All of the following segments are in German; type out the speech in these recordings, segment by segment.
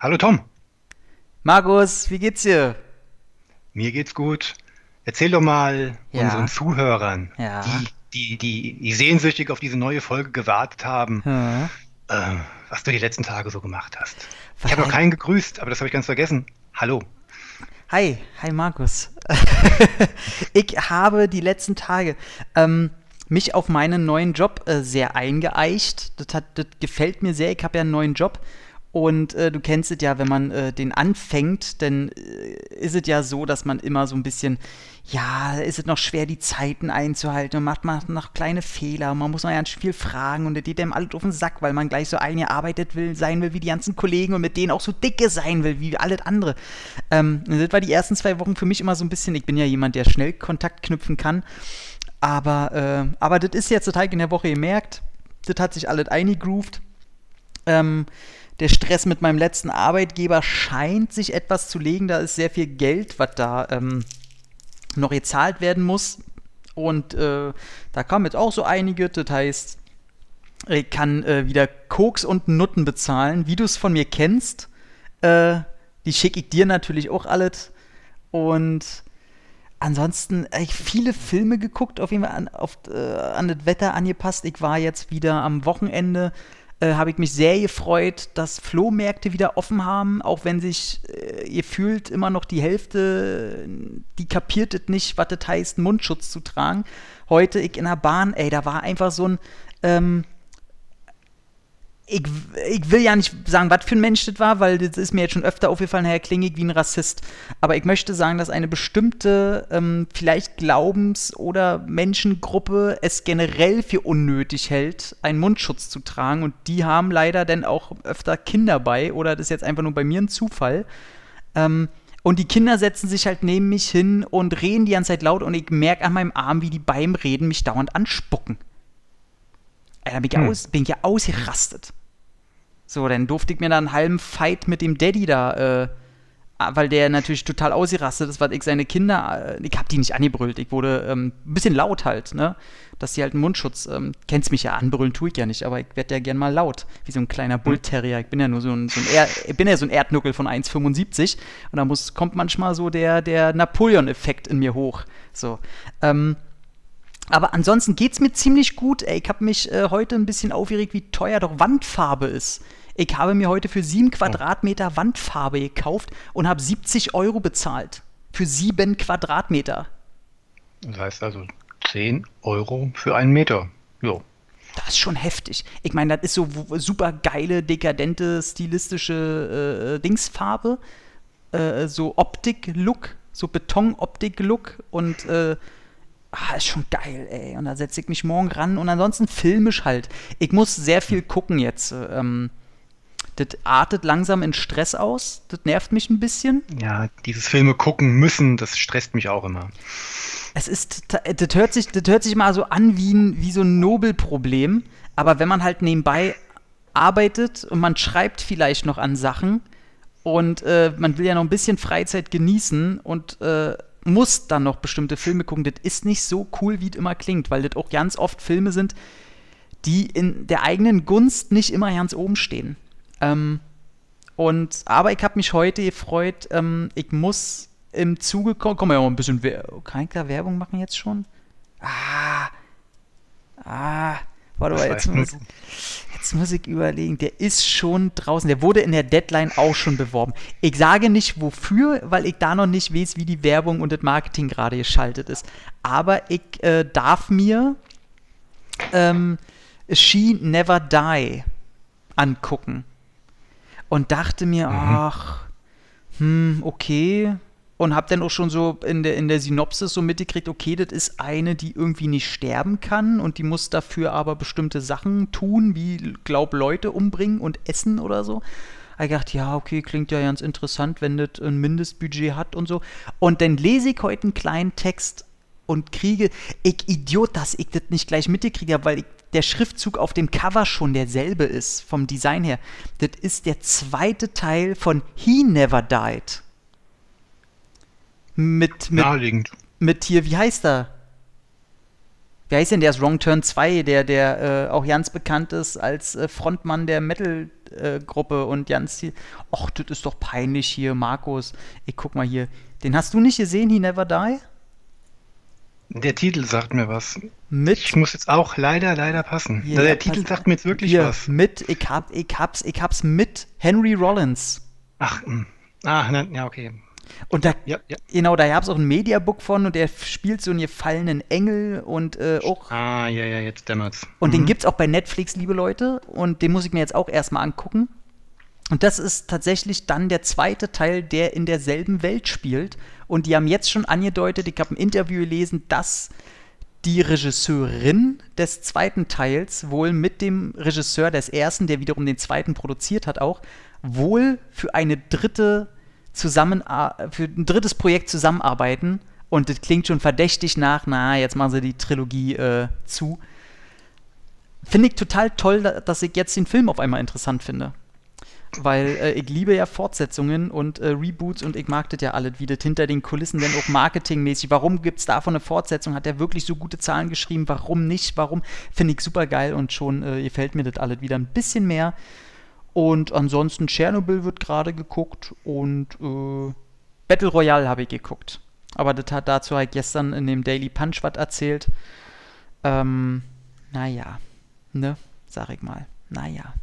Hallo Tom, Markus, wie geht's dir? mir geht's gut. Erzähl doch mal unseren Ja, Zuhörern, ja. die, die, die, die sehnsüchtig auf diese neue Folge gewartet haben, Ja. äh, was du die letzten Tage so gemacht hast. Ich habe noch keinen gegrüßt, aber das habe ich ganz vergessen. Hallo. Hi, hi Markus. ich habe die letzten Tage ähm, mich auf meinen neuen Job äh, sehr eingeeicht. Das, hat, das gefällt mir sehr. Ich habe ja einen neuen Job. Und äh, du kennst es ja, wenn man äh, den anfängt, dann äh, ist es ja so, dass man immer so ein bisschen, ja, ist es noch schwer, die Zeiten einzuhalten und macht man noch kleine Fehler und man muss noch ganz viel fragen und das geht einem alles auf den Sack, weil man gleich so eingearbeitet will, sein will wie die ganzen Kollegen und mit denen auch so dicke sein will wie alles andere. Ähm, das war die ersten zwei Wochen für mich immer so ein bisschen, ich bin ja jemand, der schnell Kontakt knüpfen kann, aber, äh, aber das ist jetzt total in der Woche gemerkt, das hat sich alles eingegroovt. Ähm, der Stress mit meinem letzten Arbeitgeber scheint sich etwas zu legen. Da ist sehr viel Geld, was da ähm, noch gezahlt werden muss. Und äh, da kamen jetzt auch so einige. Das heißt, ich kann äh, wieder Koks und Nutten bezahlen, wie du es von mir kennst. Äh, die schicke ich dir natürlich auch alles. Und ansonsten habe ich viele Filme geguckt, auf jeden Fall an, auf, äh, an das Wetter angepasst. Ich war jetzt wieder am Wochenende, äh, habe ich mich sehr gefreut, dass Flohmärkte wieder offen haben, auch wenn sich äh, ihr fühlt immer noch die Hälfte, die kapiert es nicht, was das heißt, Mundschutz zu tragen. Heute, ich in der Bahn, ey, da war einfach so ein, ähm, ich, ich will ja nicht sagen, was für ein Mensch das war, weil das ist mir jetzt schon öfter aufgefallen, Herr klinge ich wie ein Rassist. Aber ich möchte sagen, dass eine bestimmte, ähm, vielleicht Glaubens- oder Menschengruppe es generell für unnötig hält, einen Mundschutz zu tragen. Und die haben leider dann auch öfter Kinder bei. Oder das ist jetzt einfach nur bei mir ein Zufall. Ähm, und die Kinder setzen sich halt neben mich hin und reden die ganze Zeit laut. Und ich merke an meinem Arm, wie die beim Reden mich dauernd anspucken. Da bin ich, ja Hm. aus, bin ich ja ausgerastet. So, dann durfte ich mir da einen halben Fight mit dem Daddy da, äh, weil der natürlich total ausgerastet ist, weil ich seine Kinder, äh, ich hab die nicht angebrüllt, ich wurde ähm, ein bisschen laut halt, ne? Dass die halt einen Mundschutz, ähm, kennst mich ja, anbrüllen tue ich ja nicht, aber ich werde ja gern mal laut, wie so ein kleiner Bullterrier. Ich bin ja nur so ein, so ein, er ich bin ja so ein Erdnuckel von 1,75 und da muss, kommt manchmal so der, der Napoleon-Effekt in mir hoch. So, ähm, aber ansonsten geht's mir ziemlich gut. Ey, ich habe mich äh, heute ein bisschen aufgeregt, wie teuer doch Wandfarbe ist. Ich habe mir heute für sieben Quadratmeter Wandfarbe gekauft und habe 70 Euro bezahlt. Für sieben Quadratmeter. Das heißt also 10 Euro für einen Meter. Jo. Das ist schon heftig. Ich meine, das ist so super geile, dekadente, stilistische äh, Dingsfarbe. Äh, so Optik-Look, so Beton-Optik-Look und äh, ah, ist schon geil, ey. Und da setze ich mich morgen ran und ansonsten filmisch halt. Ich muss sehr viel gucken jetzt. äh, Ähm, das artet langsam in Stress aus. Das nervt mich ein bisschen. Ja, dieses Filme gucken müssen, das stresst mich auch immer. Es ist, das hört sich, das hört sich mal so an wie, ein, wie so ein Nobelproblem, aber wenn man halt nebenbei arbeitet und man schreibt vielleicht noch an Sachen und äh, man will ja noch ein bisschen Freizeit genießen und äh, muss dann noch bestimmte Filme gucken, das ist nicht so cool, wie es immer klingt, weil das auch ganz oft Filme sind, die in der eigenen Gunst nicht immer ganz oben stehen. Ähm, und, aber ich habe mich heute gefreut, ähm, ich muss im Zuge kommen. Komm ja mal ein bisschen. Wer kann ich da Werbung machen jetzt schon? Ah. Ah. Warte mal, jetzt muss, jetzt muss ich überlegen. Der ist schon draußen. Der wurde in der Deadline auch schon beworben. Ich sage nicht wofür, weil ich da noch nicht weiß, wie die Werbung und das Marketing gerade geschaltet ist. Aber ich äh, darf mir ähm, She Never Die angucken. Und dachte mir, ach, hm, okay. Und hab dann auch schon so in der, in der Synopsis so mitgekriegt, okay, das ist eine, die irgendwie nicht sterben kann und die muss dafür aber bestimmte Sachen tun, wie, glaub, Leute umbringen und essen oder so. Ich dachte, ja, okay, klingt ja ganz interessant, wenn das ein Mindestbudget hat und so. Und dann lese ich heute einen kleinen Text und kriege, ich Idiot, dass ich das nicht gleich mitgekriegt weil ich, der Schriftzug auf dem Cover schon derselbe ist, vom Design her. Das ist der zweite Teil von He Never Died. Mit, mit, Naheliegend. mit hier, wie heißt er? Wie heißt denn der ist Wrong Turn 2, der, der äh, auch ganz bekannt ist als äh, Frontmann der Metal-Gruppe und ganz viel. Och, das ist doch peinlich hier, Markus. Ich guck mal hier. Den hast du nicht gesehen, He Never Die? Der Titel sagt mir was. Mit Ich muss jetzt auch leider, leider passen. Hier, der ja, Titel sagt mir jetzt wirklich hier, was. mit, ich hab, ich hab's, ich hab's mit Henry Rollins. Ach, mh. ah, nein, ja, okay. Und da, Ja, ja. genau, da gab's auch ein Mediabook von und der spielt so einen gefallenen Engel und äh, auch Ah, ja, ja, jetzt dämmert's. Und den Mhm. gibt's auch bei Netflix, liebe Leute. Und den muss ich mir jetzt auch erstmal angucken. Und das ist tatsächlich dann der zweite Teil, der in derselben Welt spielt. Und die haben jetzt schon angedeutet, ich habe ein Interview gelesen, dass die Regisseurin des zweiten Teils wohl mit dem Regisseur des ersten, der wiederum den zweiten produziert hat, auch wohl für eine dritte zusammen für ein drittes Projekt zusammenarbeiten. Und das klingt schon verdächtig nach, na, jetzt machen sie die Trilogie äh, zu. Finde ich total toll, da- dass ich jetzt den Film auf einmal interessant finde. Weil äh, ich liebe ja Fortsetzungen und äh, Reboots und ich mag das ja alles, wie das hinter den Kulissen denn auch marketingmäßig. Warum gibt es davon eine Fortsetzung? Hat er wirklich so gute Zahlen geschrieben? Warum nicht? Warum? Finde ich super geil und schon äh, gefällt mir das alles wieder ein bisschen mehr. Und ansonsten Tschernobyl wird gerade geguckt und äh, Battle Royale habe ich geguckt. Aber das hat dazu halt gestern in dem Daily Punch was erzählt. Ähm, naja, ne, sag ich mal. Naja.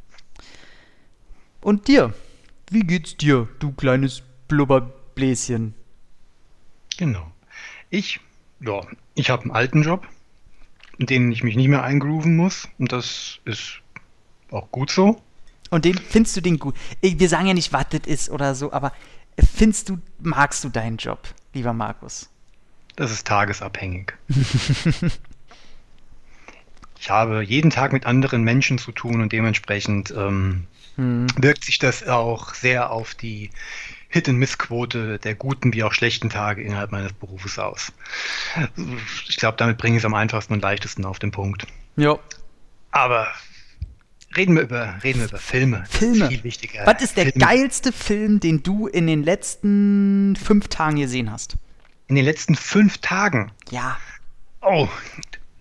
Und dir? Wie geht's dir, du kleines Blubberbläschen? Genau. Ich, ja, ich habe einen alten Job, in den ich mich nicht mehr eingrooven muss. Und das ist auch gut so. Und den findest du den gut? Wir sagen ja nicht, was das ist oder so, aber findest du, magst du deinen Job, lieber Markus? Das ist tagesabhängig. ich habe jeden Tag mit anderen Menschen zu tun und dementsprechend ähm, Hm. wirkt sich das auch sehr auf die Hit-and-Miss-Quote der guten wie auch schlechten Tage innerhalb meines Berufes aus. Ich glaube, damit bringe ich es am einfachsten und leichtesten auf den Punkt. Ja. Aber reden wir über, reden wir über Filme. Filme. Viel wichtiger. Was ist der Filme. geilste Film, den du in den letzten fünf Tagen gesehen hast? In den letzten fünf Tagen. Ja. Oh,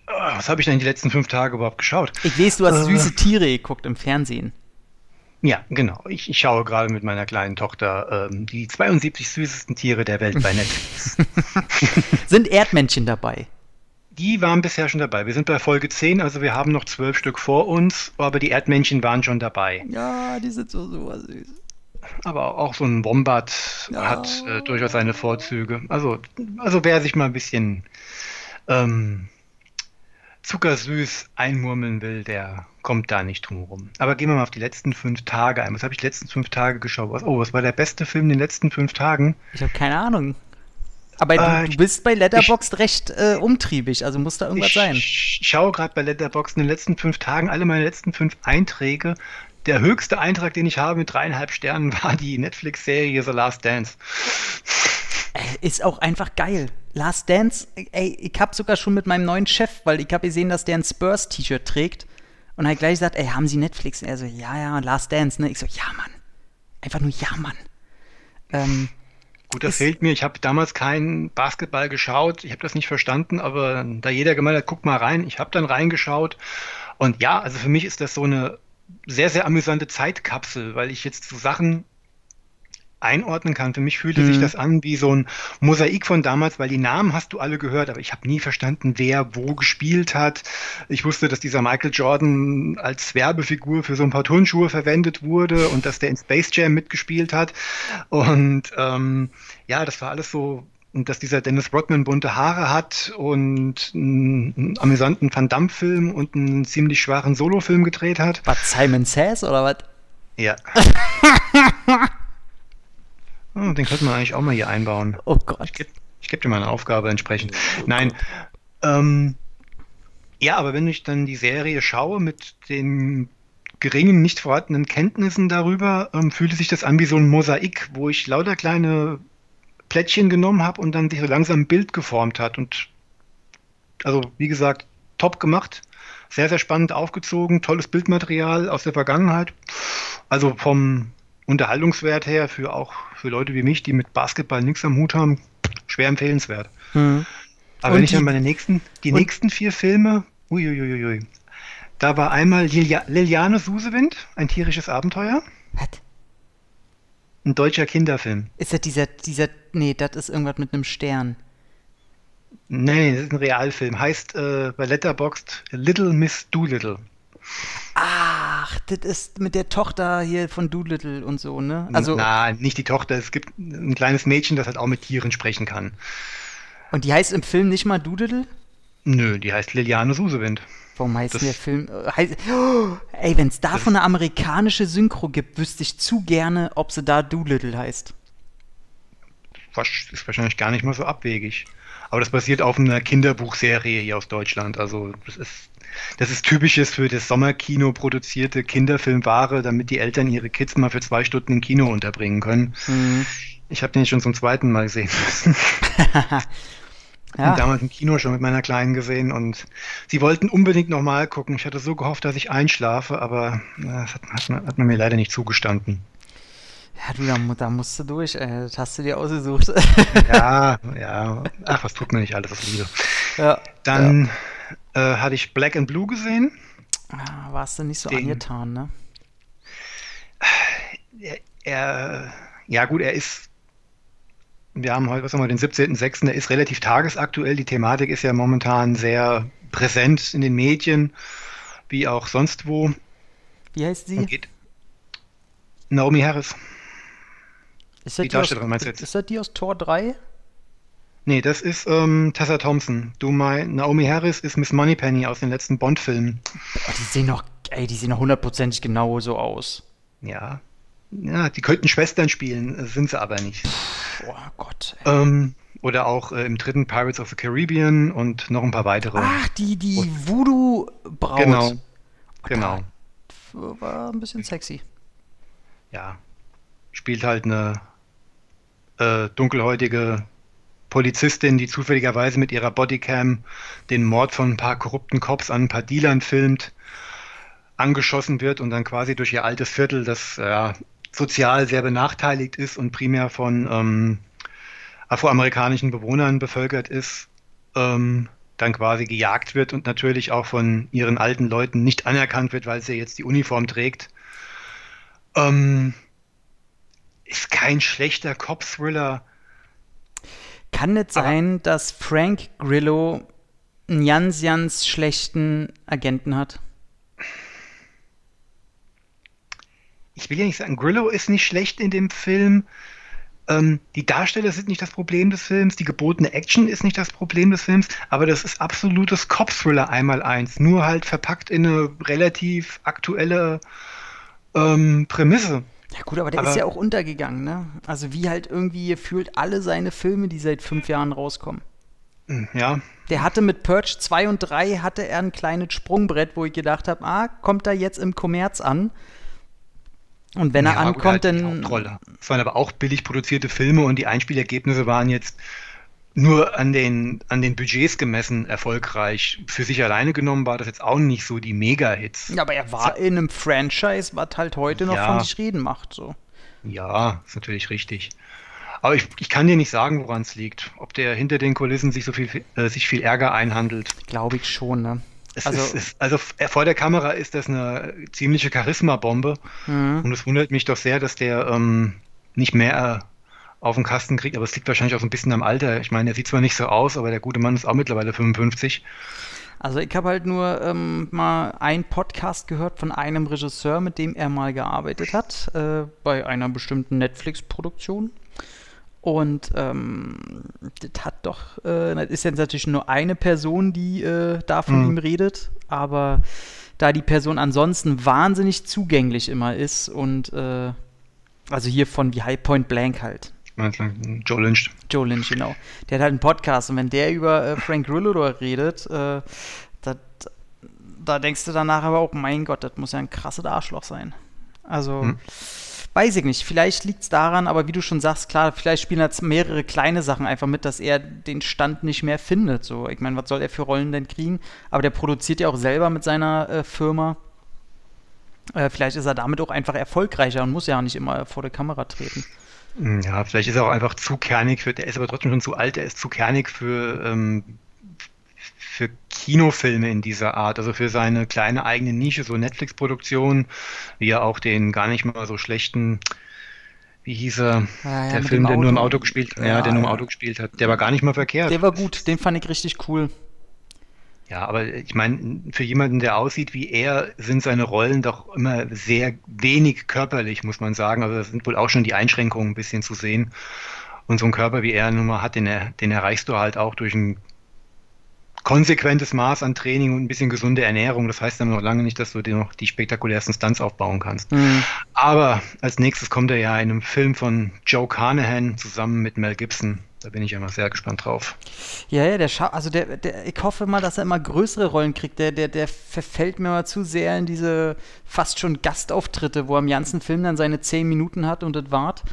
was habe ich denn in den letzten fünf Tagen überhaupt geschaut? Ich weiß, du hast Äh. süße Tiere geguckt im Fernsehen. Ja, genau. Ich, ich schaue gerade mit meiner kleinen Tochter ähm, die 72 süßesten Tiere der Welt bei Netflix. Sind Erdmännchen dabei? Die waren bisher schon dabei. Wir sind bei Folge 10, also wir haben noch zwölf Stück vor uns, aber die Erdmännchen waren schon dabei. Ja, die sind so super süß. Aber auch so ein Wombat Ja. hat äh, durchaus seine Vorzüge. Also, also wer sich mal ein bisschen ähm, zuckersüß einmurmeln will, der kommt da nicht drum rum. Aber gehen wir mal auf die letzten fünf Tage ein. Was habe ich die letzten fünf Tage geschaut? Was, oh, was war der beste Film in den letzten fünf Tagen? Ich habe keine Ahnung. Aber du, Äh, du bist bei Letterboxd recht äh, umtriebig, also muss da irgendwas ich sein. sch- schaue gerade bei Letterboxd in den letzten fünf Tagen alle meine letzten fünf Einträge. Der höchste Eintrag, den ich habe mit dreieinhalb Sternen, war die Netflix-Serie The Last Dance. Äh, Ist auch einfach geil. Last Dance, ey, ich habe sogar schon mit meinem neuen Chef, weil ich habe gesehen, dass der ein Spurs-T-Shirt trägt und er hat gleich gesagt, ey, haben Sie Netflix? Und er so, ja, ja, Last Dance, ne? Ich so, ja, Mann. Einfach nur ja, Mann. Ähm, Gut, das fehlt mir. Ich habe damals keinen Basketball geschaut. Ich habe das nicht verstanden, aber da jeder gemeint hat, guck mal rein, ich habe dann reingeschaut. Und ja, also für mich ist das so eine sehr, sehr amüsante Zeitkapsel, weil ich jetzt so Sachen einordnen kann. Für mich fühlte sich Mhm. das an wie so ein Mosaik von damals, weil die Namen hast du alle gehört, aber ich habe nie verstanden, wer wo gespielt hat. Ich wusste, dass dieser Michael Jordan als Werbefigur für so ein paar Turnschuhe verwendet wurde und dass der in Space Jam mitgespielt hat. Und ähm, ja, das war alles so. Und dass dieser Dennis Rodman bunte Haare hat und einen, einen amüsanten Van Damme-Film und einen ziemlich schwachen Solo-Film gedreht hat. was, Simon Says oder was? Ja. Oh, den könnte man eigentlich auch mal hier einbauen. Oh Gott. Ich gebe geb dir mal eine Aufgabe entsprechend. Nein. Ähm, ja, aber wenn ich dann die Serie schaue mit den geringen, nicht vorhandenen Kenntnissen darüber, ähm, fühlte sich das an wie so ein Mosaik, wo ich lauter kleine Plättchen genommen habe und dann sich so langsam ein Bild geformt hat. Und Also wie gesagt, top gemacht. Sehr, sehr spannend aufgezogen, tolles Bildmaterial aus der Vergangenheit. Also vom Unterhaltungswert her für auch für Leute wie mich, die mit Basketball nichts am Hut haben, schwer empfehlenswert. Mhm. Aber und wenn ich dann meine nächsten, die nächsten vier Filme, uiuiuiui, da war einmal Lilia, Liliane Susewind, ein tierisches Abenteuer. Was? Ein deutscher Kinderfilm. Ist das dieser, dieser, nee, das ist irgendwas mit einem Stern. Nee, das ist ein Realfilm. Heißt äh, bei Letterboxd Little Miss Doolittle. Ach, das ist mit der Tochter hier von Doolittle und so, ne? Also, Na, nicht die Tochter. Es gibt ein kleines Mädchen, das halt auch mit Tieren sprechen kann. Und die heißt im Film nicht mal Doolittle? Nö, die heißt Liliane Susewind. Warum heißt das, der Film? Äh, heißt, oh, ey, wenn es davon eine amerikanische Synchro gibt, wüsste ich zu gerne, ob sie da Doolittle heißt. Ist wahrscheinlich gar nicht mal so abwegig. Aber das basiert auf einer Kinderbuchserie hier aus Deutschland. Also das ist, das ist typisches für das Sommerkino produzierte Kinderfilmware, damit die Eltern ihre Kids mal für zwei Stunden im Kino unterbringen können. Mhm. Ich habe den schon zum zweiten Mal gesehen ja. damals im Kino schon mit meiner Kleinen gesehen und sie wollten unbedingt nochmal gucken. Ich hatte so gehofft, dass ich einschlafe, aber das hat, hat, man, hat man mir leider nicht zugestanden. Ja, du, da, da, musst du durch, ey. das hast du dir ausgesucht. ja, ja. Ach, was tut mir nicht alles, was Liebe. Ja, Dann ja. Äh, hatte ich Black and Blue gesehen. Ah, warst du nicht so Den, angetan, ne? Er, er, ja gut, er ist wir haben heute, was haben wir, den 17.06., der ist relativ tagesaktuell. Die Thematik ist ja momentan sehr präsent in den Medien, wie auch sonst wo. Wie heißt sie? Geht. Naomi Harris. Ist das die, die Darstellerin, meinst du jetzt? Ist das die aus Tor 3? Nee, das ist ähm, Tessa Thompson. Du mein, Naomi Harris ist Miss Moneypenny aus den letzten Bond-Filmen. Die sehen noch, ey, die sehen noch hundertprozentig genau so aus. Ja. Ja, die könnten Schwestern spielen, sind sie aber nicht. Oh Gott. Ähm, oder auch äh, im dritten Pirates of the Caribbean und noch ein paar weitere. Ach, die, die Voodoo-Braut. Genau. Genau. War ein bisschen sexy. Ja. Spielt halt eine äh, dunkelhäutige Polizistin, die zufälligerweise mit ihrer Bodycam den Mord von ein paar korrupten Cops an ein paar Dealern filmt, angeschossen wird und dann quasi durch ihr altes Viertel, das ja, sozial sehr benachteiligt ist und primär von ähm, afroamerikanischen Bewohnern bevölkert ist, ähm, dann quasi gejagt wird und natürlich auch von ihren alten Leuten nicht anerkannt wird, weil sie jetzt die Uniform trägt. Ähm, ist kein schlechter Cop-Thriller. Kann es sein, dass Frank Grillo einen ganz, ganz schlechten Agenten hat? ich will ja nicht sagen, Grillo ist nicht schlecht in dem Film. Ähm, die Darsteller sind nicht das Problem des Films, die gebotene Action ist nicht das Problem des Films, aber das ist absolutes Cop-Thriller einmal eins, nur halt verpackt in eine relativ aktuelle ähm, Prämisse. Ja gut, aber der aber, ist ja auch untergegangen, ne? Also wie halt irgendwie fühlt alle seine Filme, die seit fünf Jahren rauskommen. Hm, ja. Der hatte mit Purge 2 und 3 hatte er ein kleines Sprungbrett, wo ich gedacht habe, ah, kommt er jetzt im Kommerz an? Und wenn er ja, ankommt, halt dann. Es waren aber auch billig produzierte Filme und die Einspielergebnisse waren jetzt nur an den, an den Budgets gemessen erfolgreich. Für sich alleine genommen war das jetzt auch nicht so die Mega-Hits. Ja, aber er war in einem Franchise, was halt heute noch ja, von sich reden macht. So. Ja, ist natürlich richtig. Aber ich, ich kann dir nicht sagen, woran es liegt. Ob der hinter den Kulissen sich so viel, äh, sich viel Ärger einhandelt. Glaube ich schon, ne? also, ist, ist, also vor der Kamera ist das eine ziemliche Charisma-Bombe. Mhm. Und es wundert mich doch sehr, dass der ähm, nicht mehr auf den Kasten kriegt. Aber es liegt wahrscheinlich auch so ein bisschen am Alter. Ich meine, er sieht zwar nicht so aus, aber der gute Mann ist auch mittlerweile 55. Also ich habe halt nur ähm, mal einen Podcast gehört von einem Regisseur, mit dem er mal gearbeitet hat, äh, bei einer bestimmten Netflix-Produktion. Und ähm, das hat doch, äh, das ist jetzt natürlich nur eine Person, die äh, da von mhm. ihm redet, aber da die Person ansonsten wahnsinnig zugänglich immer ist und äh, also hier von wie High Point Blank halt. Joe Lynch. Joe Lynch, genau. Der hat halt einen Podcast und wenn der über äh, Frank Grillo redet, äh, dat, da denkst du danach aber auch, mein Gott, das muss ja ein krasses Arschloch sein. Also, hm. weiß ich nicht. Vielleicht liegt es daran, aber wie du schon sagst, klar, vielleicht spielen jetzt mehrere kleine Sachen einfach mit, dass er den Stand nicht mehr findet. So, ich meine, was soll er für Rollen denn kriegen? Aber der produziert ja auch selber mit seiner äh, Firma. Äh, vielleicht ist er damit auch einfach erfolgreicher und muss ja nicht immer vor der Kamera treten. Ja, vielleicht ist er auch einfach zu kernig für, der ist aber trotzdem schon zu alt, er ist zu kernig für, ähm, für Kinofilme in dieser Art, also für seine kleine eigene Nische, so Netflix-Produktionen, wie er auch den gar nicht mal so schlechten, wie hieß er, ah, ja, der Film, der nur im Auto gespielt, ja, ja der nur im Auto gespielt hat, der war gar nicht mal verkehrt. Der war gut, den fand ich richtig cool. Ja, aber ich meine, für jemanden, der aussieht wie er, sind seine Rollen doch immer sehr wenig körperlich, muss man sagen. Also das sind wohl auch schon die Einschränkungen ein bisschen zu sehen. Und so ein Körper wie er nun mal hat, den, er, den erreichst du halt auch durch ein konsequentes Maß an Training und ein bisschen gesunde Ernährung. Das heißt dann noch lange nicht, dass du dir noch die spektakulärsten Stunts aufbauen kannst. Mhm. Aber als nächstes kommt er ja in einem Film von Joe Carnahan zusammen mit Mel Gibson. Da bin ich immer sehr gespannt drauf. Ja, ja, der Scha also der, der, ich hoffe mal, dass er immer größere Rollen kriegt. Der, der, der verfällt mir mal zu sehr in diese fast schon Gastauftritte, wo er im ganzen Film dann seine zehn Minuten hat und das wart.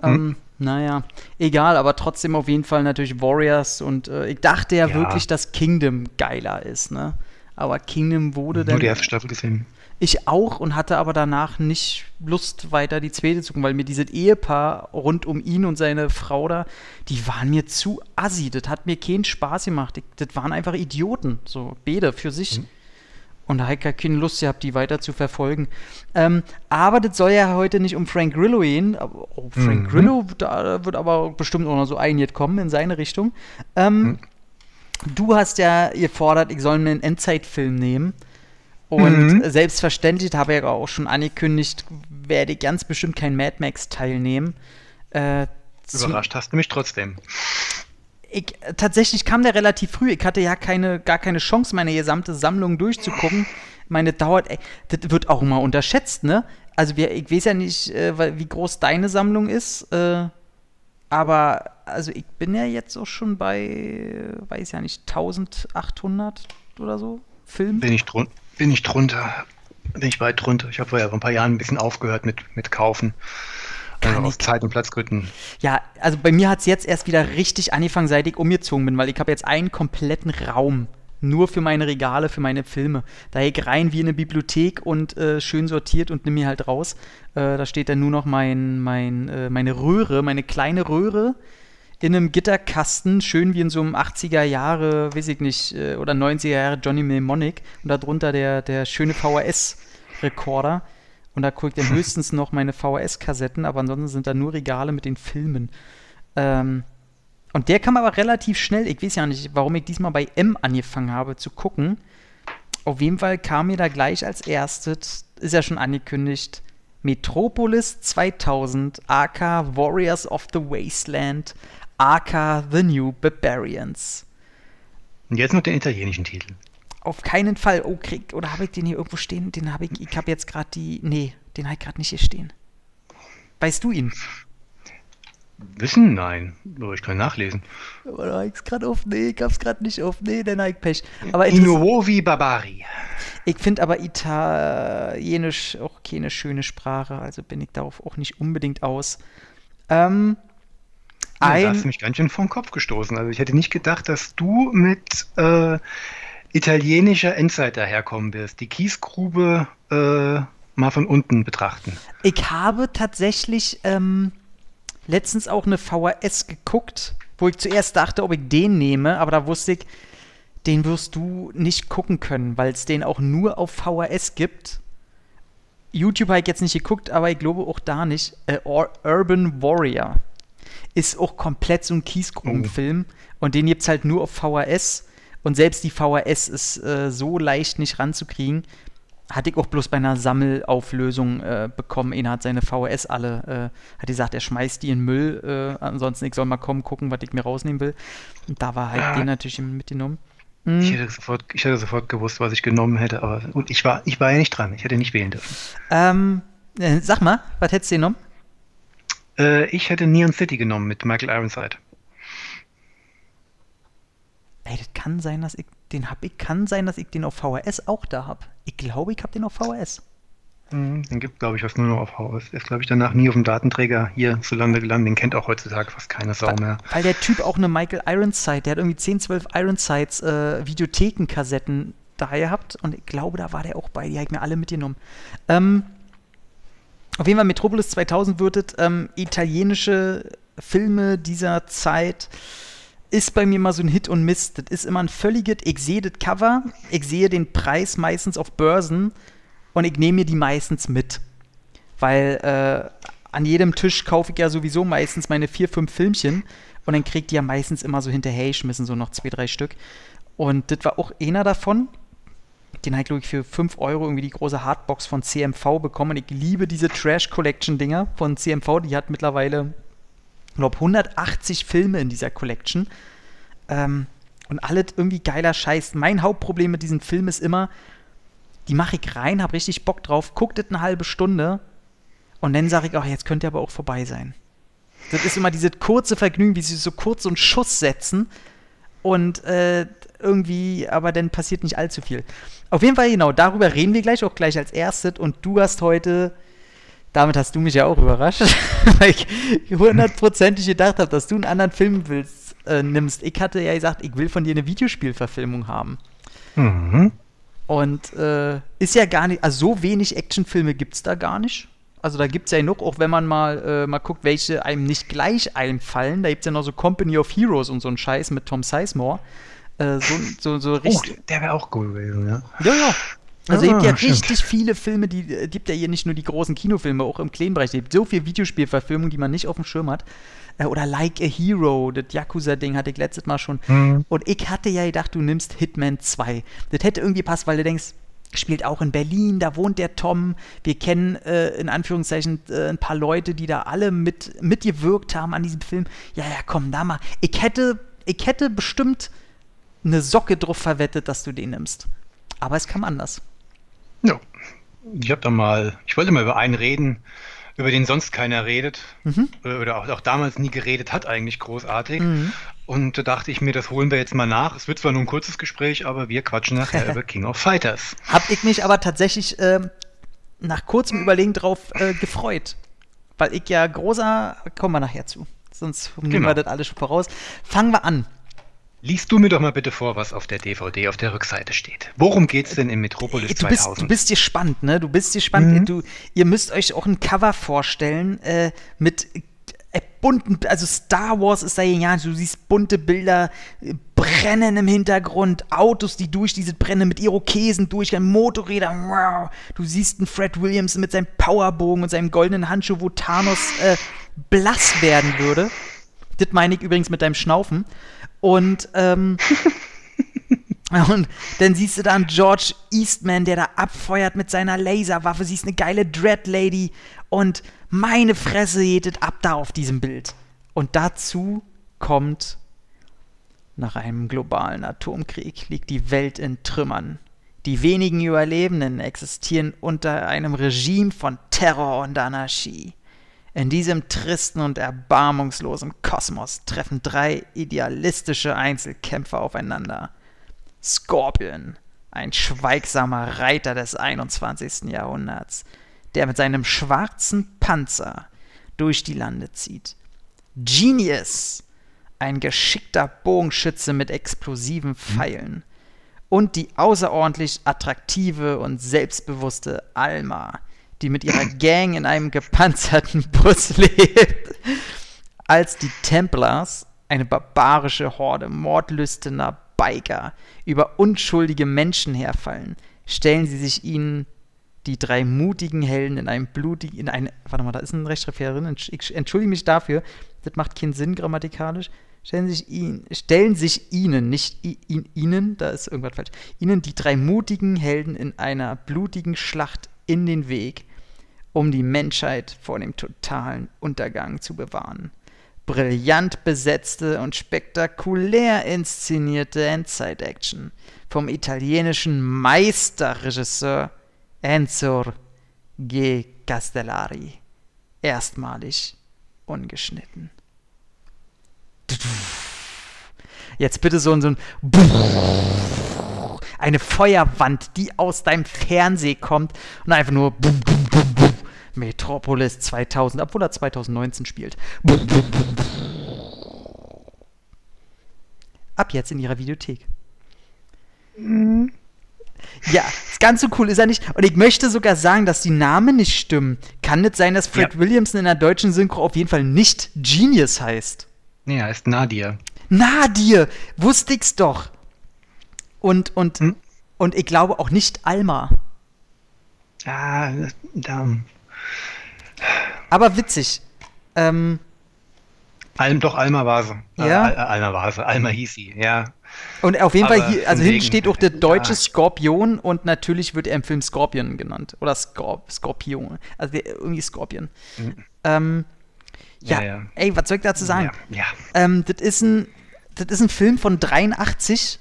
Hm. Ähm, naja, egal, aber trotzdem auf jeden Fall natürlich Warriors und äh, ich dachte ja, ja, wirklich, dass Kingdom geiler ist, ne? Aber Kingdom wurde dann. Nur die erste Staffel gesehen. Ich auch und hatte aber danach nicht Lust, weiter die zweite zu gucken, weil mir dieses Ehepaar rund um ihn und seine Frau da, die waren mir zu assi. Das hat mir keinen Spaß gemacht. Ich, das waren einfach Idioten, so Bede für sich. Mhm. Und da habe ich gar keine Lust gehabt, die weiter zu verfolgen. Ähm, aber das soll ja heute nicht um Frank Grillo gehen. Oh, Frank mhm. Grillo, da wird aber bestimmt auch noch so einiges kommen in seine Richtung. Ähm, mhm. Du hast ja gefordert, ich soll mir einen Endzeitfilm nehmen. Und mhm. selbstverständlich, habe ich ja auch schon angekündigt, werde ich ganz bestimmt kein Mad Max teilnehmen. Äh, Überrascht hast du mich trotzdem. Ich, tatsächlich kam der relativ früh. Ich hatte ja keine, gar keine Chance, meine gesamte Sammlung durchzugucken. Meine dauert, ey, das wird auch immer unterschätzt, ne? Also wir, ich weiß ja nicht, äh, wie groß deine Sammlung ist, äh, aber also ich bin ja jetzt auch schon bei, weiß ja nicht, 1800 oder so Filmen. Bin ich drunter bin ich drunter. Bin ich weit drunter. Ich habe vor ein paar Jahren ein bisschen aufgehört mit, mit Kaufen. Kann aus Zeit- und Platzgründen. Ja, also bei mir hat es jetzt erst wieder richtig angefangen, seit ich umgezogen bin, weil ich habe jetzt einen kompletten Raum nur für meine Regale, für meine Filme. Da ich rein wie in eine Bibliothek und äh, schön sortiert und nehme mir halt raus. Äh, da steht dann nur noch mein, mein, äh, meine Röhre, meine kleine Röhre in einem Gitterkasten, schön wie in so einem 80er Jahre, weiß ich nicht, äh, oder 90er Jahre Johnny Mnemonic und darunter der, der schöne VHS-Rekorder. Und da gucke ich dann höchstens noch meine VHS-Kassetten, aber ansonsten sind da nur Regale mit den Filmen. Ähm, und der kam aber relativ schnell, ich weiß ja nicht, warum ich diesmal bei M angefangen habe zu gucken. Auf jeden Fall kam mir da gleich als erstes, ist ja schon angekündigt, Metropolis 2000, AK Warriors of the Wasteland, aka The New Barbarians. Und jetzt noch den italienischen Titel. Auf keinen Fall. Oh, krieg, oder habe ich den hier irgendwo stehen? Den habe ich, ich habe jetzt gerade die, nee, den habe ich gerade nicht hier stehen. Weißt du ihn? Wissen? Nein. Aber ich kann nachlesen. Aber da ich es gerade auf. Nee, ich hab's gerade nicht auf. Nee, dann habe ich Pech. Aber Nuovi Barbari. Ich finde aber Italienisch auch keine schöne Sprache, also bin ich darauf auch nicht unbedingt aus. Ähm, ein, da hast du mich ganz schön vom Kopf gestoßen. Also ich hätte nicht gedacht, dass du mit äh, italienischer Endzeit daherkommen wirst. Die Kiesgrube äh, mal von unten betrachten. Ich habe tatsächlich ähm, letztens auch eine VHS geguckt, wo ich zuerst dachte, ob ich den nehme, aber da wusste ich, den wirst du nicht gucken können, weil es den auch nur auf VHS gibt. YouTube habe ich jetzt nicht geguckt, aber ich glaube auch da nicht. Äh, Urban Warrior ist auch komplett so ein Kiesgrubenfilm. Oh. Und den gibt es halt nur auf VHS. Und selbst die VHS ist äh, so leicht nicht ranzukriegen. Hatte ich auch bloß bei einer Sammelauflösung äh, bekommen. Einer hat seine VHS alle, äh, hat gesagt, er schmeißt die in Müll. Äh, ansonsten, ich soll mal kommen, gucken, was ich mir rausnehmen will. Und da war halt ah. den natürlich mitgenommen. Mhm. Ich, hätte sofort, ich hätte sofort gewusst, was ich genommen hätte, aber gut, ich war, ich war ja nicht dran. Ich hätte nicht wählen dürfen. Ähm, äh, sag mal, was hättest du genommen? Äh, ich hätte Neon City genommen mit Michael Ironside. Ey, das kann sein, dass ich den habe. Ich kann sein, dass ich den auf VHS auch da habe. Ich glaube, ich habe den auf VHS. Mhm, den gibt, glaube ich, was nur noch auf. Der ist, glaube ich, danach nie auf dem Datenträger hier zu Lande gelandet. Den kennt auch heutzutage fast keine Sau mehr. Weil der Typ auch eine Michael Ironside, der hat irgendwie 10, 12 Ironsides äh, Videothekenkassetten da gehabt und ich glaube, da war der auch bei. Die habe ich mir alle mitgenommen. Ähm, auf jeden Fall Metropolis 2000 würdet ähm, italienische Filme dieser Zeit ist bei mir mal so ein Hit und Miss. Das ist immer ein völliges, ich sehe das Cover, ich sehe den Preis meistens auf Börsen und ich nehme mir die meistens mit. Weil äh, an jedem Tisch kaufe ich ja sowieso meistens meine vier, fünf Filmchen und dann kriegt die ja meistens immer so hinterher schmissen, so noch zwei, drei Stück. Und das war auch einer davon. Den ich, glaube ich, für 5 Euro irgendwie die große Hardbox von CMV bekommen. Ich liebe diese Trash Collection-Dinger von CMV. Die hat mittlerweile glaube 180 Filme in dieser Collection. Ähm, und alles irgendwie geiler Scheiß. Mein Hauptproblem mit diesem Film ist immer, die mache ich rein, habe richtig Bock drauf, guckt das eine halbe Stunde und dann sage ich, ach, jetzt könnte aber auch vorbei sein. Das ist immer dieses kurze Vergnügen, wie sie so kurz so einen Schuss setzen und äh, irgendwie, aber dann passiert nicht allzu viel. Auf jeden Fall, genau, darüber reden wir gleich, auch gleich als erstes und du hast heute damit hast du mich ja auch überrascht, weil ich hundertprozentig gedacht habe, dass du einen anderen Film willst, äh, nimmst. Ich hatte ja gesagt, ich will von dir eine Videospielverfilmung haben. Mhm. Und äh, ist ja gar nicht, also so wenig Actionfilme gibt es da gar nicht. Also da gibt es ja genug, auch wenn man mal, äh, mal guckt, welche einem nicht gleich einfallen. Da gibt es ja noch so Company of Heroes und so einen Scheiß mit Tom Sizemore. Äh, so, so, so richtig. Oh, der wäre auch cool gewesen, ja. Ja, ja. Also es gibt ja stimmt. richtig viele Filme, die äh, gibt ja hier nicht nur die großen Kinofilme, auch im kleinen Bereich. Es gibt so viele Videospielverfilmungen, die man nicht auf dem Schirm hat. Äh, oder Like a Hero, das Yakuza-Ding hatte ich letztes Mal schon. Mhm. Und ich hatte ja gedacht, du nimmst Hitman 2. Das hätte irgendwie passt, weil du denkst, spielt auch in Berlin, da wohnt der Tom. Wir kennen äh, in Anführungszeichen äh, ein paar Leute, die da alle mit, mitgewirkt haben an diesem Film. Ja, ja, komm, da mal. Ich hätte, ich hätte bestimmt eine Socke drauf verwettet, dass du den nimmst. Aber es kam anders. Ja, ich habe da mal, ich wollte mal über einen reden, über den sonst keiner redet mhm. oder, oder auch, auch, damals nie geredet hat, eigentlich großartig. Mhm. Und da dachte ich mir, das holen wir jetzt mal nach. Es wird zwar nur ein kurzes Gespräch, aber wir quatschen nachher über King of Fighters. Hab ich mich aber tatsächlich äh, nach kurzem Überlegen drauf äh, gefreut. Weil ich ja großer, kommen wir nachher zu. Sonst nehmen genau. wir das alles schon voraus. Fangen wir an. Liest du mir doch mal bitte vor, was auf der DVD auf der Rückseite steht. Worum geht's denn in Metropolis du 2000? Bist, du bist gespannt, ne? Du bist gespannt. Mhm. Du, ihr müsst euch auch ein Cover vorstellen äh, mit äh, bunten, also Star Wars ist da ja, du siehst bunte Bilder, äh, Brennen im Hintergrund, Autos, die durch diese Brände mit Irokesen durchgehen, Motorräder, wow. Du siehst einen Fred Williams mit seinem Powerbogen und seinem goldenen Handschuh, wo Thanos äh, blass werden würde. Das meine ich übrigens mit deinem Schnaufen. Und, ähm, und dann siehst du dann George Eastman, der da abfeuert mit seiner Laserwaffe. Siehst eine geile Dread Lady. Und meine Fresse jedet ab da auf diesem Bild. Und dazu kommt, nach einem globalen Atomkrieg liegt die Welt in Trümmern. Die wenigen Überlebenden existieren unter einem Regime von Terror und Anarchie. In diesem tristen und erbarmungslosen Kosmos treffen drei idealistische Einzelkämpfer aufeinander. Scorpion, ein schweigsamer Reiter des 21. Jahrhunderts, der mit seinem schwarzen Panzer durch die Lande zieht. Genius, ein geschickter Bogenschütze mit explosiven Pfeilen. Und die außerordentlich attraktive und selbstbewusste Alma, die mit ihrer Gang in einem gepanzerten Bus lebt, als die Templars, eine barbarische Horde mordlüstener Biker, über unschuldige Menschen herfallen, stellen sie sich ihnen die drei mutigen Helden in einem blutigen, in eine, warte mal, da ist ein Rechtschreibfehler drin, ich entschuldige mich dafür, das macht keinen Sinn grammatikalisch, stellen sich, ihn, stellen sich ihnen, nicht ihn, ihnen, da ist irgendwas falsch, ihnen die drei mutigen Helden in einer blutigen Schlacht in den Weg, um die Menschheit vor dem totalen Untergang zu bewahren. Brillant besetzte und spektakulär inszenierte Endzeit-Action vom italienischen Meisterregisseur Enzo G. Castellari. Erstmalig ungeschnitten. Jetzt bitte so, so ein eine Feuerwand, die aus deinem Fernseher kommt und einfach nur Metropolis 2000, obwohl er 2019 spielt. Ab jetzt in ihrer Videothek. Mhm. Ja, ganz so cool ist er nicht. Und ich möchte sogar sagen, dass die Namen nicht stimmen. Kann nicht sein, dass Fred ja. Williamson in der deutschen Synchro auf jeden Fall nicht Genius heißt. Nee, er heißt Nadir. Nadir! Wusste ich's doch. Und, und, hm? und ich glaube auch nicht Alma. Ah, da. Aber witzig. Ähm, Alm, doch, Alma war sie. Ja? Äh, Alma war sie. Alma hieß sie, ja. Und auf jeden Aber Fall, hier, also hinten steht auch der deutsche ja. Skorpion und natürlich wird er im Film Scorpion genannt. Oder Scorp Skorpion. Also der, irgendwie Scorpion. Mhm. Ähm, ja, ja, ja, ey, was soll ich dazu sagen? Ja, ja. Ähm, das ist ein, das ist ein Film von 83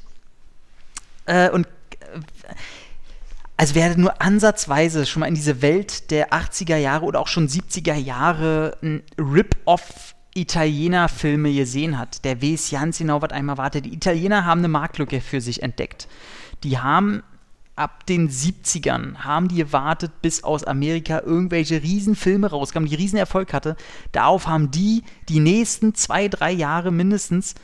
äh, und äh, also wer nur ansatzweise schon mal in diese Welt der 80er Jahre oder auch schon 70er Jahre ein Rip-Off Italiener-Filme gesehen hat, der weiß ganz genau, was einmal wartet. Die Italiener haben eine Marktlücke für sich entdeckt. Die haben ab den 70ern, haben die gewartet, bis aus Amerika irgendwelche Riesenfilme rauskamen, die Riesenerfolg hatte. Darauf haben die die nächsten zwei, drei Jahre mindestens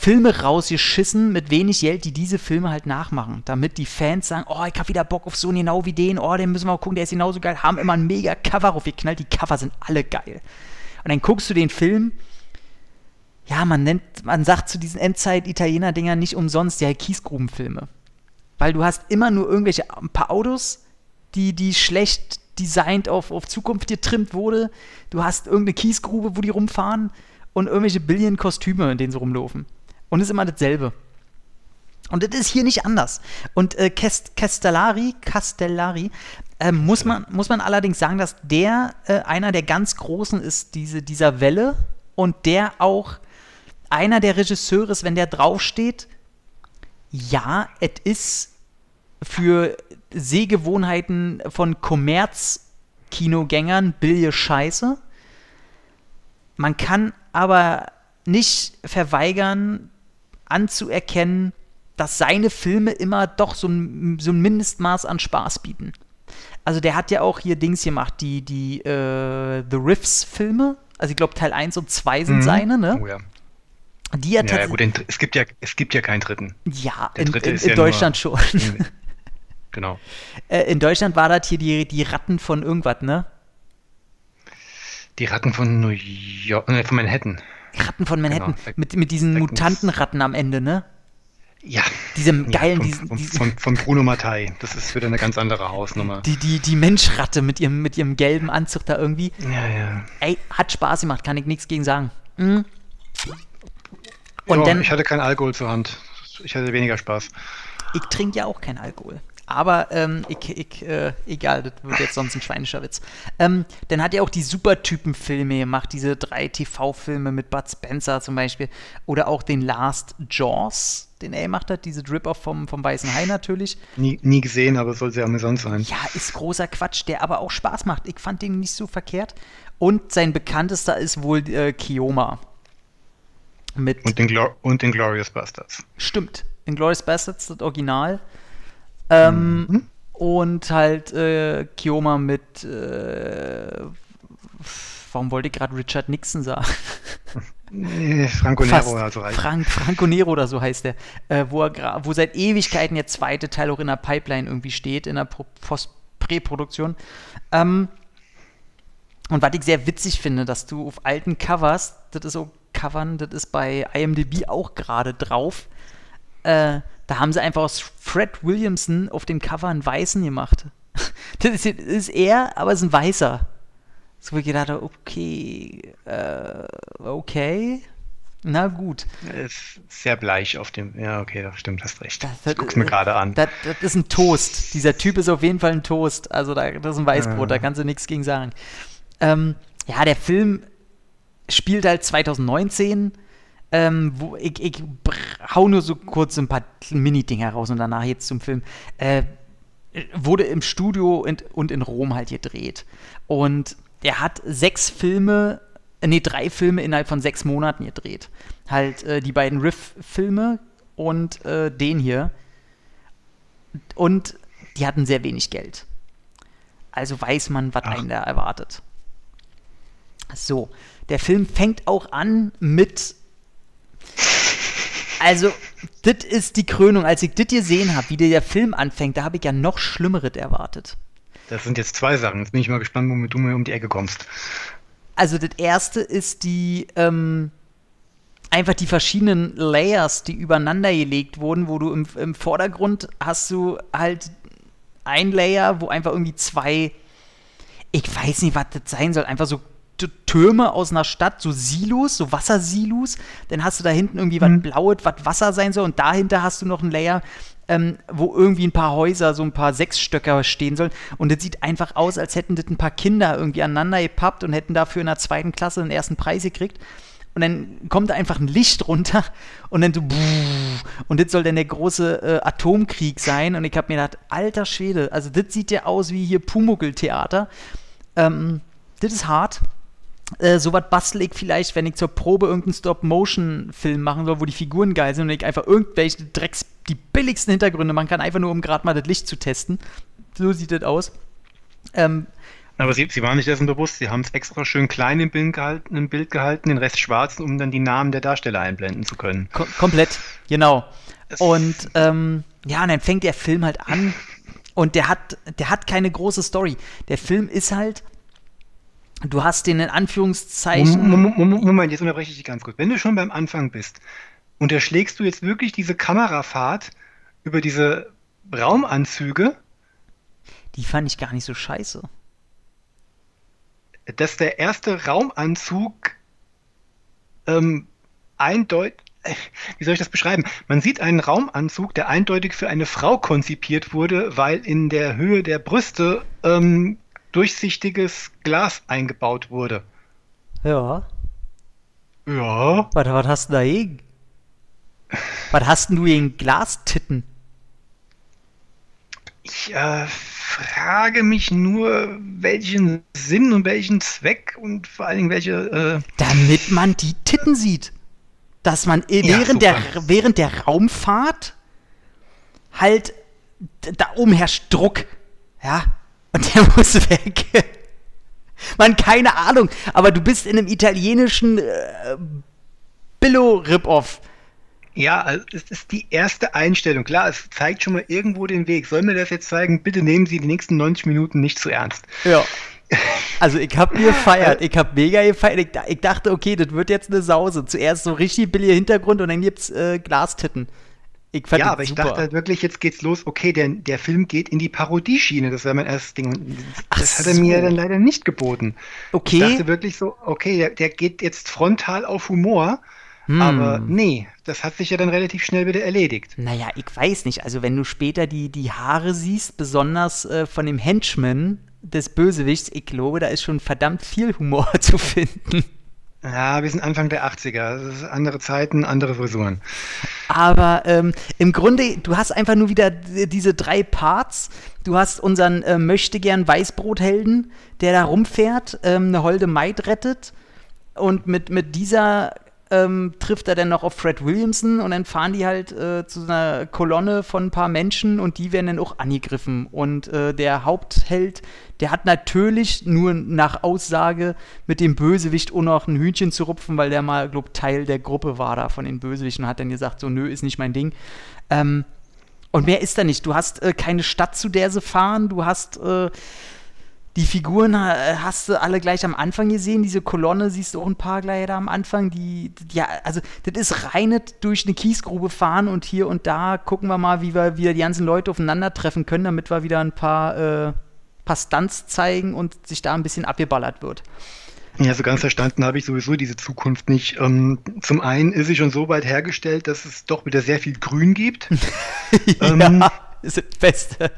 Filme rausgeschissen mit wenig Geld, die diese Filme halt nachmachen, damit die Fans sagen, oh, ich hab wieder Bock auf so genau wie den, oh, den müssen wir mal gucken, der ist genauso geil, haben immer ein mega Cover aufgeknallt, die Cover sind alle geil. Und dann guckst du den Film. Ja, man nennt, man sagt zu diesen Endzeit-Italiener-Dingern nicht umsonst ja Kiesgrubenfilme. Weil du hast immer nur irgendwelche, ein paar Autos, die, die schlecht designt auf, auf Zukunft getrimmt wurde. Du hast irgendeine Kiesgrube, wo die rumfahren und irgendwelche Billion-Kostüme, in denen sie rumlaufen. Und ist immer dasselbe. Und das ist hier nicht anders. Und äh, Castellari, Castellari äh, muss, man, muss man allerdings sagen, dass der äh, einer der ganz Großen ist, diese, dieser Welle. Und der auch einer der Regisseure ist, wenn der draufsteht, ja, es ist für Sehgewohnheiten von Kommerz-Kinogängern billige Scheiße. Man kann aber nicht verweigern, anzuerkennen, dass seine Filme immer doch so ein, so ein Mindestmaß an Spaß bieten. Also der hat ja auch hier Dings gemacht, die, die äh, The Riffs-Filme. Also ich glaube Teil 1 und 2 sind mhm. seine, ne? Oh ja. Die ja, ja gut, es gibt ja, es gibt ja keinen dritten. Ja, in, in, in ja Deutschland nur, schon. genau. Äh, in Deutschland war das hier die, die Ratten von irgendwas, ne? Die Ratten von New York, äh, von Manhattan. Ratten von Manhattan. Genau. Mit, mit diesen Mutantenratten am Ende, ne? Ja. Diesem geilen. Ja, von, diesen, von, von, Bruno Mattei. Das ist wieder eine ganz andere Hausnummer. Die, die, die Menschratte mit ihrem, mit ihrem gelben Anzug da irgendwie. Ja, ja. Ey, hat Spaß gemacht, kann ich nichts gegen sagen. Mhm. Und ja, dann, ich hatte keinen Alkohol zur Hand. Ich hatte weniger Spaß. Ich trinke ja auch keinen Alkohol. Aber ähm, ich, ich, äh, egal, das wird jetzt sonst ein schweinischer Witz. Ähm, dann hat er auch die Supertypen-Filme gemacht, diese drei TV-Filme mit Bud Spencer zum Beispiel. Oder auch den Last Jaws, den er gemacht hat, diese Drip-Off vom, vom Weißen Hai natürlich. Nie, nie gesehen, aber soll sehr amüsant sein. Ja, ist großer Quatsch, der aber auch Spaß macht. Ich fand den nicht so verkehrt. Und sein bekanntester ist wohl äh, Kioma. Mit und, den Glor und den Glorious Bastards. Stimmt. In Glorious Bastards, das Original. Ähm, mhm. Und halt äh, Kioma mit, äh, warum wollte ich gerade Richard Nixon sagen? Franco Nero oder so heißt Frank, Franco Nero oder so heißt der. Äh, wo, er, wo seit Ewigkeiten der zweite Teil auch in der Pipeline irgendwie steht, in der Präproduktion. Ähm, und was ich sehr witzig finde, dass du auf alten Covers, das ist so Covern, das ist bei IMDb auch gerade drauf, äh, da haben sie einfach aus Fred Williamson auf dem Cover einen Weißen gemacht. das ist, ist er, aber es ist ein Weißer. So wo ich gedacht habe, okay, äh, okay, na gut. Ist sehr bleich auf dem, ja okay, das stimmt, hast recht. Das, das, ich guck's mir gerade an. Das, das, ist ein Toast. Dieser Typ ist auf jeden Fall ein Toast. Also da, das ist ein Weißbrot, ja. da kannst du nichts gegen sagen. Ähm, ja, der Film spielt halt 2019 ähm, wo ich, ich hau nur so kurz ein paar Mini-Dinger raus und danach jetzt zum Film. Äh, wurde im Studio in, und in Rom halt gedreht. Und er hat sechs Filme, äh, nee, drei Filme innerhalb von sechs Monaten gedreht. Halt äh, die beiden Riff-Filme und äh, den hier. Und die hatten sehr wenig Geld. Also weiß man, was einen da erwartet. So, der Film fängt auch an mit. Also, das ist die Krönung. Als ich das gesehen habe, wie der Film anfängt, da habe ich ja noch Schlimmeres erwartet. Das sind jetzt zwei Sachen. Jetzt bin ich mal gespannt, womit du mir um die Ecke kommst. Also, das erste ist die. Ähm, einfach die verschiedenen Layers, die übereinander gelegt wurden, wo du im, im Vordergrund hast du halt ein Layer, wo einfach irgendwie zwei, ich weiß nicht, was das sein soll, einfach so Türme aus einer Stadt, so Silos, so Wassersilos. Dann hast du da hinten irgendwie mhm. was Blaues, was Wasser sein soll. Und dahinter hast du noch ein Layer, ähm, wo irgendwie ein paar Häuser, so ein paar Sechsstöcker stehen sollen. Und das sieht einfach aus, als hätten das ein paar Kinder irgendwie aneinander gepappt und hätten dafür in der zweiten Klasse den ersten Preis gekriegt und dann kommt da einfach ein Licht runter und dann so und das soll dann der große äh, Atomkrieg sein und ich habe mir gedacht, alter Schwede, also das sieht ja aus wie hier Pumuckl-Theater. Ähm, das ist hart. Äh, so was bastel ich vielleicht, wenn ich zur Probe irgendeinen Stop-Motion-Film machen soll, wo die Figuren geil sind und ich einfach irgendwelche Drecks, die billigsten Hintergründe machen kann, einfach nur um gerade mal das Licht zu testen. So sieht das aus. Ähm, aber sie, sie waren nicht dessen bewusst, sie haben es extra schön klein im Bild, gehalten, im Bild gehalten, den Rest schwarz, um dann die Namen der Darsteller einblenden zu können. Kom komplett, genau. und ähm, ja, und dann fängt der Film halt an und der hat, der hat keine große Story. Der Film ist halt, du hast den in Anführungszeichen. Moment, Moment, jetzt unterbreche ich dich ganz kurz. Wenn du schon beim Anfang bist, unterschlägst du jetzt wirklich diese Kamerafahrt über diese Raumanzüge? Die fand ich gar nicht so scheiße dass der erste Raumanzug ähm, eindeutig, wie soll ich das beschreiben? Man sieht einen Raumanzug, der eindeutig für eine Frau konzipiert wurde, weil in der Höhe der Brüste ähm, durchsichtiges Glas eingebaut wurde. Ja. Ja. Was, was hast du da dagegen? was hast denn du gegen Glastitten? Ich äh, frage mich nur, welchen Sinn und welchen Zweck und vor allen Dingen welche. Äh Damit man die Titten sieht. Dass man ja, während, der, während der Raumfahrt halt da oben herrscht Druck. Ja. Und der muss weg. Man, keine Ahnung. Aber du bist in einem italienischen äh, Billo-Rip-Off. Ja, also es ist die erste Einstellung. Klar, es zeigt schon mal irgendwo den Weg. Soll mir das jetzt zeigen? Bitte nehmen Sie die nächsten 90 Minuten nicht zu ernst. Ja. Also ich habe mir gefeiert, ich habe mega gefeiert. Ich, ich, dachte, okay, das wird jetzt eine Sause. Zuerst so richtig billiger Hintergrund und dann gibt's äh, Glastitten. Ich ja, aber ich dachte halt wirklich, jetzt geht's los. Okay, der, der Film geht in die Parodieschiene. Das wäre mein erstes Ding. Das Ach hat er so. mir dann leider nicht geboten. Okay. Ich dachte wirklich so, okay, der, der geht jetzt frontal auf Humor. Hm. Aber nee, das hat sich ja dann relativ schnell wieder erledigt. Naja, ich weiß nicht. Also wenn du später die, die Haare siehst, besonders äh, von dem Henchman des Bösewichts, ich glaube, da ist schon verdammt viel Humor zu finden. Ja, wir sind Anfang der 80er. Das ist andere Zeiten, andere Frisuren. Aber ähm, im Grunde, du hast einfach nur wieder diese drei Parts. Du hast unseren äh, möchtegern Weißbrothelden, der da rumfährt, ähm, eine holde Maid rettet. Und mit, mit dieser ähm, trifft er dann noch auf Fred Williamson und dann fahren die halt äh, zu einer Kolonne von ein paar Menschen und die werden dann auch angegriffen. Und äh, der Hauptheld, der hat natürlich nur nach Aussage mit dem Bösewicht auch noch ein Hühnchen zu rupfen, weil der mal, glaub, Teil der Gruppe war da von den Bösewichten und hat dann gesagt, so, nö, ist nicht mein Ding. Ähm, und mehr ist da nicht. Du hast äh, keine Stadt, zu der sie fahren, du hast äh, die Figuren äh, hast du alle gleich am Anfang gesehen. Diese Kolonne siehst du auch ein paar gleich da am Anfang. Die, ja, also das ist rein durch eine Kiesgrube fahren und hier und da gucken wir mal, wie wir wieder die ganzen Leute aufeinandertreffen können, damit wir wieder ein paar, äh, paar Stunts zeigen und sich da ein bisschen abgeballert wird. Ja, so ganz verstanden habe ich sowieso diese Zukunft nicht. Ähm, zum einen ist sie schon so weit hergestellt, dass es doch wieder sehr viel Grün gibt. ja, ähm, ist das Beste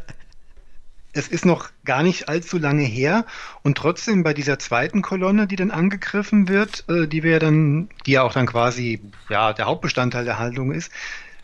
es ist noch gar nicht allzu lange her und trotzdem bei dieser zweiten Kolonne, die dann angegriffen wird, äh, die wir dann, die ja auch dann quasi ja der Hauptbestandteil der Handlung ist,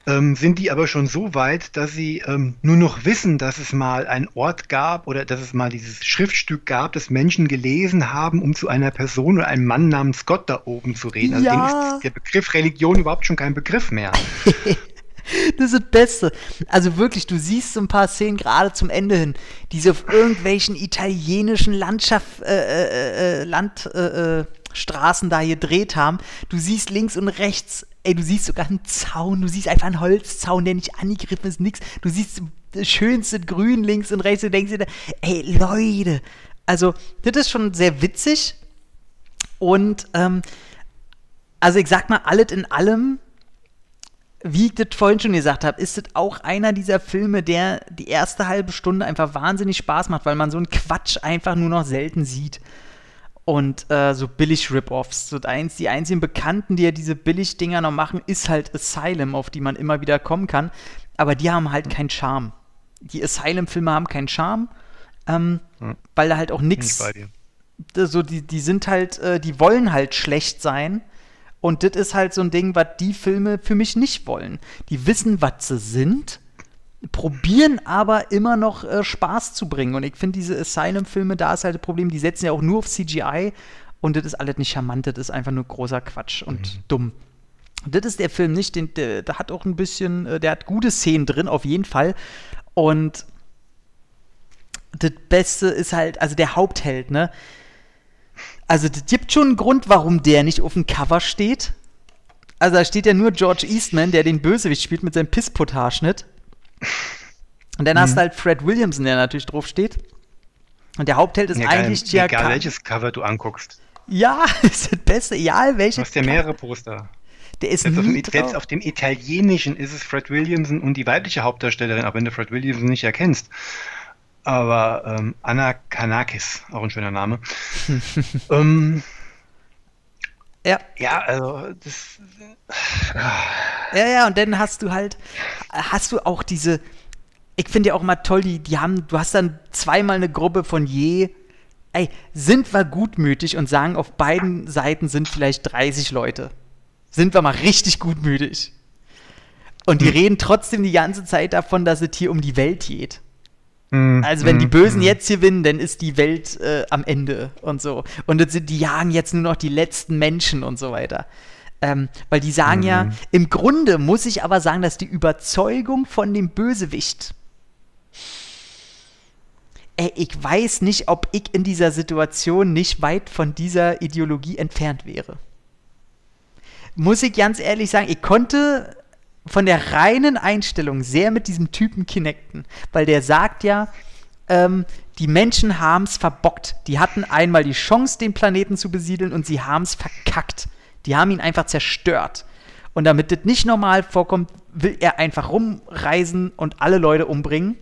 ähm, sind die aber schon so weit, dass sie ähm, nur noch wissen, dass es mal einen Ort gab oder dass es mal dieses Schriftstück gab, das Menschen gelesen haben, um zu einer Person oder einem Mann namens Gott da oben zu reden. Also ja. denen ist der Begriff Religion überhaupt schon kein Begriff mehr. Das ist das Beste. Also wirklich, du siehst so ein paar Szenen gerade zum Ende hin, die sie auf irgendwelchen italienischen Landschaft, äh, äh, äh Landstraßen äh, da gedreht haben. Du siehst links und rechts, ey, du siehst sogar einen Zaun, du siehst einfach einen Holzzaun, der nicht angegriffen ist, nix. Du siehst das schönste Grün links und rechts und denkst dir, ey, Leute. Also, das ist schon sehr witzig. Und, ähm, also ich sag mal, alles in allem wie ich das vorhin schon gesagt habe, ist das auch einer dieser Filme, der die erste halbe Stunde einfach wahnsinnig Spaß macht, weil man so einen Quatsch einfach nur noch selten sieht. Und äh, so Billig-Rip-Offs. So eins, die einzigen Bekannten, die ja diese Billig-Dinger noch machen, ist halt Asylum, auf die man immer wieder kommen kann. Aber die haben halt keinen Charme. Die Asylum-Filme haben keinen Charme, ähm, hm. weil da halt auch nichts. So, die, die sind halt, äh, die wollen halt schlecht sein und das ist halt so ein Ding, was die Filme für mich nicht wollen. Die wissen, was sie sind, probieren aber immer noch äh, Spaß zu bringen. Und ich finde, diese Asylum-Filme, da ist halt das Problem, die setzen ja auch nur auf CGI und das ist alles nicht charmant, das ist einfach nur großer Quatsch und mhm. dumm. Das ist der Film nicht, den, der, der, hat auch ein bisschen, äh, der hat gute Szenen drin, auf jeden Fall. Und das Beste ist halt, also der Hauptheld, ne? Also, es gibt schon einen Grund, warum der nicht auf dem Cover steht. Also, da steht ja nur George Eastman, der den Bösewicht spielt mit seinem Pisspot-Haarschnitt. Und dann mhm. hast du halt Fred Williamson, der natürlich drauf steht. Und der Hauptheld ist ja, eigentlich Egal, egal welches Cover du anguckst. Ja, ist das Beste, egal welches. Du hast ja mehrere Poster. Der ist selbst, nie auf, selbst auf dem Italienischen ist es Fred Williamson und die weibliche Hauptdarstellerin, auch wenn du Fred Williamson nicht erkennst aber ähm, Anna Kanakis, auch ein schöner Name. ähm, ja. Ja, also das. Äh, ja, ja, und dann hast du halt, hast du auch diese, ich finde ja auch mal toll, die, die haben, du hast dann zweimal eine Gruppe von je, ey, sind wir gutmütig und sagen, auf beiden Seiten sind vielleicht 30 Leute. Sind wir mal richtig gutmütig. Und die hm. reden trotzdem die ganze Zeit davon, dass es hier um die Welt geht. Mhm. Also wenn die mhm. Bösen mhm. jetzt gewinnen, dann ist die Welt äh, am Ende und so. Und die jagen jetzt nur noch die letzten Menschen und so weiter. Ähm, weil die sagen mhm. ja, im Grunde muss ich aber sagen, dass die Überzeugung von dem Bösewicht. Ey, ich weiß nicht, ob ich in dieser Situation nicht weit von dieser Ideologie entfernt wäre. Muss ich ganz ehrlich sagen, ich konnte von der reinen Einstellung sehr mit diesem Typen connecten, weil der sagt ja, ähm, die Menschen haben es verbockt. Die hatten einmal die Chance, den Planeten zu besiedeln und sie haben es verkackt. Die haben ihn einfach zerstört. Und damit das nicht normal vorkommt, will er einfach rumreisen und alle Leute umbringen.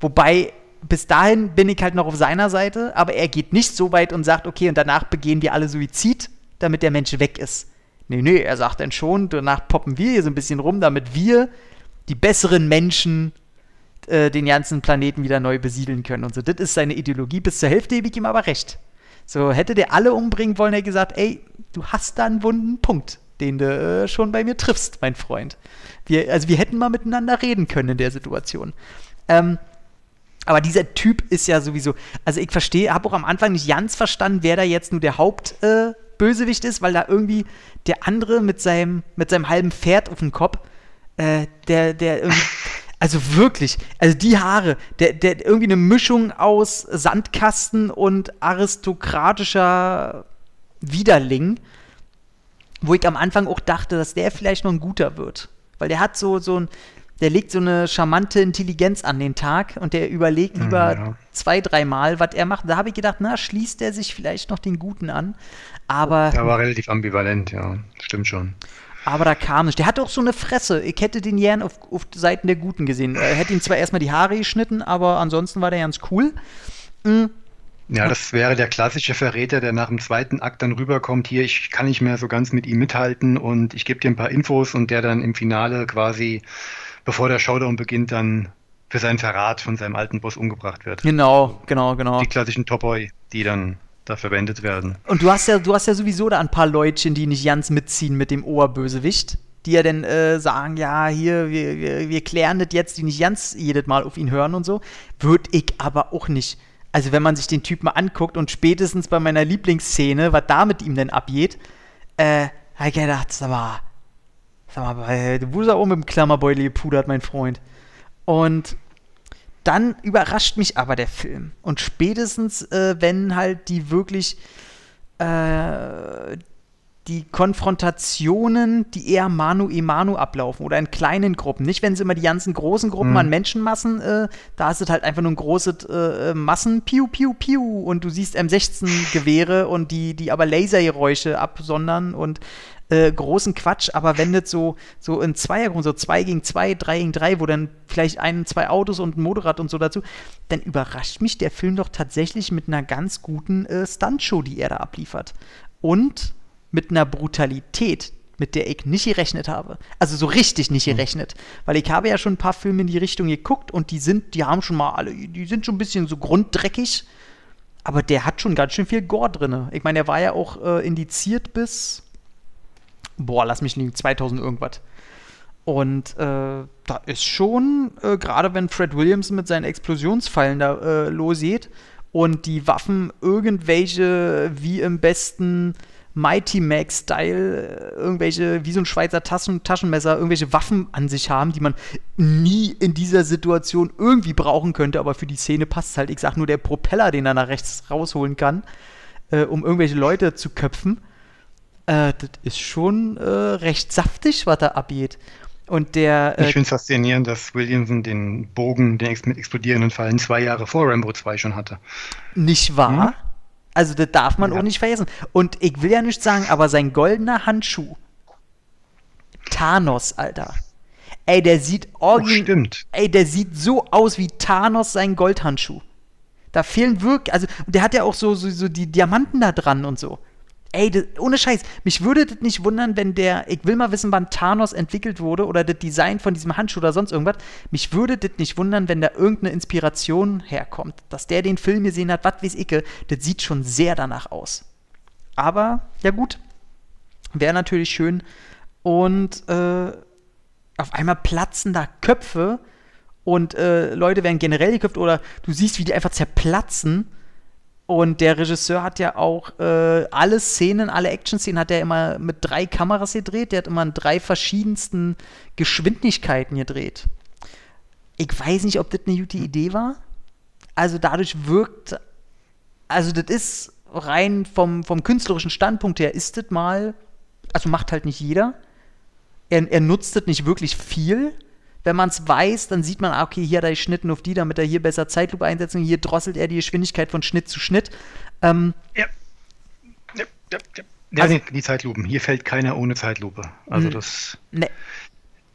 Wobei, bis dahin bin ich halt noch auf seiner Seite, aber er geht nicht so weit und sagt, okay, und danach begehen wir alle Suizid, damit der Mensch weg ist. Nee, nee, er sagt dann schon, danach poppen wir hier so ein bisschen rum, damit wir, die besseren Menschen, äh, den ganzen Planeten wieder neu besiedeln können und so. Das ist seine Ideologie. Bis zur Hälfte gebe ich ihm aber recht. So, hätte der alle umbringen wollen, hätte gesagt, ey, du hast da einen wunden Punkt, den du äh, schon bei mir triffst, mein Freund. Wir, also wir hätten mal miteinander reden können in der Situation. Ähm, aber dieser Typ ist ja sowieso, also ich verstehe, habe auch am Anfang nicht ganz verstanden, wer da jetzt nur der Haupt, äh, Bösewicht ist, weil da irgendwie der andere mit seinem, mit seinem halben Pferd auf dem Kopf, äh, der, der irgendwie, also wirklich, also die Haare, der, der irgendwie eine Mischung aus Sandkasten und aristokratischer Widerling, wo ich am Anfang auch dachte, dass der vielleicht noch ein guter wird. Weil der hat so, so ein, der legt so eine charmante Intelligenz an den Tag und der überlegt mhm, lieber ja. zwei, dreimal, was er macht. Da habe ich gedacht, na, schließt er sich vielleicht noch den Guten an. Aber. Er war relativ ambivalent, ja. Stimmt schon. Aber da kam es. Der hatte auch so eine Fresse. Ich hätte den gern auf, auf Seiten der Guten gesehen. Er hätte ihm zwar erstmal die Haare geschnitten, aber ansonsten war der ganz cool. Mhm. Ja, das wäre der klassische Verräter, der nach dem zweiten Akt dann rüberkommt, hier, ich kann nicht mehr so ganz mit ihm mithalten und ich gebe dir ein paar Infos und der dann im Finale quasi bevor der Showdown beginnt, dann für seinen Verrat von seinem alten Boss umgebracht wird. Genau, genau, genau. Die klassischen Topoi, die dann da verwendet werden. Und du hast ja, du hast ja sowieso da ein paar Leutchen, die nicht ganz mitziehen mit dem Oberbösewicht, die ja dann äh, sagen, ja, hier, wir, wir, wir klären das jetzt, die nicht ganz jedes Mal auf ihn hören und so. Würde ich aber auch nicht. Also wenn man sich den Typ mal anguckt und spätestens bei meiner Lieblingsszene, was da mit ihm denn abgeht, äh, habe ich gedacht, aber Sag mal, du wurdest auch mit dem Klammerbeutel gepudert, mein Freund. Und dann überrascht mich aber der Film. Und spätestens, äh, wenn halt die wirklich äh, die Konfrontationen, die eher Manu e Manu ablaufen oder in kleinen Gruppen. Nicht, wenn sie immer die ganzen großen Gruppen mhm. an Menschenmassen, äh, da ist es halt einfach nur ein großes äh, Massen, piu, piu, piu und du siehst M16-Gewehre und die, die aber Lasergeräusche absondern und äh, großen Quatsch, aber wenn das so, so in Zweiergrund, so zwei gegen zwei, drei gegen drei, wo dann vielleicht ein, zwei Autos und ein Motorrad und so dazu, dann überrascht mich der Film doch tatsächlich mit einer ganz guten äh, Stuntshow, die er da abliefert. Und mit einer Brutalität, mit der ich nicht gerechnet habe. Also so richtig nicht hm. gerechnet. Weil ich habe ja schon ein paar Filme in die Richtung geguckt und die sind, die haben schon mal alle, die sind schon ein bisschen so grunddreckig. Aber der hat schon ganz schön viel Gore drin. Ich meine, der war ja auch äh, indiziert bis, boah, lass mich liegen, 2000 irgendwas. Und äh, da ist schon, äh, gerade wenn Fred Williams mit seinen Explosionsfallen da äh, losgeht und die Waffen irgendwelche wie im besten Mighty Max-Style, äh, irgendwelche, wie so ein Schweizer Taschen, Taschenmesser, irgendwelche Waffen an sich haben, die man nie in dieser Situation irgendwie brauchen könnte, aber für die Szene passt halt. Ich sag nur der Propeller, den er nach rechts rausholen kann, äh, um irgendwelche Leute zu köpfen. Äh, das ist schon äh, recht saftig, was da abgeht. Und der, äh, ich finde es faszinierend, dass Williamson den Bogen, den mit explodierenden Fallen, zwei Jahre vor Rambo 2 schon hatte. Nicht wahr? Hm? Also das darf man ja. auch nicht vergessen. Und ich will ja nicht sagen, aber sein goldener Handschuh. Thanos, Alter. Ey, der sieht original. Stimmt. Ey, der sieht so aus wie Thanos sein Goldhandschuh. Da fehlen wirklich, also der hat ja auch so, so, so die Diamanten da dran und so. Ey, das, ohne Scheiß, mich würde das nicht wundern, wenn der, ich will mal wissen, wann Thanos entwickelt wurde oder das Design von diesem Handschuh oder sonst irgendwas. Mich würde das nicht wundern, wenn da irgendeine Inspiration herkommt. Dass der den Film gesehen hat, was weiß ich, das sieht schon sehr danach aus. Aber, ja gut, wäre natürlich schön. Und äh, auf einmal platzen da Köpfe und äh, Leute werden generell geköpft oder du siehst, wie die einfach zerplatzen und der Regisseur hat ja auch äh, alle Szenen, alle Action-Szenen hat er immer mit drei Kameras gedreht. Der hat immer in drei verschiedensten Geschwindigkeiten gedreht. Ich weiß nicht, ob das eine gute Idee war. Also dadurch wirkt, also das ist rein vom, vom künstlerischen Standpunkt her, ist das mal, also macht halt nicht jeder. Er, er nutzt das nicht wirklich viel wenn man es weiß, dann sieht man, ah, okay, hier hat er geschnitten auf die, damit er hier besser Zeitlupe einsetzt und hier drosselt er die Geschwindigkeit von Schnitt zu Schnitt. Ähm, ja. Ja, ja, ja. ja also, die Zeitlupen. Hier fällt keiner ohne Zeitlupe. Also hm. das. Ne.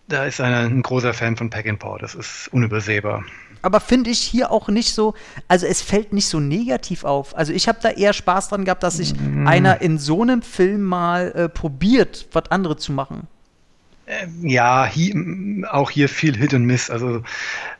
Da ist einer ein großer Fan von Pack and Paw. Das ist unübersehbar. Aber finde ich hier auch nicht so, also es fällt nicht so negativ auf. Also ich habe da eher Spaß dran gehabt, dass sich mm. einer in so einem Film mal äh, probiert, was andere zu machen. Ähm, ja, hier, auch hier viel Hit und Miss. Also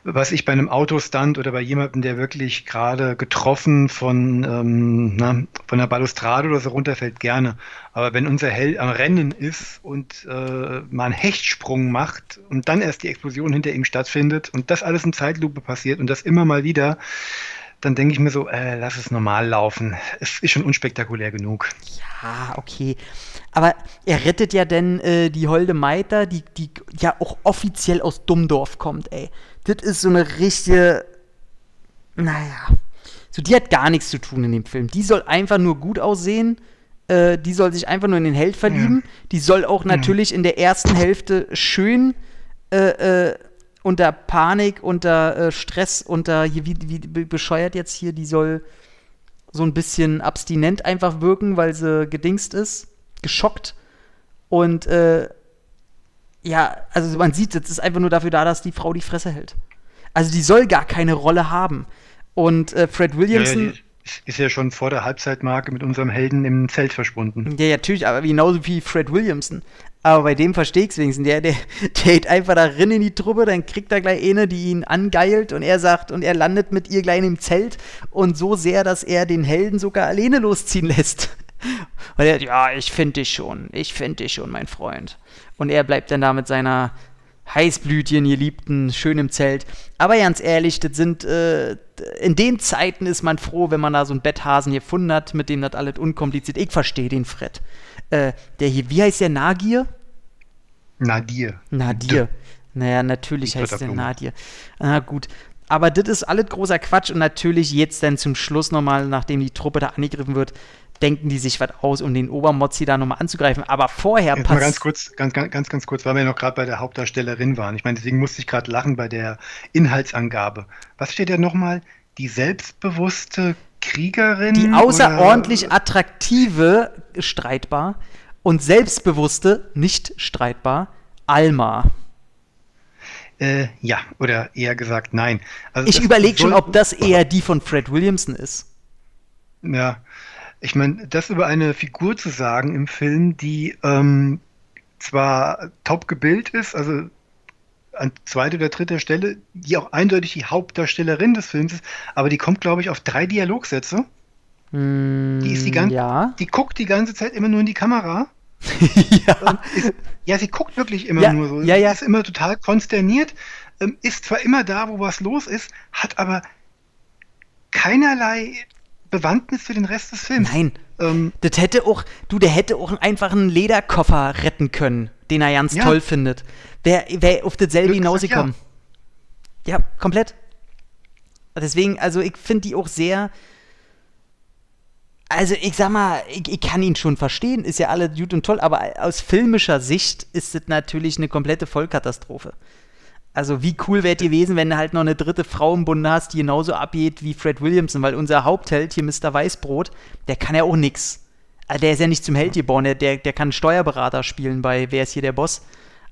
was ich bei einem Autostunt oder bei jemandem, der wirklich gerade getroffen von, ähm, na, von der Balustrade oder so runterfällt, gerne. Aber wenn unser Held am Rennen ist und äh, mal einen Hechtsprung macht und dann erst die Explosion hinter ihm stattfindet und das alles in Zeitlupe passiert und das immer mal wieder, dann denke ich mir so, äh, lass es normal laufen. Es ist schon unspektakulär genug. Ja, okay. Aber er rettet ja denn äh, die Holde Meiter, die, die ja auch offiziell aus Dummdorf kommt, ey. Das ist so eine richtige. Naja. So, die hat gar nichts zu tun in dem Film. Die soll einfach nur gut aussehen. Äh, die soll sich einfach nur in den Held verlieben. Ja. Die soll auch natürlich ja. in der ersten Hälfte schön äh, äh unter Panik, unter äh, Stress, unter wie, wie bescheuert jetzt hier, die soll so ein bisschen abstinent einfach wirken, weil sie gedingst ist, geschockt. Und äh, ja, also man sieht, es ist einfach nur dafür da, dass die Frau die Fresse hält. Also die soll gar keine Rolle haben. Und äh, Fred Williamson. Ja, ja, ist ja schon vor der Halbzeitmarke mit unserem Helden im Zelt verschwunden. Ja, natürlich, aber genauso wie Fred Williamson. Aber bei dem verstehe ich es wenigstens. Der, der, der geht einfach da rein in die Truppe, dann kriegt er gleich eine, die ihn angeilt und er sagt, und er landet mit ihr gleich im Zelt und so sehr, dass er den Helden sogar alleine losziehen lässt. Und er, ja, ich finde dich schon, ich finde dich schon, mein Freund. Und er bleibt dann da mit seiner Heißblütchen, Geliebten, schön im Zelt. Aber ganz ehrlich, das sind, äh, in den Zeiten ist man froh, wenn man da so einen Betthasen gefunden hat, mit dem das alles unkompliziert. Ich verstehe den Fred. Äh, der hier, wie heißt der Nagier? Nadir. Nadir. Naja, natürlich heißt der Nadir. Ah, gut. Aber das ist alles großer Quatsch und natürlich jetzt dann zum Schluss nochmal, nachdem die Truppe da angegriffen wird, denken die sich was aus, um den Obermozzi da nochmal anzugreifen. Aber vorher passt. ganz kurz, ganz, ganz, ganz, ganz kurz, weil wir noch gerade bei der Hauptdarstellerin waren. Ich meine, deswegen musste ich gerade lachen bei der Inhaltsangabe. Was steht da nochmal? Die selbstbewusste Kriegerin? Die außerordentlich oder? attraktive, streitbar, und selbstbewusste, nicht streitbar, Alma. Äh, ja, oder eher gesagt nein. Also ich überlege schon, ob das eher die von Fred Williamson ist. Ja, ich meine, das über eine Figur zu sagen im Film, die ähm, zwar top gebildet ist, also an zweiter oder dritter Stelle, die auch eindeutig die Hauptdarstellerin des Films ist, aber die kommt, glaube ich, auf drei Dialogsätze. Mm, die ist die ganze, ja. die guckt die ganze Zeit immer nur in die Kamera. ja. Ist, ja, sie guckt wirklich immer ja, nur so. Ja, ja. Ist immer total konsterniert, ähm, ist zwar immer da, wo was los ist, hat aber keinerlei Bewandtnis für den Rest des Films. Nein. Ähm, das hätte auch, du, der hätte auch einfach einen Lederkoffer retten können, den er ganz ja. toll findet. Wäre wär auf dasselbe hinausgekommen. Ja. ja, komplett. Deswegen, also ich finde die auch sehr. Also ich sag mal, ich, ich, kann ihn schon verstehen, ist ja alles gut und toll, aber aus filmischer Sicht ist es natürlich eine komplette Vollkatastrophe. Also wie cool wäre gewesen, wenn du halt noch eine dritte Frau im Bunde hast, die genauso abgeht wie Fred Williamson, weil unser Hauptheld hier, Mr. Weißbrot, der kann ja auch nix. Also der ist ja nicht zum Held geboren, der, der kann Steuerberater spielen bei Wer ist hier der Boss,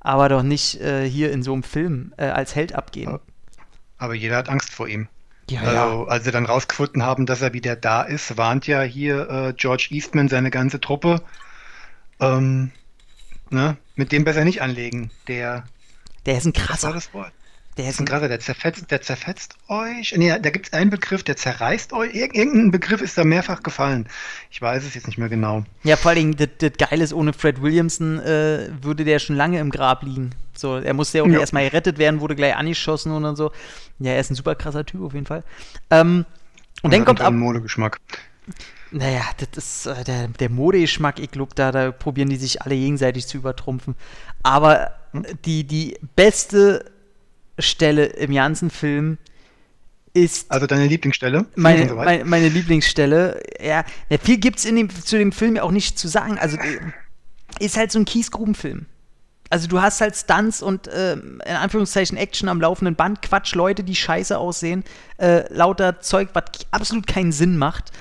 aber doch nicht äh, hier in so einem Film äh, als Held abgehen. Aber jeder hat Angst vor ihm. Ja, also, ja. als sie dann rausgefunden haben, dass er wieder da ist, warnt ja hier äh, George Eastman seine ganze Truppe. Ähm, ne? Mit dem besser nicht anlegen. Der der ist ein krasser. Das war das Wort. Der ist ein krasser, der zerfetzt, der zerfetzt euch. Nee, da gibt es einen Begriff, der zerreißt euch. irgendein Begriff ist da mehrfach gefallen. Ich weiß es jetzt nicht mehr genau. Ja, vor allem, das, das Geile ist, ohne Fred Williamson äh, würde der schon lange im Grab liegen. So, er musste ja auch ja. erstmal gerettet werden, wurde gleich angeschossen und so. Ja, er ist ein super krasser Typ auf jeden Fall. Ähm, und ja, dann kommt ab. Modegeschmack. Naja, das ist äh, der, der Modegeschmack, ich glaube, da, da probieren die sich alle gegenseitig zu übertrumpfen. Aber die, die beste Stelle im ganzen Film ist. Also deine Lieblingsstelle? Meine, so meine, meine, Lieblingsstelle. Ja, ja viel gibt es dem, zu dem Film ja auch nicht zu sagen. Also ist halt so ein Kiesgrubenfilm. Also du hast halt Stunts und äh, in Anführungszeichen Action am laufenden Band, Quatsch, Leute, die scheiße aussehen, äh, lauter Zeug, was absolut keinen Sinn macht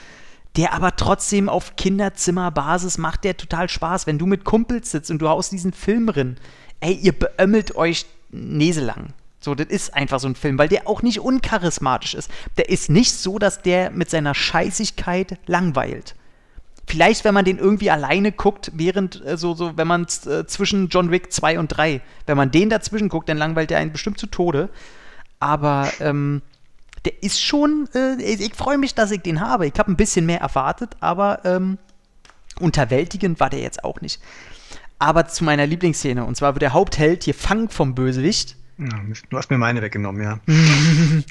der aber trotzdem auf Kinderzimmerbasis macht der total Spaß. Wenn du mit Kumpels sitzt und du haust diesen Film drin, ey, ihr beömmelt euch näselang. So, das ist einfach so ein Film, weil der auch nicht uncharismatisch ist. Der ist nicht so, dass der mit seiner Scheißigkeit langweilt. Vielleicht, wenn man den irgendwie alleine guckt, während, äh, so, so, wenn man äh, zwischen John Wick 2 und 3, wenn man den dazwischen guckt, dann langweilt der einen bestimmt zu Tode. Aber, ähm, der ist schon, äh, ich freue mich, dass ich den habe. Ich habe ein bisschen mehr erwartet, aber ähm, unterwältigend war der jetzt auch nicht. Aber zu meiner Lieblingsszene, und zwar wird der Hauptheld hier fangen vom Bösewicht. Du hast mir meine weggenommen, ja. und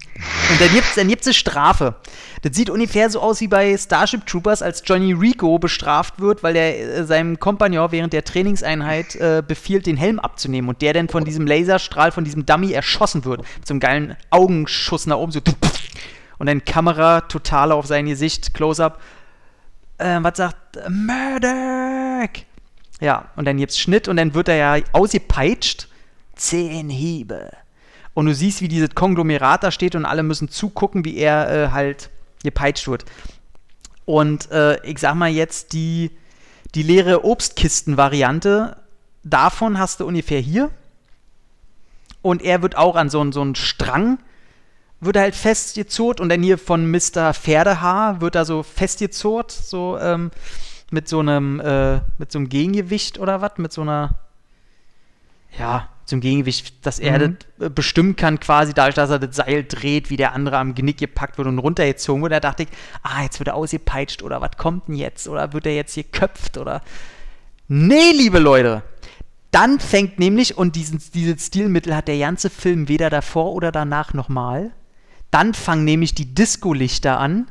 dann gibt es dann gibt's eine Strafe. Das sieht ungefähr so aus wie bei Starship Troopers, als Johnny Rico bestraft wird, weil er äh, seinem Kompagnon während der Trainingseinheit äh, befiehlt, den Helm abzunehmen und der dann von diesem Laserstrahl, von diesem Dummy erschossen wird. Mit so einem geilen Augenschuss nach oben, so. Und dann Kamera total auf sein Gesicht, Close-up. Äh, was sagt Murdoch? Ja, und dann gibt's Schnitt und dann wird er ja ausgepeitscht. Zehn Hiebe. Und du siehst, wie dieses Konglomerat da steht und alle müssen zugucken, wie er äh, halt gepeitscht wird. Und äh, ich sag mal jetzt, die, die leere Obstkisten-Variante, davon hast du ungefähr hier. Und er wird auch an so, so einen Strang, wird halt festgezurrt und dann hier von Mr. Pferdehaar wird er so festgezurrt, so, ähm, mit so einem, äh, mit so einem Gegengewicht oder was? Mit so einer, ja, zum Gegengewicht, dass er mhm. das äh, bestimmen kann, quasi dadurch, dass er das Seil dreht, wie der andere am Genick gepackt wird und runtergezogen wird. Da dachte ich, ah, jetzt wird er ausgepeitscht oder was kommt denn jetzt? Oder wird er jetzt geköpft oder. Nee, liebe Leute! Dann fängt nämlich, und diesen, dieses Stilmittel hat der ganze Film weder davor oder danach nochmal, dann fangen nämlich die Disco-Lichter an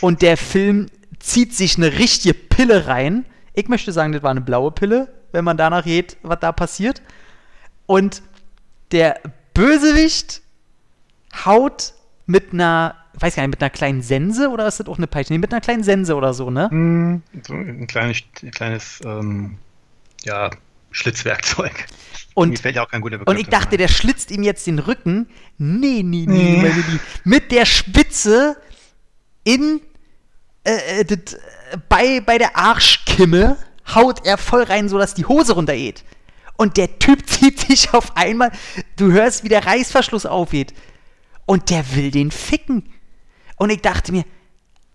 und der Film zieht sich eine richtige Pille rein. Ich möchte sagen, das war eine blaue Pille. wenn man danach geht, was da passiert. Und der Bösewicht haut mit einer, weiß gar nicht, mit einer kleinen Sense oder ist das auch eine Peitsche? Nee, mit einer kleinen Sense oder so, ne? Mm, so ein kleines, kleines ähm, ja, Schlitzwerkzeug. Und, fällt ja auch kein guter Begriff und ich dachte, der schlitzt ihm jetzt den Rücken. Nee, nee, nee, nee. nee. Mit der Spitze in äh, äh das, bei, bei der Arschkimme haut er voll rein, sodass die Hose runtergeht. Und der Typ zieht sich auf einmal, du hörst, wie der Reißverschluss aufgeht. Und der will den ficken. Und ich dachte mir,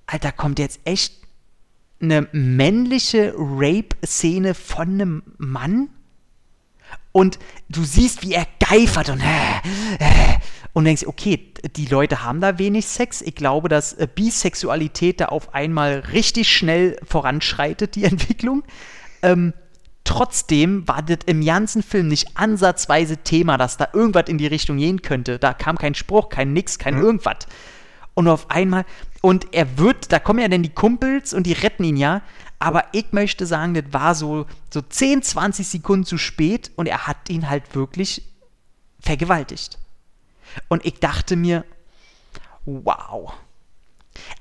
Alter, kommt jetzt echt eine männliche Rape-Szene von einem Mann? Und du siehst, wie er geifert und äh, äh, und denkst, okay, die Leute haben da wenig Sex. Ich glaube, dass äh, Bisexualität da auf einmal richtig schnell voranschreitet, die Entwicklung. Ähm, trotzdem war das im ganzen Film nicht ansatzweise Thema, dass da irgendwas in die Richtung gehen könnte. Da kam kein Spruch, kein Nix, kein mhm. irgendwas. Und auf einmal, und er wird, da kommen ja dann die Kumpels und die retten ihn ja. Aber ich möchte sagen, das war so, so 10, 20 Sekunden zu spät und er hat ihn halt wirklich vergewaltigt. Und ich dachte mir, wow.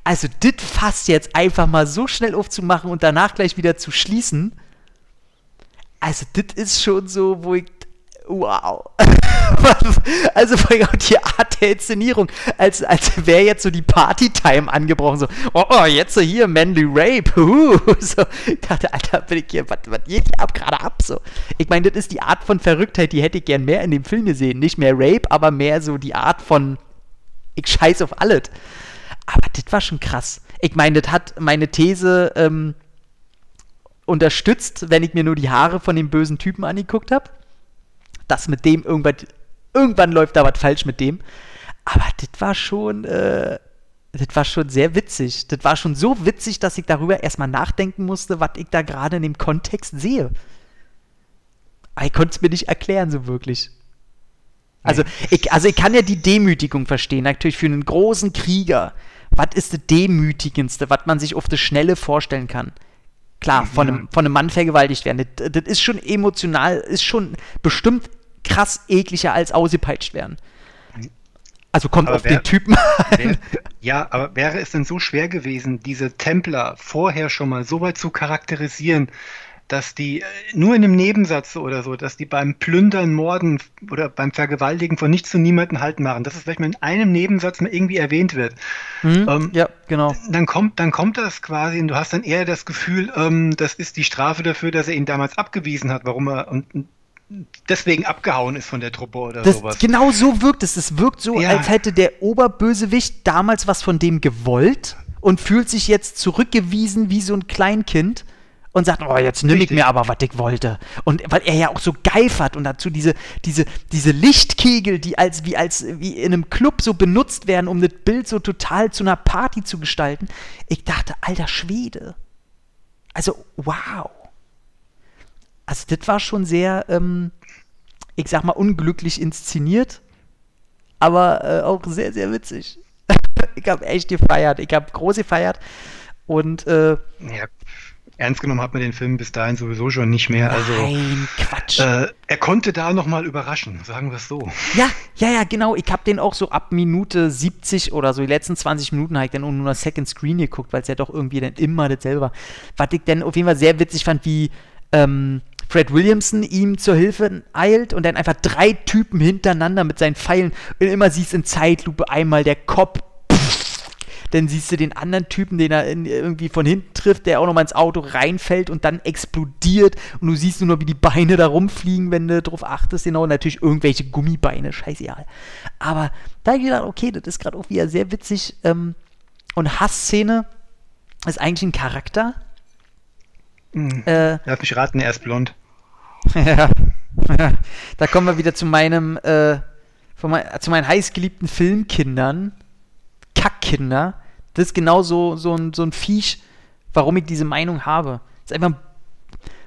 Also, das fast jetzt einfach mal so schnell aufzumachen und danach gleich wieder zu schließen. Also, das ist schon so, wo ich wow. also vor allem die Art der Inszenierung, als, als wäre jetzt so die Party-Time angebrochen, so, oh, oh, jetzt so hier, Manly Rape, uh, so, ich dachte, Alter, bin ich hier, was, was geht hier ab, gerade ab, so. Ich meine, das ist die Art von Verrücktheit, die hätte ich gern mehr in dem Film gesehen, nicht mehr Rape, aber mehr so die Art von, ich scheiß auf alles. Aber das war schon krass. Ich meine, das hat meine These, ähm, unterstützt, wenn ich mir nur die Haare von dem bösen Typen angeguckt habe dass mit dem irgendwann, irgendwann läuft da was falsch mit dem. Aber das war schon, äh, das war schon sehr witzig. Das war schon so witzig, dass ich darüber erstmal nachdenken musste, was ich da gerade in dem Kontext sehe. Aber ich konnte es mir nicht erklären, so wirklich. Also ich, also ich kann ja die Demütigung verstehen, natürlich für einen großen Krieger. Was ist das Demütigendste, was man sich auf das Schnelle vorstellen kann? Klar, von, einem, von einem Mann vergewaltigt werden. Das, das ist schon emotional, ist schon bestimmt krass ekliger als ausgepeitscht werden. Also kommt aber auf wär, den Typen wär, ja, aber wäre es denn so schwer gewesen, diese Templer vorher schon mal so weit zu charakterisieren, dass die äh, nur in einem Nebensatz oder so, dass die beim Plündern, Morden oder beim Vergewaltigen von nichts zu niemanden halten machen, dass es vielleicht mal in einem Nebensatz mal irgendwie erwähnt wird. Mhm, ähm, ja, genau. Dann kommt, dann kommt das quasi und du hast dann eher das Gefühl, ähm, das ist die Strafe dafür, dass er ihn damals abgewiesen hat, warum er und deswegen abgehauen ist von der Truppe oder das, sowas. Genau so wirkt es. Es wirkt so, ja. als hätte der Oberbösewicht damals was von dem gewollt und fühlt sich jetzt zurückgewiesen wie so ein Kleinkind und sagt, oh, jetzt nehme ich mir aber, was ich wollte. Und weil er ja auch so geifert und dazu diese, diese, diese Lichtkegel, die als wie, als wie in einem Club so benutzt werden, um das Bild so total zu einer Party zu gestalten. Ich dachte, alter Schwede. Also, wow. Also, das war schon sehr, ähm, ich sag mal, unglücklich inszeniert, aber äh, auch sehr, sehr witzig. ich habe echt gefeiert. Ich habe groß gefeiert. Und äh, ja, ernst genommen hat man den Film bis dahin sowieso schon nicht mehr. Also, Nein, Quatsch. Äh, er konnte da nochmal überraschen, sagen wir es so. Ja, ja, ja, genau. Ich habe den auch so ab Minute 70 oder so, die letzten 20 Minuten habe ich dann nur noch Second Screen geguckt, weil es ja doch irgendwie dann immer dasselbe war. Was ich dann auf jeden Fall sehr witzig fand, wie ähm, Fred Williamson ihm zur Hilfe eilt und dann einfach drei Typen hintereinander mit seinen Pfeilen und immer siehst in Zeitlupe einmal der Kopf dann siehst du den anderen Typen, den er in, irgendwie von hinten trifft, der auch nochmal ins Auto reinfällt und dann explodiert und du siehst nur noch, wie die Beine da rumfliegen, wenn du drauf achtest, genau, und natürlich irgendwelche Gummibeine, scheißegal. Aber da habe ich gedacht, okay, das ist gerade auch wieder sehr witzig ähm, und Hassszene ist eigentlich ein Charakter. Hm. Äh, Lass mich raten, er ist blond. ja. da kommen wir wieder zu meinem, äh, mein, zu meinen heißgeliebten Filmkindern. Kackkinder. Das ist genau so, so, ein, so ein Viech, warum ich diese Meinung habe. Das ist einfach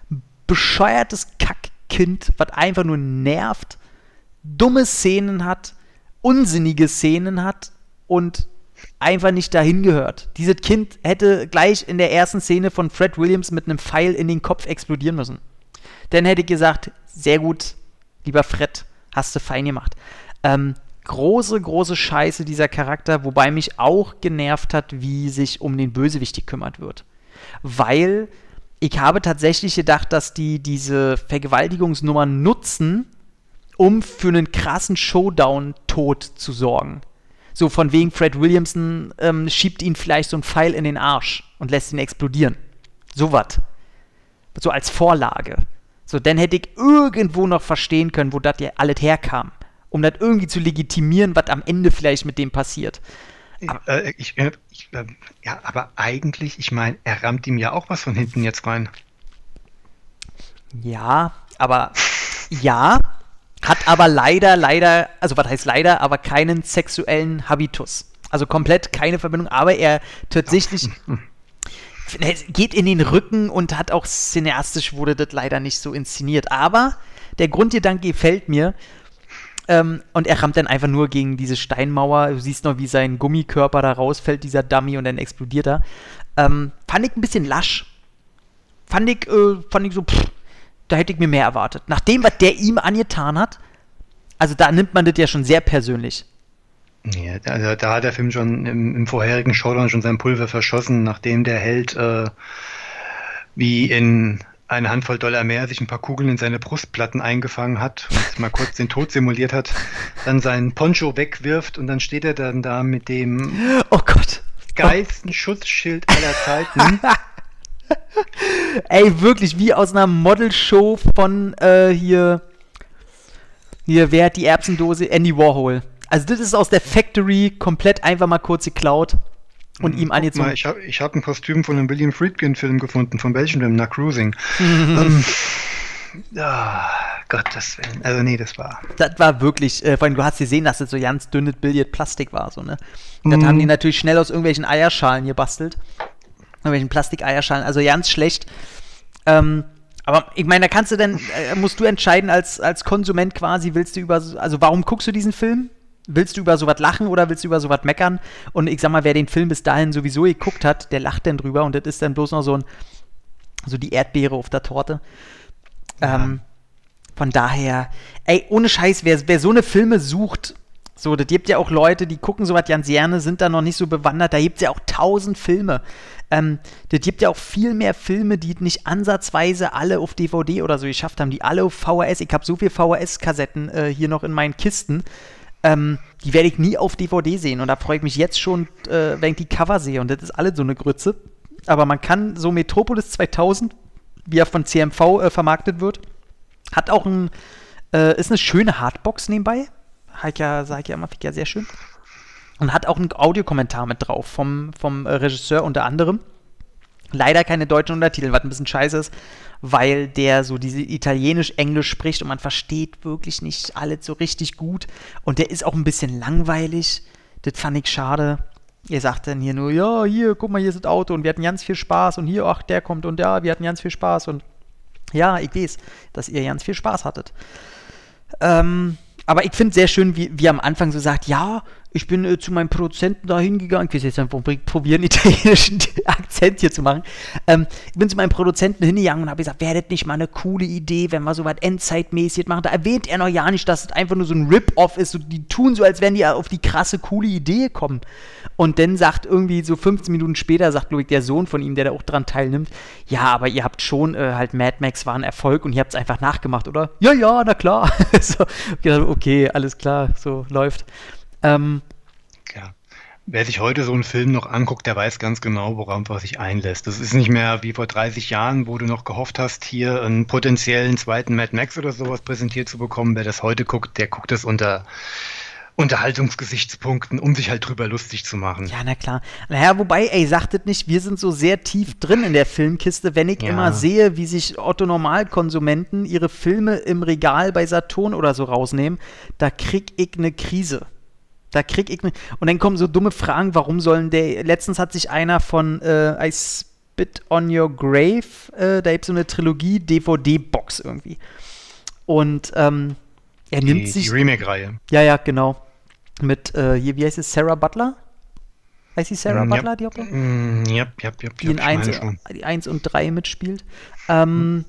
ein bescheuertes Kackkind, was einfach nur nervt, dumme Szenen hat, unsinnige Szenen hat und einfach nicht dahin gehört. Dieses Kind hätte gleich in der ersten Szene von Fred Williams mit einem Pfeil in den Kopf explodieren müssen. Dann hätte ich gesagt, sehr gut, lieber Fred, hast du fein gemacht. Ähm, große, große Scheiße dieser Charakter, wobei mich auch genervt hat, wie sich um den Bösewicht gekümmert wird. Weil ich habe tatsächlich gedacht, dass die diese Vergewaltigungsnummer nutzen, um für einen krassen Showdown-Tod zu sorgen. So von wegen Fred Williamson ähm, schiebt ihn vielleicht so ein Pfeil in den Arsch und lässt ihn explodieren. So was. So als Vorlage. So, dann hätte ich irgendwo noch verstehen können, wo das ja alles herkam. Um das irgendwie zu legitimieren, was am Ende vielleicht mit dem passiert. Aber, äh, ich, ich, äh, ja, aber eigentlich, ich meine, er rammt ihm ja auch was von hinten jetzt rein. Ja, aber ja, hat aber leider, leider, also was heißt leider, aber keinen sexuellen Habitus. Also komplett keine Verbindung, aber er tatsächlich geht in den Rücken und hat auch cineastisch wurde das leider nicht so inszeniert. Aber der Grundgedanke gefällt mir. Ähm, und er rammt dann einfach nur gegen diese Steinmauer. Du siehst noch, wie sein Gummikörper da rausfällt, dieser Dummy, und dann explodiert er. Ähm, fand ich ein bisschen lasch. Fand ich, äh, fand ich so, pff, da hätte ich mir mehr erwartet. Nach dem, was der ihm angetan hat, also da nimmt man das ja schon sehr persönlich. Ja, also da hat der Film schon im, im vorherigen Showdown schon sein Pulver verschossen, nachdem der Held äh, wie in eine Handvoll Dollar mehr sich ein paar Kugeln in seine Brustplatten eingefangen hat und mal kurz den Tod simuliert hat, dann seinen Poncho wegwirft und dann steht er dann da mit dem oh Gott. geilsten Schutzschild aller Zeiten. Ey, wirklich wie aus einer Modelshow von äh, hier hier, wer hat die Erbsendose? Andy Warhol. Also das ist aus der Factory komplett einfach mal kurz geklaut und Hm, ihm angezogen. Mal, ich habe ich hab ein Kostüm von einem William Friedkin-Film gefunden, von welchem denn? Nach Cruising. ähm, ah, Gottes Willen. Also nee, das war. Das war wirklich, äh, vor allem du hast gesehen, dass das so ganz dünnes Billard Plastik war, so, ne? Und das Mhm. haben die natürlich schnell aus irgendwelchen Eierschalen gebastelt. Irgendwelchen Plastikeierschalen, also ganz schlecht. Ähm, aber ich meine, da kannst du dann, äh, musst du entscheiden als, als Konsument quasi, willst du über, so- also warum guckst du diesen Film? Willst du über sowas lachen oder willst du über sowas meckern? Und ich sag mal, wer den Film bis dahin sowieso geguckt hat, der lacht dann drüber und das ist dann bloß noch so ein, so die Erdbeere auf der Torte. Ähm, von daher, ey, ohne Scheiß, wer, wer so eine Filme sucht, so, das gibt ja auch Leute, die gucken sowas ganz gerne, sind da noch nicht so bewandert, da gibt es ja auch tausend Filme. Ähm, das gibt ja auch viel mehr Filme, die nicht ansatzweise alle auf DVD oder so geschafft haben, die alle auf VHS, ich habe so viele VHS-Kassetten äh, hier noch in meinen Kisten, ähm, die werde ich nie auf DVD sehen und da freue ich mich jetzt schon, äh, wenn ich die Cover sehe und das ist alles so eine Grütze. Aber man kann so Metropolis 2000, wie er von CMV äh, vermarktet wird, hat auch ein, äh, ist eine schöne Hardbox nebenbei. Halt sag ich ja immer, ja sehr schön. Und hat auch einen Audiokommentar mit drauf vom, vom äh, Regisseur unter anderem. Leider keine deutschen Untertitel, was ein bisschen scheiße ist, weil der so diese Italienisch-Englisch spricht und man versteht wirklich nicht alles so richtig gut. Und der ist auch ein bisschen langweilig. Das fand ich schade. Ihr sagt dann hier nur, ja, hier, guck mal, hier ist das Auto und wir hatten ganz viel Spaß und hier, ach, der kommt und ja, wir hatten ganz viel Spaß und ja, ich weiß, dass ihr ganz viel Spaß hattet. Ähm, aber ich finde sehr schön, wie, wie am Anfang so sagt, ja, ich bin äh, zu meinem Produzenten da hingegangen, ich will jetzt einfach probieren, italienischen Akzent hier zu machen. Ähm, ich bin zu meinem Produzenten hingegangen und habe gesagt, wäre das nicht mal eine coole Idee, wenn wir so was Endzeitmäßig machen. Da erwähnt er noch ja nicht, dass es einfach nur so ein Rip-Off ist. So, die tun so, als wären die auf die krasse, coole Idee kommen. Und dann sagt irgendwie so 15 Minuten später, sagt Loik, der Sohn von ihm, der da auch dran teilnimmt, ja, aber ihr habt schon äh, halt Mad Max war ein Erfolg und ihr habt es einfach nachgemacht, oder? Ja, ja, na klar. so, okay, alles klar, so läuft. Ähm, Ja. Wer sich heute so einen Film noch anguckt, der weiß ganz genau, worauf er sich einlässt. Das ist nicht mehr wie vor 30 Jahren, wo du noch gehofft hast, hier einen potenziellen zweiten Mad Max oder sowas präsentiert zu bekommen. Wer das heute guckt, der guckt es unter Unterhaltungsgesichtspunkten, um sich halt drüber lustig zu machen. ja, na klar. Naja, wobei, ey, sagtet nicht, wir sind so sehr tief drin in der Filmkiste, wenn ich Ja. immer sehe, wie sich Otto-Normalkonsumenten ihre Filme im Regal bei Saturn oder so rausnehmen, da krieg ich eine Krise. Da krieg ich ne Und dann kommen so dumme Fragen, warum sollen der. Letztens hat sich einer von äh, I Spit on Your Grave, äh, da gibt es so eine Trilogie-DVD-Box irgendwie. Und ähm, er nimmt Die, sich. die Remake-Reihe. Ja, ja, genau. Mit, äh, hier, wie heißt es, Sarah Butler? Heißt sie Sarah Mm, Butler, ja. die Hauptrolle? Mm, Ja, ja, ja, Die in ich 1, meine schon. die 1 und 3 mitspielt. Ähm,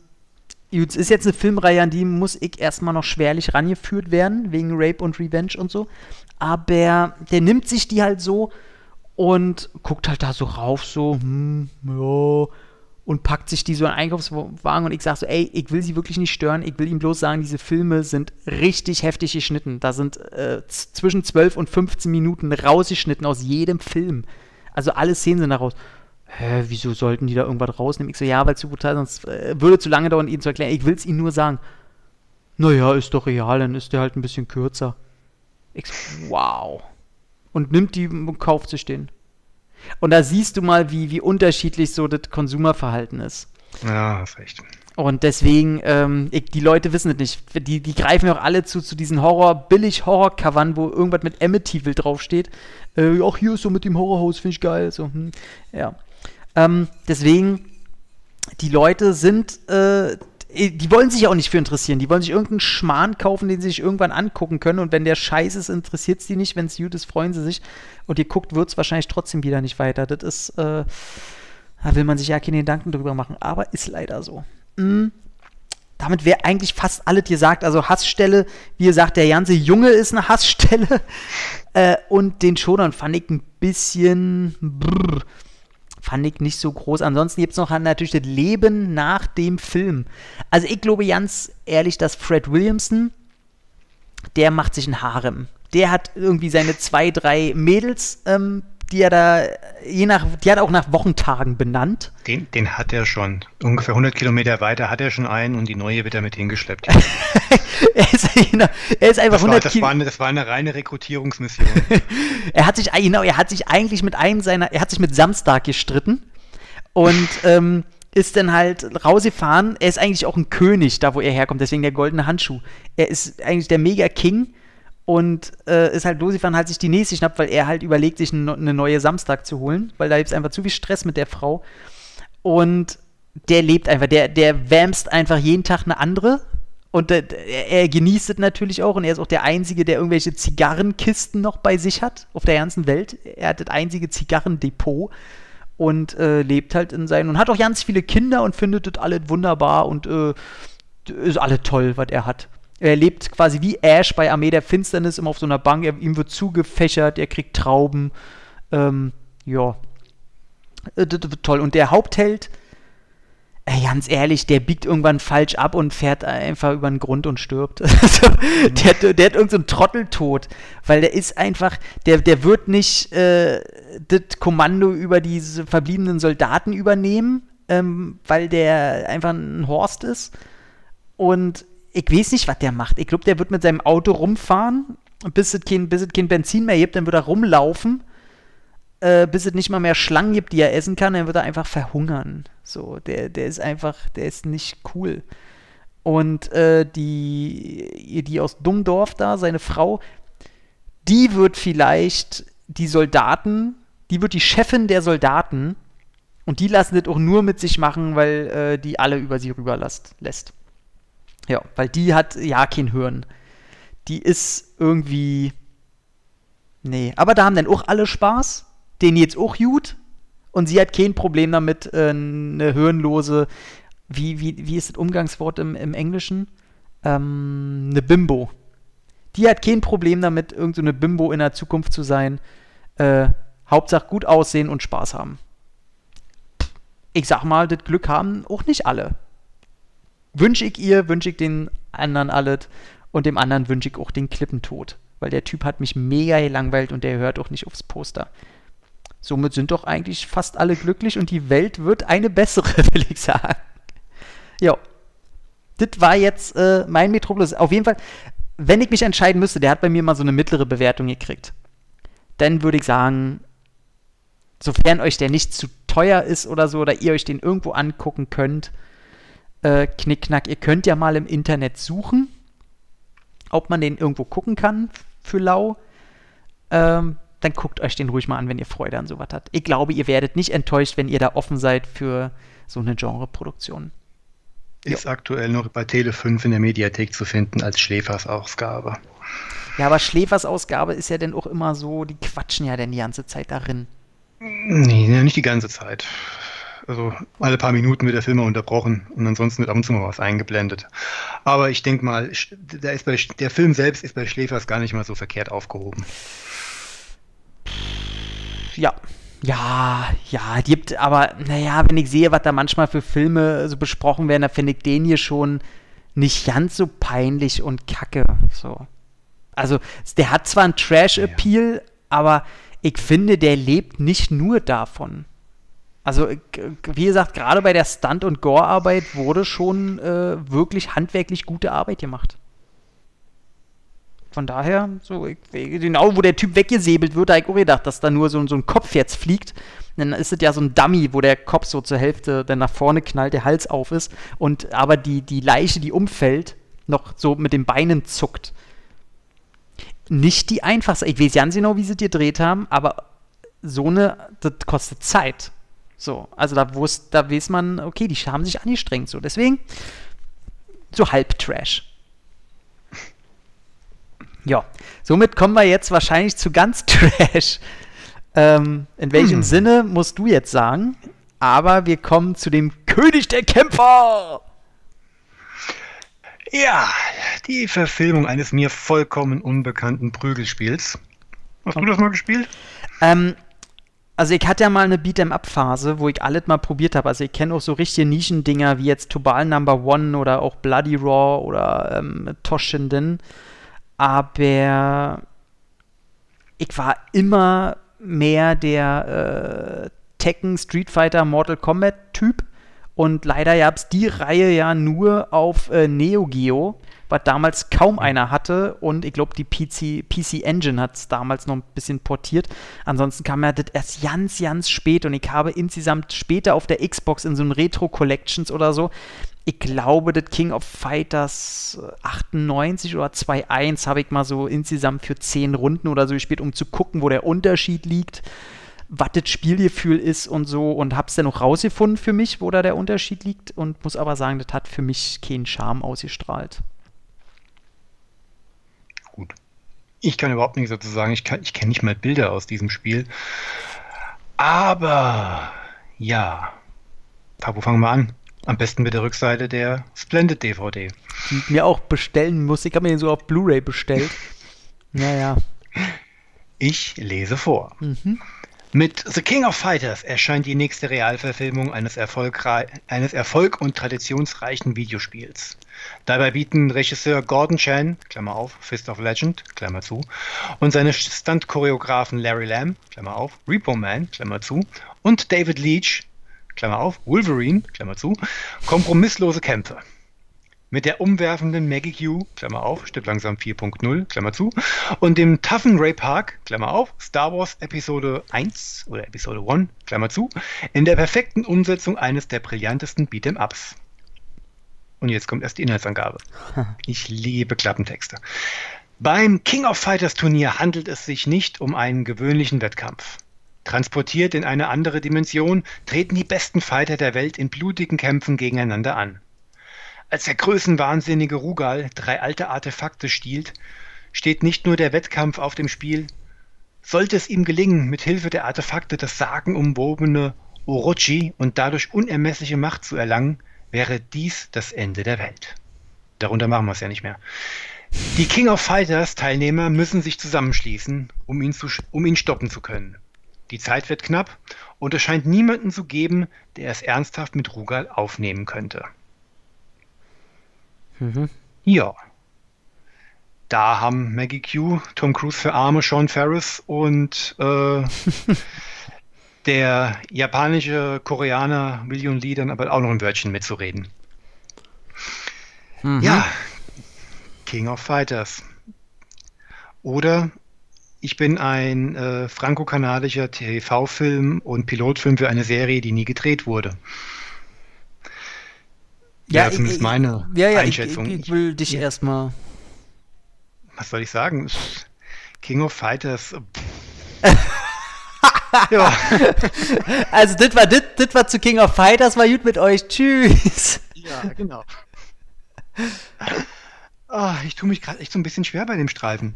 es ist jetzt eine Filmreihe, an die muss ich erstmal noch schwerlich rangeführt werden, wegen Rape und Revenge und so. Aber der nimmt sich die halt so und guckt halt da so rauf, so, hm, ja, und packt sich die so in den Einkaufswagen und ich sage so, ey, ich will sie wirklich nicht stören, ich will ihm bloß sagen, diese Filme sind richtig heftig geschnitten. Da sind äh, zwischen 12 und 15 Minuten rausgeschnitten aus jedem Film. Also alle Szenen sind da raus. Hä, wieso sollten die da irgendwas rausnehmen? Ich so, ja, weil es zu brutal sonst äh, würde zu lange dauern, ihnen zu erklären. Ich will es ihnen nur sagen. Naja, ist doch real, dann ist der halt ein bisschen kürzer. Wow. Und nimmt die und kauft sich den. Und da siehst du mal, wie, wie unterschiedlich so das Konsumerverhalten ist. Ja, hast recht. Und deswegen, ähm, ich, die Leute wissen es nicht. Die, die greifen ja auch alle zu, zu diesen Horror, billig Horror-Covern, wo irgendwas mit Amityville draufsteht. Äh, ach, hier ist so mit dem Horrorhaus, finde ich geil. So, hm, ja. Ähm, deswegen, die Leute sind, äh, die wollen sich auch nicht für interessieren. Die wollen sich irgendeinen Schmarrn kaufen, den sie sich irgendwann angucken können. Und wenn der scheiße ist, interessiert es die nicht. Wenn es gut ist, freuen sie sich. Und ihr guckt, wird es wahrscheinlich trotzdem wieder nicht weiter. Das ist, äh, da will man sich ja keine Gedanken drüber machen. Aber ist leider so. Mhm. Damit wäre eigentlich fast alles gesagt. Also Hassstelle, wie gesagt, der ganze Junge ist eine Hassstelle. Äh, und den Shodan fand ich ein bisschen. Brrr, fand ich nicht so groß. Ansonsten gibt es noch natürlich das Leben nach dem Film. Also ich glaube ganz ehrlich, dass Fred Williamson, der macht sich ein Harem. Der hat irgendwie seine zwei, drei Mädels ähm, die er da, je nach, die hat er auch nach Wochentagen benannt. Den, den hat er schon. Ungefähr 100 Kilometer weiter hat er schon einen und die neue wird er mit hingeschleppt. er, ist, genau, er ist einfach das 100 war, das, war eine, das war eine reine Rekrutierungsmission. er hat sich, genau, er hat sich eigentlich mit einem seiner, er hat sich mit Samstag gestritten und ähm, ist dann halt rausgefahren. Er ist eigentlich auch ein König, da wo er herkommt, deswegen der goldene Handschuh. Er ist eigentlich der Mega-King und äh, ist halt losgefahren, hat sich die nächste schnappt, weil er halt überlegt, sich eine neue Samstag zu holen, weil da gibt es einfach zu viel Stress mit der Frau. Und der lebt einfach, der, der wamst einfach jeden Tag eine andere. Und äh, er genießt es natürlich auch und er ist auch der Einzige, der irgendwelche Zigarrenkisten noch bei sich hat auf der ganzen Welt. Er hat das einzige Zigarrendepot und äh, lebt halt in seinen und hat auch ganz viele Kinder und findet das alles wunderbar und äh, ist alles toll, was er hat. Er lebt quasi wie Ash bei Armee der Finsternis, immer auf so einer Bank. Er, ihm wird zugefächert, er kriegt Trauben. Ähm, ja. Äh, toll. Und der Hauptheld, äh, ganz ehrlich, der biegt irgendwann falsch ab und fährt einfach über den Grund und stirbt. also, mhm. der, der hat irgendeinen so Trotteltod, weil der ist einfach, der, der wird nicht äh, das Kommando über diese verbliebenen Soldaten übernehmen, ähm, weil der einfach ein Horst ist. Und ich weiß nicht, was der macht. Ich glaube, der wird mit seinem Auto rumfahren, bis es kein, bis es kein Benzin mehr gibt, dann wird er rumlaufen, äh, bis es nicht mal mehr Schlangen gibt, die er essen kann, dann wird er einfach verhungern. So, der, der ist einfach, der ist nicht cool. Und äh, die, die aus Dummdorf da, seine Frau, die wird vielleicht die Soldaten, die wird die Chefin der Soldaten und die lassen das auch nur mit sich machen, weil äh, die alle über sie rüber lässt. Ja, weil die hat ja kein Hirn. Die ist irgendwie. Nee, aber da haben dann auch alle Spaß. Den jetzt auch gut. Und sie hat kein Problem damit, äh, eine hirnlose. Wie, wie, wie ist das Umgangswort im, im Englischen? Ähm, eine Bimbo. Die hat kein Problem damit, irgendeine so Bimbo in der Zukunft zu sein. Äh, Hauptsache gut aussehen und Spaß haben. Ich sag mal, das Glück haben auch nicht alle wünsche ich ihr, wünsche ich den anderen alles und dem anderen wünsche ich auch den Klippentod. Weil der Typ hat mich mega gelangweilt und der hört auch nicht aufs Poster. Somit sind doch eigentlich fast alle glücklich und die Welt wird eine bessere, will ich sagen. Ja. Das war jetzt äh, mein Metropolis. Auf jeden Fall, wenn ich mich entscheiden müsste, der hat bei mir mal so eine mittlere Bewertung gekriegt. Dann würde ich sagen, sofern euch der nicht zu teuer ist oder so, oder ihr euch den irgendwo angucken könnt, äh, Knickknack, ihr könnt ja mal im Internet suchen, ob man den irgendwo gucken kann für lau. Ähm, dann guckt euch den ruhig mal an, wenn ihr Freude an sowas habt. Ich glaube, ihr werdet nicht enttäuscht, wenn ihr da offen seid für so eine Genreproduktion. Ist jo. aktuell noch bei Tele 5 in der Mediathek zu finden als Schläfers-Ausgabe. Ja, aber Schläfers-Ausgabe ist ja dann auch immer so, die quatschen ja dann die ganze Zeit darin. Nee, nicht die ganze Zeit. Also alle paar Minuten wird der Film mal unterbrochen und ansonsten wird ab und zu mal was eingeblendet. Aber ich denke mal, der, ist bei, der Film selbst ist bei Schläfers gar nicht mal so verkehrt aufgehoben. Ja, ja, ja, die gibt, aber naja, wenn ich sehe, was da manchmal für Filme so besprochen werden, da finde ich den hier schon nicht ganz so peinlich und kacke. So. Also, der hat zwar einen Trash-Appeal, ja. aber ich finde, der lebt nicht nur davon. Also, wie gesagt, gerade bei der Stunt- und Gore-Arbeit wurde schon äh, wirklich handwerklich gute Arbeit gemacht. Von daher, so, ich, genau wo der Typ weggesäbelt wird, da habe ich auch gedacht, dass da nur so, so ein Kopf jetzt fliegt. Dann ist es ja so ein Dummy, wo der Kopf so zur Hälfte dann nach vorne knallt, der Hals auf ist und aber die, die Leiche, die umfällt, noch so mit den Beinen zuckt. Nicht die einfachste. Ich weiß ganz genau, wie sie die gedreht haben, aber so eine, das kostet Zeit. So, also da, da weiß man, okay, die haben sich angestrengt. So, deswegen so halb Trash. Ja, somit kommen wir jetzt wahrscheinlich zu ganz Trash. Ähm, in welchem hm. Sinne musst du jetzt sagen? Aber wir kommen zu dem König der Kämpfer. Ja, die Verfilmung eines mir vollkommen unbekannten Prügelspiels. Hast du das mal gespielt? Ähm, also ich hatte ja mal eine Beat'em-up-Phase, wo ich alles mal probiert habe. Also ich kenne auch so richtige Nischendinger wie jetzt Tobal Number One oder auch Bloody Raw oder ähm, Toshinden aber ich war immer mehr der äh, Tekken, Street Fighter, Mortal Kombat Typ. Und leider gab es die Reihe ja nur auf äh, Neo Geo, was damals kaum einer hatte. Und ich glaube, die PC, PC Engine hat es damals noch ein bisschen portiert. Ansonsten kam ja das erst ganz, ganz spät. Und ich habe insgesamt später auf der Xbox in so einen Retro Collections oder so ich glaube, das King of Fighters 98 oder 2.1 habe ich mal so insgesamt für 10 Runden oder so gespielt, um zu gucken, wo der Unterschied liegt, was das Spielgefühl ist und so und habe es dann noch rausgefunden für mich, wo da der Unterschied liegt und muss aber sagen, das hat für mich keinen Charme ausgestrahlt. Gut. Ich kann überhaupt nichts dazu sagen. Ich, ich kenne nicht mal Bilder aus diesem Spiel. Aber ja. Wo fangen wir an? Am besten mit der Rückseite der Splendid DVD. Die ich mir auch bestellen muss. Ich habe mir den so auf Blu-ray bestellt. naja. Ich lese vor. Mhm. Mit The King of Fighters erscheint die nächste Realverfilmung eines, eines erfolg- und traditionsreichen Videospiels. Dabei bieten Regisseur Gordon Chan, Klammer auf, Fist of Legend, Klammer zu, und seine Stunt-Choreografen Larry Lamb, Klammer auf, Repo Man, Klammer zu, und David Leach, Klammer auf, Wolverine, Klammer zu, kompromisslose Kämpfe. Mit der umwerfenden Maggie Q, Klammer auf, Stück langsam 4.0, Klammer zu, und dem toughen Ray Park, Klammer auf, Star Wars Episode 1 oder Episode 1, Klammer zu, in der perfekten Umsetzung eines der brillantesten Beat'em-Ups. Und jetzt kommt erst die Inhaltsangabe. Ich liebe Klappentexte. Beim King of Fighters Turnier handelt es sich nicht um einen gewöhnlichen Wettkampf. Transportiert in eine andere Dimension, treten die besten Fighter der Welt in blutigen Kämpfen gegeneinander an. Als der größenwahnsinnige Rugal drei alte Artefakte stiehlt, steht nicht nur der Wettkampf auf dem Spiel. Sollte es ihm gelingen, mit Hilfe der Artefakte das sagenumwobene Orochi und dadurch unermessliche Macht zu erlangen, wäre dies das Ende der Welt. Darunter machen wir es ja nicht mehr. Die King of Fighters Teilnehmer müssen sich zusammenschließen, um ihn, zu, um ihn stoppen zu können. Die Zeit wird knapp und es scheint niemanden zu geben, der es ernsthaft mit Rugal aufnehmen könnte. Mhm. Ja. Da haben Maggie Q, Tom Cruise für Arme, Sean Ferris und äh, der japanische Koreaner Million Lee dann aber auch noch ein Wörtchen mitzureden. Mhm. Ja, King of Fighters. Oder ich bin ein äh, franco-kanadischer TV-Film und Pilotfilm für eine Serie, die nie gedreht wurde. Ja, ja zumindest ich, meine ja, ja, Einschätzung. Ich, ich, will dich erstmal. Was soll ich sagen? King of Fighters. ja. Also, das war, das, das war zu King of Fighters, war gut mit euch. Tschüss. Ja, genau. Oh, ich tue mich gerade echt so ein bisschen schwer bei dem Streifen.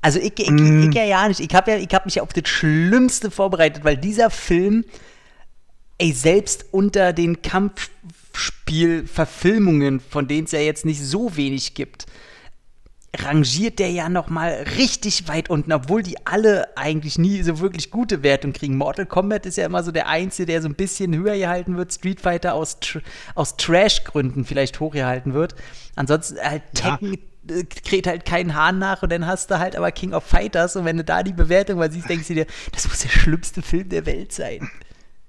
Also ich, ich, mm. ich, ja ja nicht. Ich habe ja, hab mich ja auf das Schlimmste vorbereitet, weil dieser Film ey, selbst unter den Kampfspielverfilmungen, von denen es ja jetzt nicht so wenig gibt, rangiert der ja noch mal richtig weit unten, obwohl die alle eigentlich nie so wirklich gute Wertung kriegen. Mortal Kombat ist ja immer so der einzige, der so ein bisschen höher gehalten wird. Street Fighter aus, Tr aus Trash-Gründen vielleicht hochgehalten wird. Ansonsten halt Tekken ja. Äh, kräht halt keinen Hahn nach und dann hast du halt aber King of Fighters und wenn du da die Bewertung mal siehst, denkst du dir, das muss der schlimmste Film der Welt sein.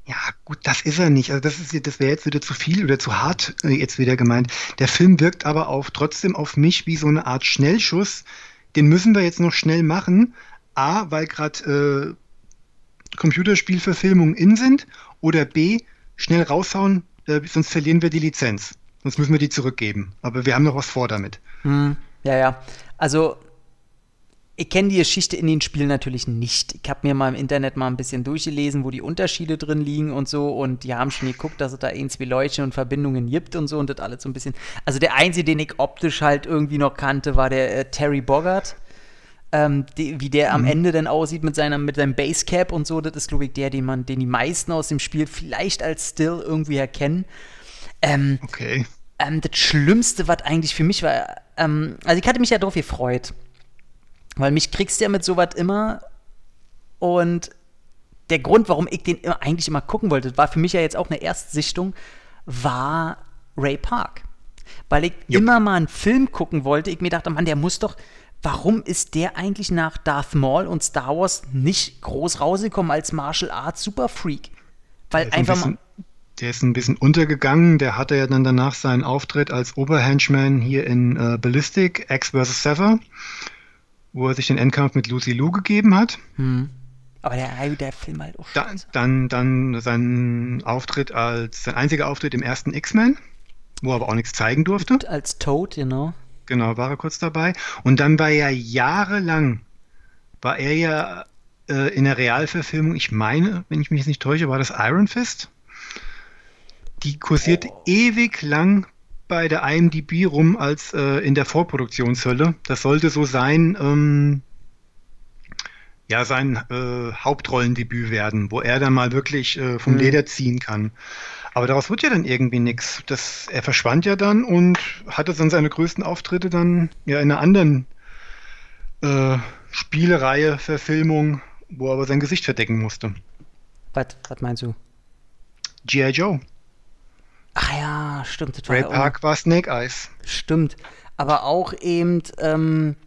Ja, gut, das ist er nicht. Also das ist das wäre jetzt wieder zu viel oder zu hart äh, jetzt wieder gemeint. Der Film wirkt aber auch trotzdem auf mich wie so eine Art Schnellschuss. Den müssen wir jetzt noch schnell machen. A, weil gerade äh, Computerspielverfilmungen in sind oder B, schnell raushauen, äh, sonst verlieren wir die Lizenz. Sonst müssen wir die zurückgeben. Aber wir haben noch was vor damit. Hm, ja, ja. Also ich kenne die Geschichte in den Spielen natürlich nicht. Ich habe mir mal im Internet mal ein bisschen durchgelesen, wo die Unterschiede drin liegen und so. Und die haben schon geguckt, dass es da zwei Leute und Verbindungen gibt und so. Und das alles so ein bisschen. Also der einzige, den ich optisch halt irgendwie noch kannte, war der äh, Terry Bogart. Ähm, die, wie der mhm. am Ende dann aussieht mit, seiner, mit seinem Basecap und so. Das ist, glaube ich, der, den man, den die meisten aus dem Spiel vielleicht als Still irgendwie erkennen. Ähm, okay. Ähm, das Schlimmste, was eigentlich für mich war, ähm, also ich hatte mich ja drauf gefreut weil mich kriegst du ja mit sowas immer. Und der Grund, warum ich den immer, eigentlich immer gucken wollte, war für mich ja jetzt auch eine Erstsichtung, war Ray Park. Weil ich Jupp. immer mal einen Film gucken wollte. Ich mir dachte, Mann, der muss doch. Warum ist der eigentlich nach Darth Maul und Star Wars nicht groß rausgekommen als Martial Arts Superfreak? Weil einfach bisschen, mal. Der ist ein bisschen untergegangen. Der hatte ja dann danach seinen Auftritt als Oberhenchman hier in äh, Ballistic, X vs. Sever wo er sich den Endkampf mit Lucy Lou gegeben hat. Hm. Aber der, der Film halt auch da, Dann, dann sein Auftritt als, sein einziger Auftritt im ersten X-Men, wo er aber auch nichts zeigen durfte. Und als Toad, genau. Genau, war er kurz dabei. Und dann war er jahrelang, war er ja äh, in der Realverfilmung, ich meine, wenn ich mich jetzt nicht täusche, war das Iron Fist. Die kursiert oh. ewig lang bei der IMDb rum als äh, in der Vorproduktionshölle. Das sollte so sein, ähm, ja, sein äh, Hauptrollendebüt werden, wo er dann mal wirklich äh, vom mhm. Leder ziehen kann. Aber daraus wird ja dann irgendwie nichts. Er verschwand ja dann und hatte dann seine größten Auftritte dann ja in einer anderen äh, Spielereihe, Verfilmung, wo er aber sein Gesicht verdecken musste. Was, was meinst du? G.I. Joe. Ach ja, stimmt. Ray war Park war Snake Eyes. Stimmt. Aber auch eben ähm,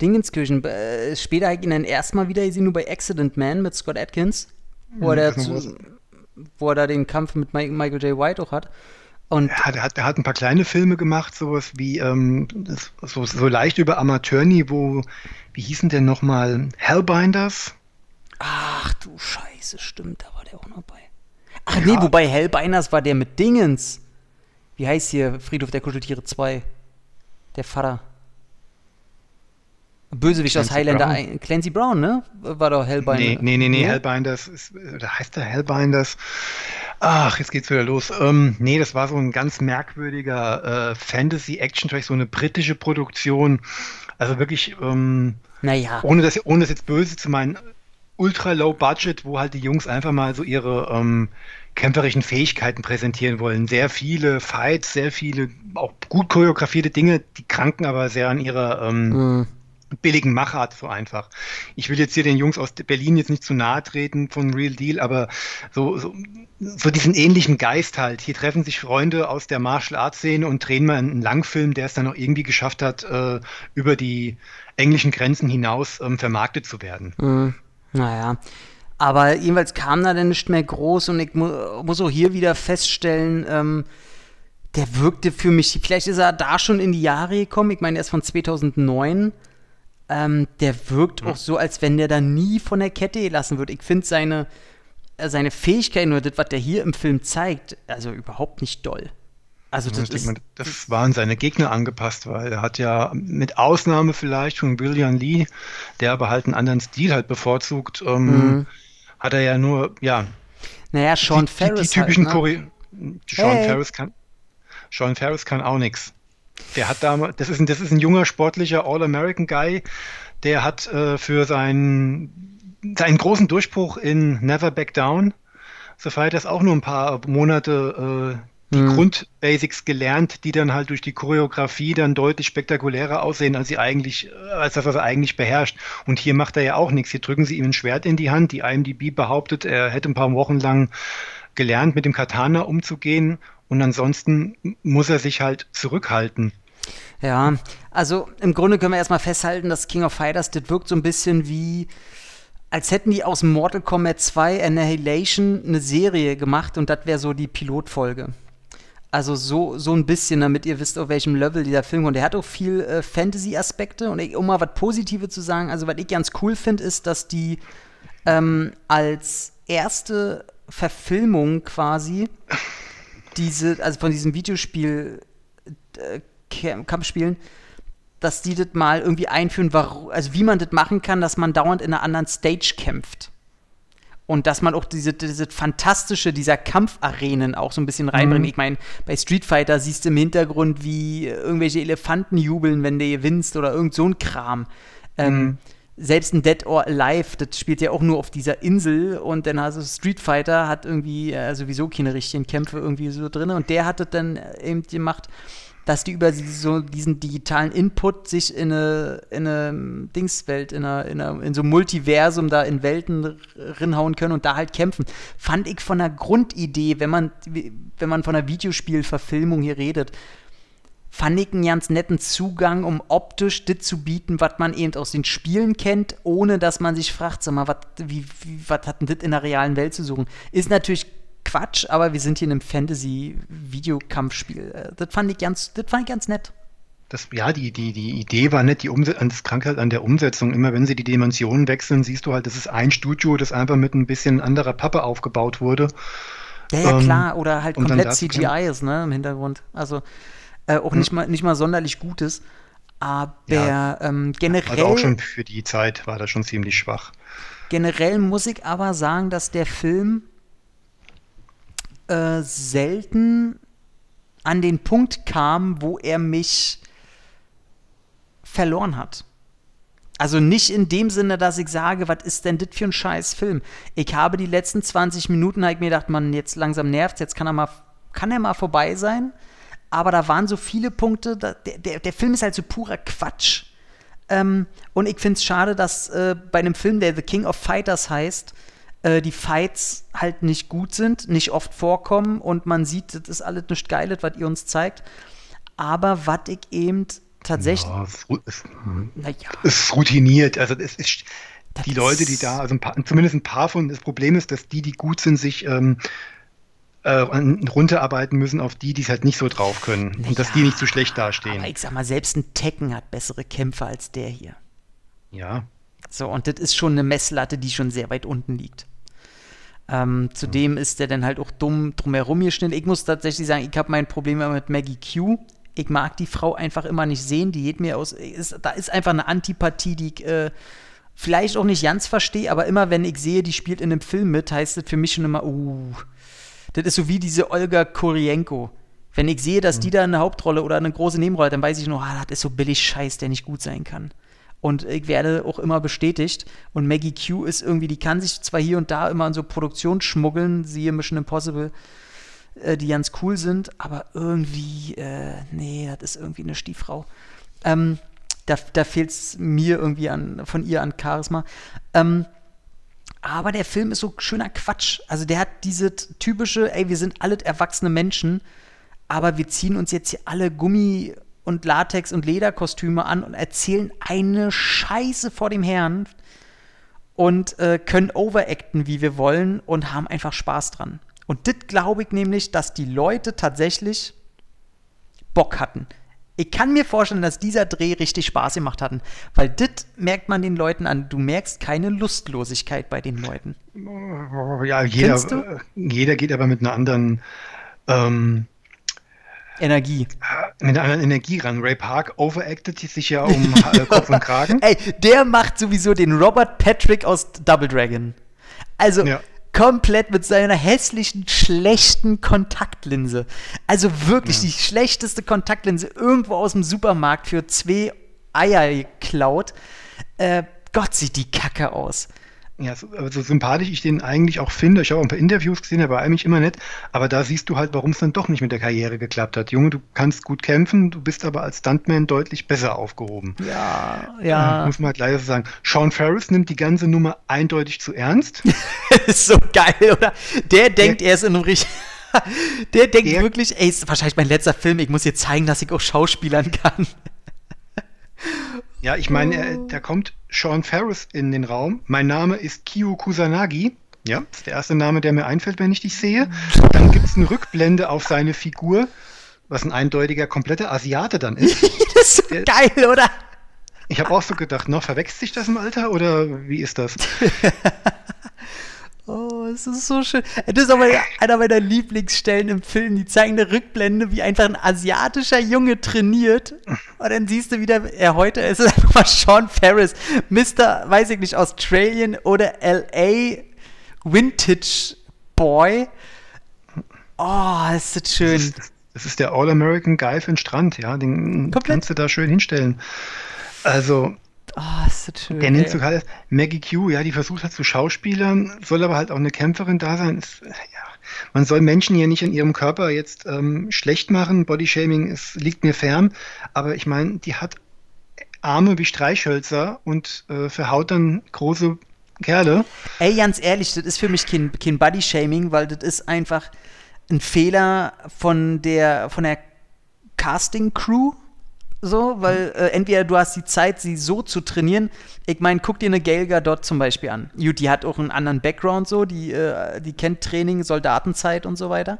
Dingenskirchen. Äh, später habe ich ihn dann erstmal wieder gesehen, nur bei Accident Man mit Scott Atkins, wo, er, da zu, wo er da den Kampf mit Michael J. White auch hat. Und ja, der hat, der hat ein paar kleine Filme gemacht, sowas wie ähm, so, so leicht über Amateurniveau. Wie hießen denn nochmal? Hellbinders? Ach du Scheiße, stimmt, da war der auch noch bei. Ach ja. nee, wobei Hellbeiners war der mit Dingens. Wie heißt hier Friedhof der Kuscheltiere 2? Der Vater. Bösewicht Clancy aus Highlander. Brown. Clancy Brown, ne? War doch Hellbinder. Nee, nee, nee, nee Hellbinders. Ist, oder heißt der Hellbinders? Ach, jetzt geht's wieder los. Ähm, nee, das war so ein ganz merkwürdiger äh, Fantasy-Action-Track, so eine britische Produktion. Also wirklich, ähm, naja. ohne, das, ohne das jetzt böse zu meinen, ultra low budget, wo halt die Jungs einfach mal so ihre ähm, kämpferischen Fähigkeiten präsentieren wollen. Sehr viele Fights, sehr viele auch gut choreografierte Dinge, die kranken aber sehr an ihrer ähm, mhm. billigen Machart so einfach. Ich will jetzt hier den Jungs aus Berlin jetzt nicht zu nahe treten von Real Deal, aber so, so, so diesen ähnlichen Geist halt. Hier treffen sich Freunde aus der Martial Arts Szene und drehen mal einen Langfilm, der es dann auch irgendwie geschafft hat, äh, über die englischen Grenzen hinaus ähm, vermarktet zu werden. Mhm. Naja. Aber jedenfalls kam da dann nicht mehr groß und ich mu muss auch hier wieder feststellen, ähm, der wirkte für mich, vielleicht ist er da schon in die Jahre gekommen, ich meine, er ist von 2009. Ähm, der wirkt mhm. auch so, als wenn der da nie von der Kette gelassen wird. Ich finde seine, äh, seine Fähigkeiten oder das, was der hier im Film zeigt, also überhaupt nicht doll. Also das, ist, man, das waren seine Gegner angepasst, weil er hat ja mit Ausnahme vielleicht von William Lee, der aber halt einen anderen Stil halt bevorzugt, ähm, mhm. hat er ja nur, ja. Naja, Sean die, Ferris. Die, die typischen halt, ne? Sean hey. Ferris kann. Sean Ferris kann auch nichts. Der hat damals, das ist ein, das ist ein junger, sportlicher All-American-Guy, der hat äh, für seinen, seinen großen Durchbruch in Never Back Down The Fighters auch nur ein paar Monate äh, die hm. Grundbasics gelernt, die dann halt durch die Choreografie dann deutlich spektakulärer aussehen, als sie eigentlich, als das, was er eigentlich beherrscht. Und hier macht er ja auch nichts. Hier drücken sie ihm ein Schwert in die Hand. Die IMDb behauptet, er hätte ein paar Wochen lang gelernt, mit dem Katana umzugehen. Und ansonsten muss er sich halt zurückhalten. Ja, also im Grunde können wir erstmal festhalten, dass King of Fighters, das wirkt so ein bisschen wie, als hätten die aus Mortal Kombat 2 Annihilation eine Serie gemacht und das wäre so die Pilotfolge. Also so, so ein bisschen, damit ihr wisst, auf welchem Level dieser Film kommt. Der hat auch viel äh, Fantasy-Aspekte. Und ich, um mal was Positives zu sagen, also was ich ganz cool finde, ist, dass die ähm, als erste Verfilmung quasi diese, also von diesem Videospiel äh, Kampfspielen, dass die das mal irgendwie einführen, warum, also wie man das machen kann, dass man dauernd in einer anderen Stage kämpft und dass man auch diese, diese fantastische dieser Kampfarenen auch so ein bisschen reinbringt. Mhm. Ich meine, bei Street Fighter siehst du im Hintergrund, wie irgendwelche Elefanten jubeln, wenn du gewinnst oder irgend so ein Kram. Ähm, mhm. selbst ein Dead or Alive, das spielt ja auch nur auf dieser Insel und dann also Street Fighter hat irgendwie äh, sowieso keine richtigen Kämpfe irgendwie so drin und der hat das dann eben gemacht dass die über so diesen digitalen Input sich in eine, in eine Dingswelt, in, eine, in, eine, in so ein Multiversum da in Welten rinhauen können und da halt kämpfen. Fand ich von der Grundidee, wenn man, wenn man von einer Videospielverfilmung hier redet, fand ich einen ganz netten Zugang, um optisch das zu bieten, was man eben aus den Spielen kennt, ohne dass man sich fragt, sag mal, was hat denn das in der realen Welt zu suchen? Ist natürlich Quatsch, aber wir sind hier in einem Fantasy-Videokampfspiel. Äh, das fand ich ganz, das fand ich ganz nett. Das, ja, die, die, die Idee war nicht, die Umse das Krankheit an der Umsetzung. Immer wenn sie die Dimensionen wechseln, siehst du halt, das ist ein Studio, das einfach mit ein bisschen anderer Pappe aufgebaut wurde. Ja, ja, ähm, klar, oder halt komplett CGI ist, ne, im Hintergrund. Also äh, auch hm. nicht, mal, nicht mal sonderlich Gutes. Aber ja, ähm, generell. Also auch schon für die Zeit war das schon ziemlich schwach. Generell muss ich aber sagen, dass der Film äh, selten an den Punkt kam, wo er mich verloren hat. Also nicht in dem Sinne, dass ich sage, was ist denn das für ein scheiß Film? Ich habe die letzten 20 Minuten, habe ich mir gedacht, man, jetzt langsam nervt jetzt kann er mal, kann er mal vorbei sein. Aber da waren so viele Punkte, da, der, der, der, Film ist halt so purer Quatsch. Ähm, und ich finde es schade, dass äh, bei einem Film, der The King of Fighters heißt, äh, die Fights halt nicht gut sind, nicht oft vorkommen und man sieht, das ist alles nicht geil, was ihr uns zeigt. Aber was ich eben tatsächlich. Ja, es, es, ja. es ist routiniert. Also es ist das die Leute, die da, also ein paar, zumindest ein paar von, das Problem ist, dass die, die gut sind, sich ähm, äh, runterarbeiten müssen auf die, die es halt nicht so drauf können. Und ja, dass die nicht so schlecht dastehen. Aber ich sag mal, selbst ein Tekken hat bessere Kämpfer als der hier. Ja. So, und das ist schon eine Messlatte, die schon sehr weit unten liegt. Ähm, zudem ist der dann halt auch dumm drumherum geschnitten. Ich muss tatsächlich sagen, ich habe mein Problem mit Maggie Q. Ich mag die Frau einfach immer nicht sehen. Die geht mir aus. Ist, da ist einfach eine Antipathie, die ich äh, vielleicht auch nicht ganz verstehe, aber immer wenn ich sehe, die spielt in einem Film mit, heißt das für mich schon immer, uh, das ist so wie diese Olga Kurienko. Wenn ich sehe, dass mhm. die da eine Hauptrolle oder eine große Nebenrolle hat, dann weiß ich nur, ah, das ist so billig Scheiß, der nicht gut sein kann. Und ich werde auch immer bestätigt. Und Maggie Q ist irgendwie, die kann sich zwar hier und da immer in so Produktion schmuggeln, siehe Mission Impossible, äh, die ganz cool sind, aber irgendwie, äh, nee, das ist irgendwie eine Stieffrau. Ähm, da da fehlt es mir irgendwie an, von ihr an Charisma. Ähm, aber der Film ist so schöner Quatsch. Also der hat diese typische, ey, wir sind alle erwachsene Menschen, aber wir ziehen uns jetzt hier alle Gummi und Latex- und Lederkostüme an und erzählen eine Scheiße vor dem Herrn und äh, können overacten, wie wir wollen und haben einfach Spaß dran. Und das glaube ich nämlich, dass die Leute tatsächlich Bock hatten. Ich kann mir vorstellen, dass dieser Dreh richtig Spaß gemacht hat, weil das merkt man den Leuten an. Du merkst keine Lustlosigkeit bei den Leuten. Ja, jeder, jeder geht aber mit einer anderen ähm, Energie. Mit einer anderen Energie ran. Ray Park overacted sich ja um äh, Kopf und Kragen. Ey, der macht sowieso den Robert Patrick aus Double Dragon. Also ja. komplett mit seiner hässlichen, schlechten Kontaktlinse. Also wirklich ja. die schlechteste Kontaktlinse irgendwo aus dem Supermarkt für zwei Eier geklaut. Äh, Gott, sieht die Kacke aus. Ja, so, so sympathisch ich den eigentlich auch finde, ich habe auch ein paar Interviews gesehen, er war eigentlich immer nett, aber da siehst du halt, warum es dann doch nicht mit der Karriere geklappt hat. Junge, du kannst gut kämpfen, du bist aber als Stuntman deutlich besser aufgehoben. Ja, ja. Äh, muss man halt leider so sagen. Sean Ferris nimmt die ganze Nummer eindeutig zu ernst. ist so geil, oder? Der denkt, der, er ist in einem richtig. Der denkt der, wirklich, ey, ist wahrscheinlich mein letzter Film, ich muss jetzt zeigen, dass ich auch schauspielern kann. Ja, ich meine, oh. da kommt Sean Ferris in den Raum. Mein Name ist Kyo Kusanagi. Ja, das ist der erste Name, der mir einfällt, wenn ich dich sehe. Dann gibt es eine Rückblende auf seine Figur, was ein eindeutiger, kompletter Asiate dann ist. das ist so der, geil, oder? Ich habe auch so gedacht, noch verwechselt sich das im Alter oder wie ist das? Oh, es ist so schön. Das ist aber einer meiner Lieblingsstellen im Film. Die zeigen eine Rückblende, wie einfach ein asiatischer Junge trainiert. Und dann siehst du wieder, er heute ist es einfach mal Sean Ferris. Mr., weiß ich nicht, Australian oder LA Vintage Boy. Oh, ist das schön. Das ist, das ist der All-American Guy für den Strand, ja. Den Komplett. kannst du da schön hinstellen. Also, Oh, ist das schön. Der nennt sogar Maggie Q, ja, die versucht halt zu Schauspielern, soll aber halt auch eine Kämpferin da sein. Ist, ja, man soll Menschen ja nicht an ihrem Körper jetzt ähm, schlecht machen. Bodyshaming ist, liegt mir fern. Aber ich meine, die hat Arme wie Streichhölzer und äh, verhaut dann große Kerle. Ey, ganz ehrlich, das ist für mich kein, kein Bodyshaming, weil das ist einfach ein Fehler von der, von der Casting-Crew so, weil äh, entweder du hast die Zeit, sie so zu trainieren. Ich meine, guck dir eine Gail dort zum Beispiel an. Gut, die hat auch einen anderen Background, so, die, äh, die kennt Training, Soldatenzeit und so weiter.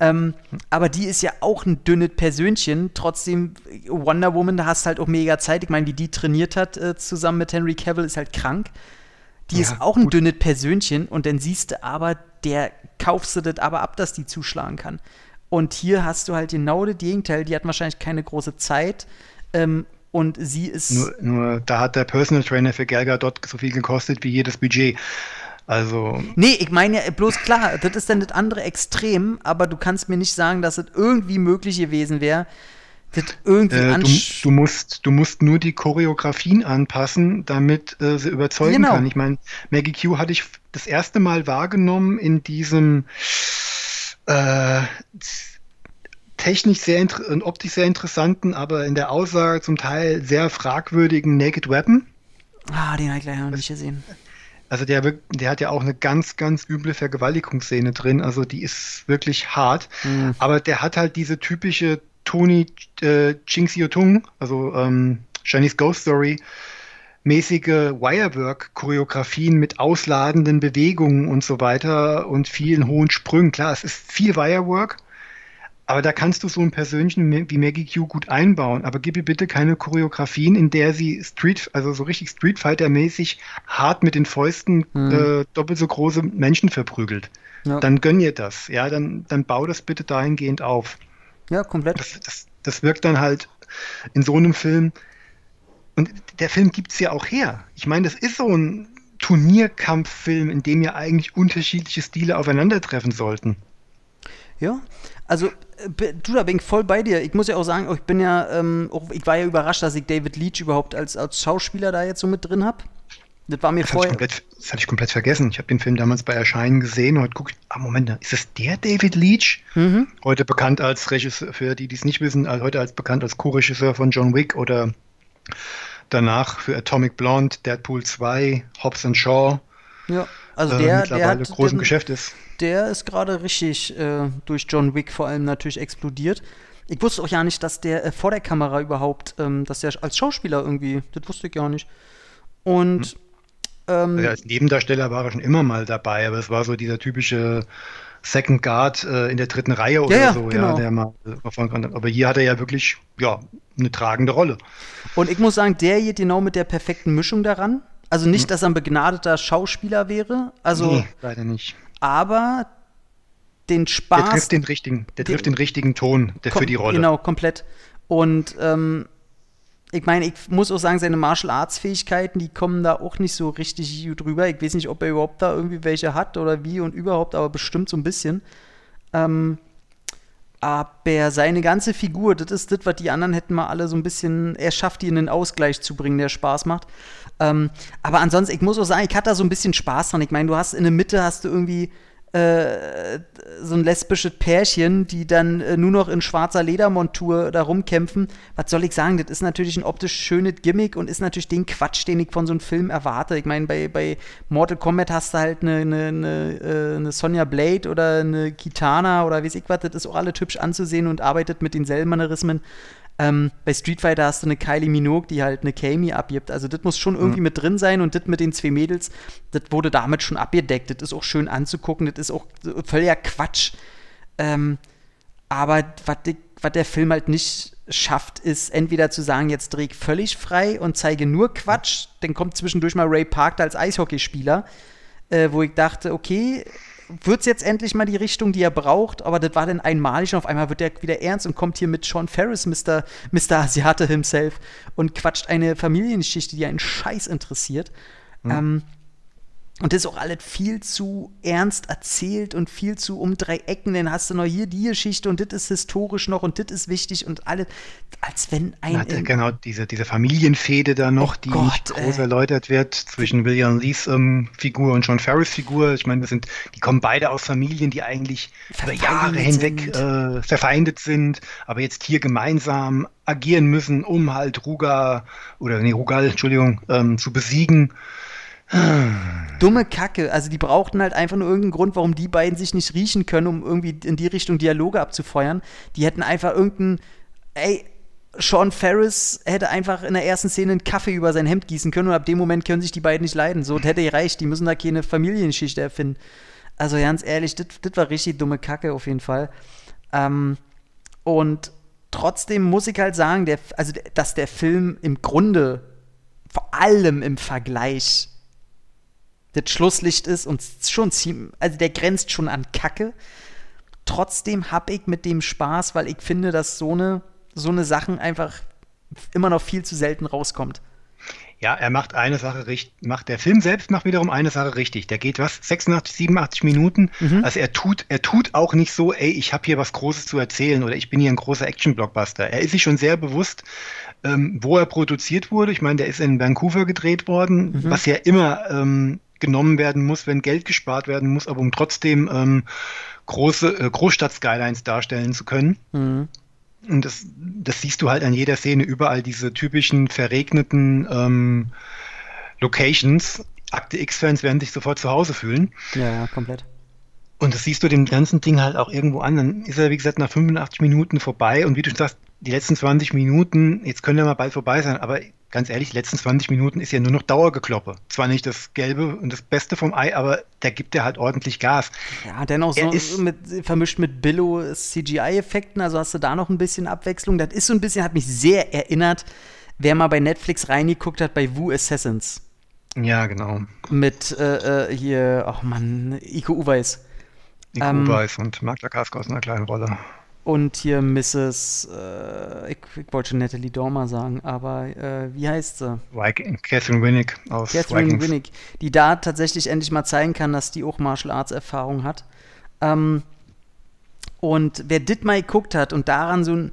Ähm, aber die ist ja auch ein dünnes Persönchen. Trotzdem, Wonder Woman, da hast halt auch mega Zeit. Ich meine, wie die trainiert hat äh, zusammen mit Henry Cavill, ist halt krank. Die ja, ist auch ein gut. dünnes Persönchen und dann siehst du aber, der kaufst du das aber ab, dass die zuschlagen kann. Und hier hast du halt genau das Gegenteil. Die hat wahrscheinlich keine große Zeit. Ähm, und sie ist. Nur, nur, da hat der Personal Trainer für Gelga dort so viel gekostet wie jedes Budget. Also. Nee, ich meine ja bloß klar, das ist dann das andere Extrem, aber du kannst mir nicht sagen, dass es irgendwie möglich gewesen wäre, das irgendwie äh, du, du, musst, du musst nur die Choreografien anpassen, damit äh, sie überzeugen genau. kann. Ich meine, Maggie Q hatte ich das erste Mal wahrgenommen in diesem äh, technisch sehr und optisch sehr interessanten, aber in der Aussage zum Teil sehr fragwürdigen Naked Weapon. Ah, den habe ich gleich noch nicht gesehen. Also der, der hat ja auch eine ganz, ganz üble Vergewaltigungsszene drin. Also die ist wirklich hart. Mhm. Aber der hat halt diese typische Tony äh, Ching Tung, also ähm, Chinese Ghost Story, mäßige Wirework-Choreografien mit ausladenden Bewegungen und so weiter und vielen hohen Sprüngen. Klar, es ist viel Wirework, aber da kannst du so einen persönlichen wie Maggie Q gut einbauen. Aber gib ihr bitte keine Choreografien, in der sie Street, also so richtig Street Fighter-mäßig hart mit den Fäusten mhm. äh, doppelt so große Menschen verprügelt. Ja. Dann gönn ihr das. Ja, dann, dann bau das bitte dahingehend auf. Ja, komplett. Das, das, das wirkt dann halt in so einem Film und der Film gibt es ja auch her. Ich meine, das ist so ein Turnierkampffilm, in dem ja eigentlich unterschiedliche Stile aufeinandertreffen sollten. Ja, also äh, du, da bin ich voll bei dir. Ich muss ja auch sagen, ich bin ja, ähm, auch, ich war ja überrascht, dass ich David Leach überhaupt als, als Schauspieler da jetzt so mit drin habe. Das war mir das vorher. Hatte komplett, das hatte ich komplett vergessen. Ich habe den Film damals bei Erscheinen gesehen. Heute gucke ich, ah, Moment, ist das der David Leach? Mhm. Heute bekannt als Regisseur, für die, die es nicht wissen, heute als bekannt als Co-Regisseur von John Wick oder danach für Atomic Blonde, Deadpool 2, Hobbs and Shaw. Ja, also der, äh, der hat großen den, Geschäft ist. Der ist gerade richtig äh, durch John Wick vor allem natürlich explodiert. Ich wusste auch ja nicht, dass der äh, vor der Kamera überhaupt, ähm, dass der als Schauspieler irgendwie, das wusste ich gar nicht. Und hm. ähm, ja, als Nebendarsteller war er schon immer mal dabei, aber es war so dieser typische Second Guard äh, in der dritten Reihe oder ja, so, genau. ja, der mal äh, Aber hier hat er ja wirklich, ja, eine tragende Rolle. Und ich muss sagen, der geht genau mit der perfekten Mischung daran. Also nicht, hm. dass er ein begnadeter Schauspieler wäre. Also, nee, leider nicht. Aber den Spaß. Der trifft den richtigen, der trifft den richtigen Ton der für die Rolle. Genau, komplett. Und ähm, ich meine, ich muss auch sagen, seine Martial Arts Fähigkeiten, die kommen da auch nicht so richtig drüber. Ich weiß nicht, ob er überhaupt da irgendwie welche hat oder wie und überhaupt, aber bestimmt so ein bisschen. Ähm, Aber seine ganze Figur, das ist das, was die anderen hätten mal alle so ein bisschen, er schafft, die in den Ausgleich zu bringen, der Spaß macht. Ähm, aber ansonsten, ich muss auch sagen, ich hatte da so ein bisschen Spaß dran. Ich meine, du hast in der Mitte hast du irgendwie so ein lesbisches Pärchen, die dann äh, nur noch in schwarzer Ledermontur da rumkämpfen. Was soll ich sagen? Das ist natürlich ein optisch schönes Gimmick und ist natürlich den Quatsch, den ich von so einem Film erwarte. Ich meine, bei, bei Mortal Kombat hast du halt eine, eine, eine, äh, eine Sonja Blade oder eine Kitana oder weiß ich was. Das ist auch alle hübsch anzusehen und arbeitet mit denselben Manierismen. Ähm, bei Street Fighter hast du eine Kylie Minogue, die halt eine Kami abgibt. Also das muss schon irgendwie mhm. mit drin sein und das mit den zwei Mädels, das wurde damit schon abgedeckt. Das ist auch schön anzugucken, das ist auch völliger Quatsch. Ähm, aber was der Film halt nicht schafft, ist entweder zu sagen, jetzt drehe ich völlig frei und zeige nur Quatsch. Dann kommt zwischendurch mal Ray Park als Eishockeyspieler, äh, wo ich dachte, okay, wird es jetzt endlich mal die Richtung, die er braucht, aber das war dann einmalig und auf einmal wird er wieder ernst und kommt hier mit Sean Ferris, Mr. Mr. Asiate himself, und quatscht eine Familiengeschichte, die einen Scheiß interessiert. Mhm. Ähm, und das ist auch alles viel zu ernst erzählt und viel zu um drei Ecken. Dann hast du noch hier die Geschichte und das ist historisch noch und das ist wichtig und alles, als wenn ein. Hat er genau diese, diese Familienfehde da noch, oh die Gott, nicht groß ey. erläutert wird zwischen William Lees ähm, Figur und John Ferris Figur. Ich meine, das sind, die kommen beide aus Familien, die eigentlich über Jahre hinweg äh, verfeindet sind, aber jetzt hier gemeinsam agieren müssen, um halt Ruga oder nee, Rugal, Entschuldigung, ähm, zu besiegen. Dumme Kacke. Also die brauchten halt einfach nur irgendeinen Grund, warum die beiden sich nicht riechen können, um irgendwie in die Richtung Dialoge abzufeuern. Die hätten einfach irgendeinen, ey, Sean Ferris hätte einfach in der ersten Szene einen Kaffee über sein Hemd gießen können und ab dem Moment können sich die beiden nicht leiden. So, das hätte gereicht. Die müssen da keine Familiengeschichte erfinden. Also ganz ehrlich, das war richtig dumme Kacke auf jeden Fall. Ähm, und trotzdem muss ich halt sagen, der, also, dass der Film im Grunde vor allem im Vergleich das Schlusslicht ist und schon ziemlich, also der grenzt schon an Kacke. Trotzdem habe ich mit dem Spaß, weil ich finde, dass so eine, so eine Sachen einfach immer noch viel zu selten rauskommt. Ja, er macht eine Sache richtig, macht der Film selbst macht wiederum eine Sache richtig. Der geht was 86, 87 Minuten. Mhm. Also er tut, er tut auch nicht so, ey, ich habe hier was Großes zu erzählen oder ich bin hier ein großer Action-Blockbuster. Er ist sich schon sehr bewusst, ähm, wo er produziert wurde. Ich meine, der ist in Vancouver gedreht worden, mhm. was ja immer ähm, genommen werden muss, wenn Geld gespart werden muss, aber um trotzdem ähm, große äh, Großstadt-Skylines darstellen zu können. Mhm. Und das, das siehst du halt an jeder Szene, überall diese typischen verregneten ähm, Locations. Akte X-Fans werden sich sofort zu Hause fühlen. Ja, ja, komplett. Und das siehst du dem ganzen Ding halt auch irgendwo an. Dann ist er, wie gesagt, nach 85 Minuten vorbei. Und wie du sagst, die letzten 20 Minuten, jetzt können ja mal bald vorbei sein, aber ganz ehrlich, die letzten 20 Minuten ist ja nur noch Dauergekloppe. Zwar nicht das Gelbe und das Beste vom Ei, aber da gibt er halt ordentlich Gas. Ja, dennoch so ist, mit, vermischt mit Billo-CGI-Effekten, also hast du da noch ein bisschen Abwechslung. Das ist so ein bisschen, hat mich sehr erinnert, wer mal bei Netflix reingeguckt hat, bei Wu Assassins. Ja, genau. Mit äh, äh hier, ach oh man, Iko Uweis. Iko ähm, Uweis und Mark Dacasco aus einer kleinen Rolle. Und hier Mrs. Äh, ich, ich, wollte schon Natalie Dormer sagen, aber äh, wie heißt sie? Catherine Winnick aus Catherine Vikings. Winnick, die da tatsächlich endlich mal zeigen kann, dass die auch Martial Arts Erfahrung hat. Ähm, und wer dit mal geguckt hat und daran so ein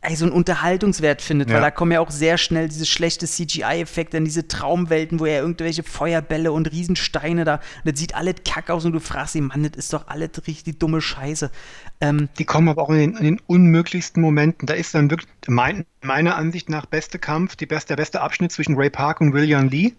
ey, so einen Unterhaltungswert findet, ja. weil da kommen ja auch sehr schnell diese schlechte CGI-Effekte in diese Traumwelten, wo er irgendwelche Feuerbälle und Riesensteine da, und das sieht alles kack aus und du fragst ihn, Mann, das ist doch alles richtig dumme Scheiße. Ähm, die kommen aber auch in den, in den, unmöglichsten Momenten. Da ist dann wirklich mein, meiner Ansicht nach beste Kampf, die beste, der beste Abschnitt zwischen Ray Park und William Lee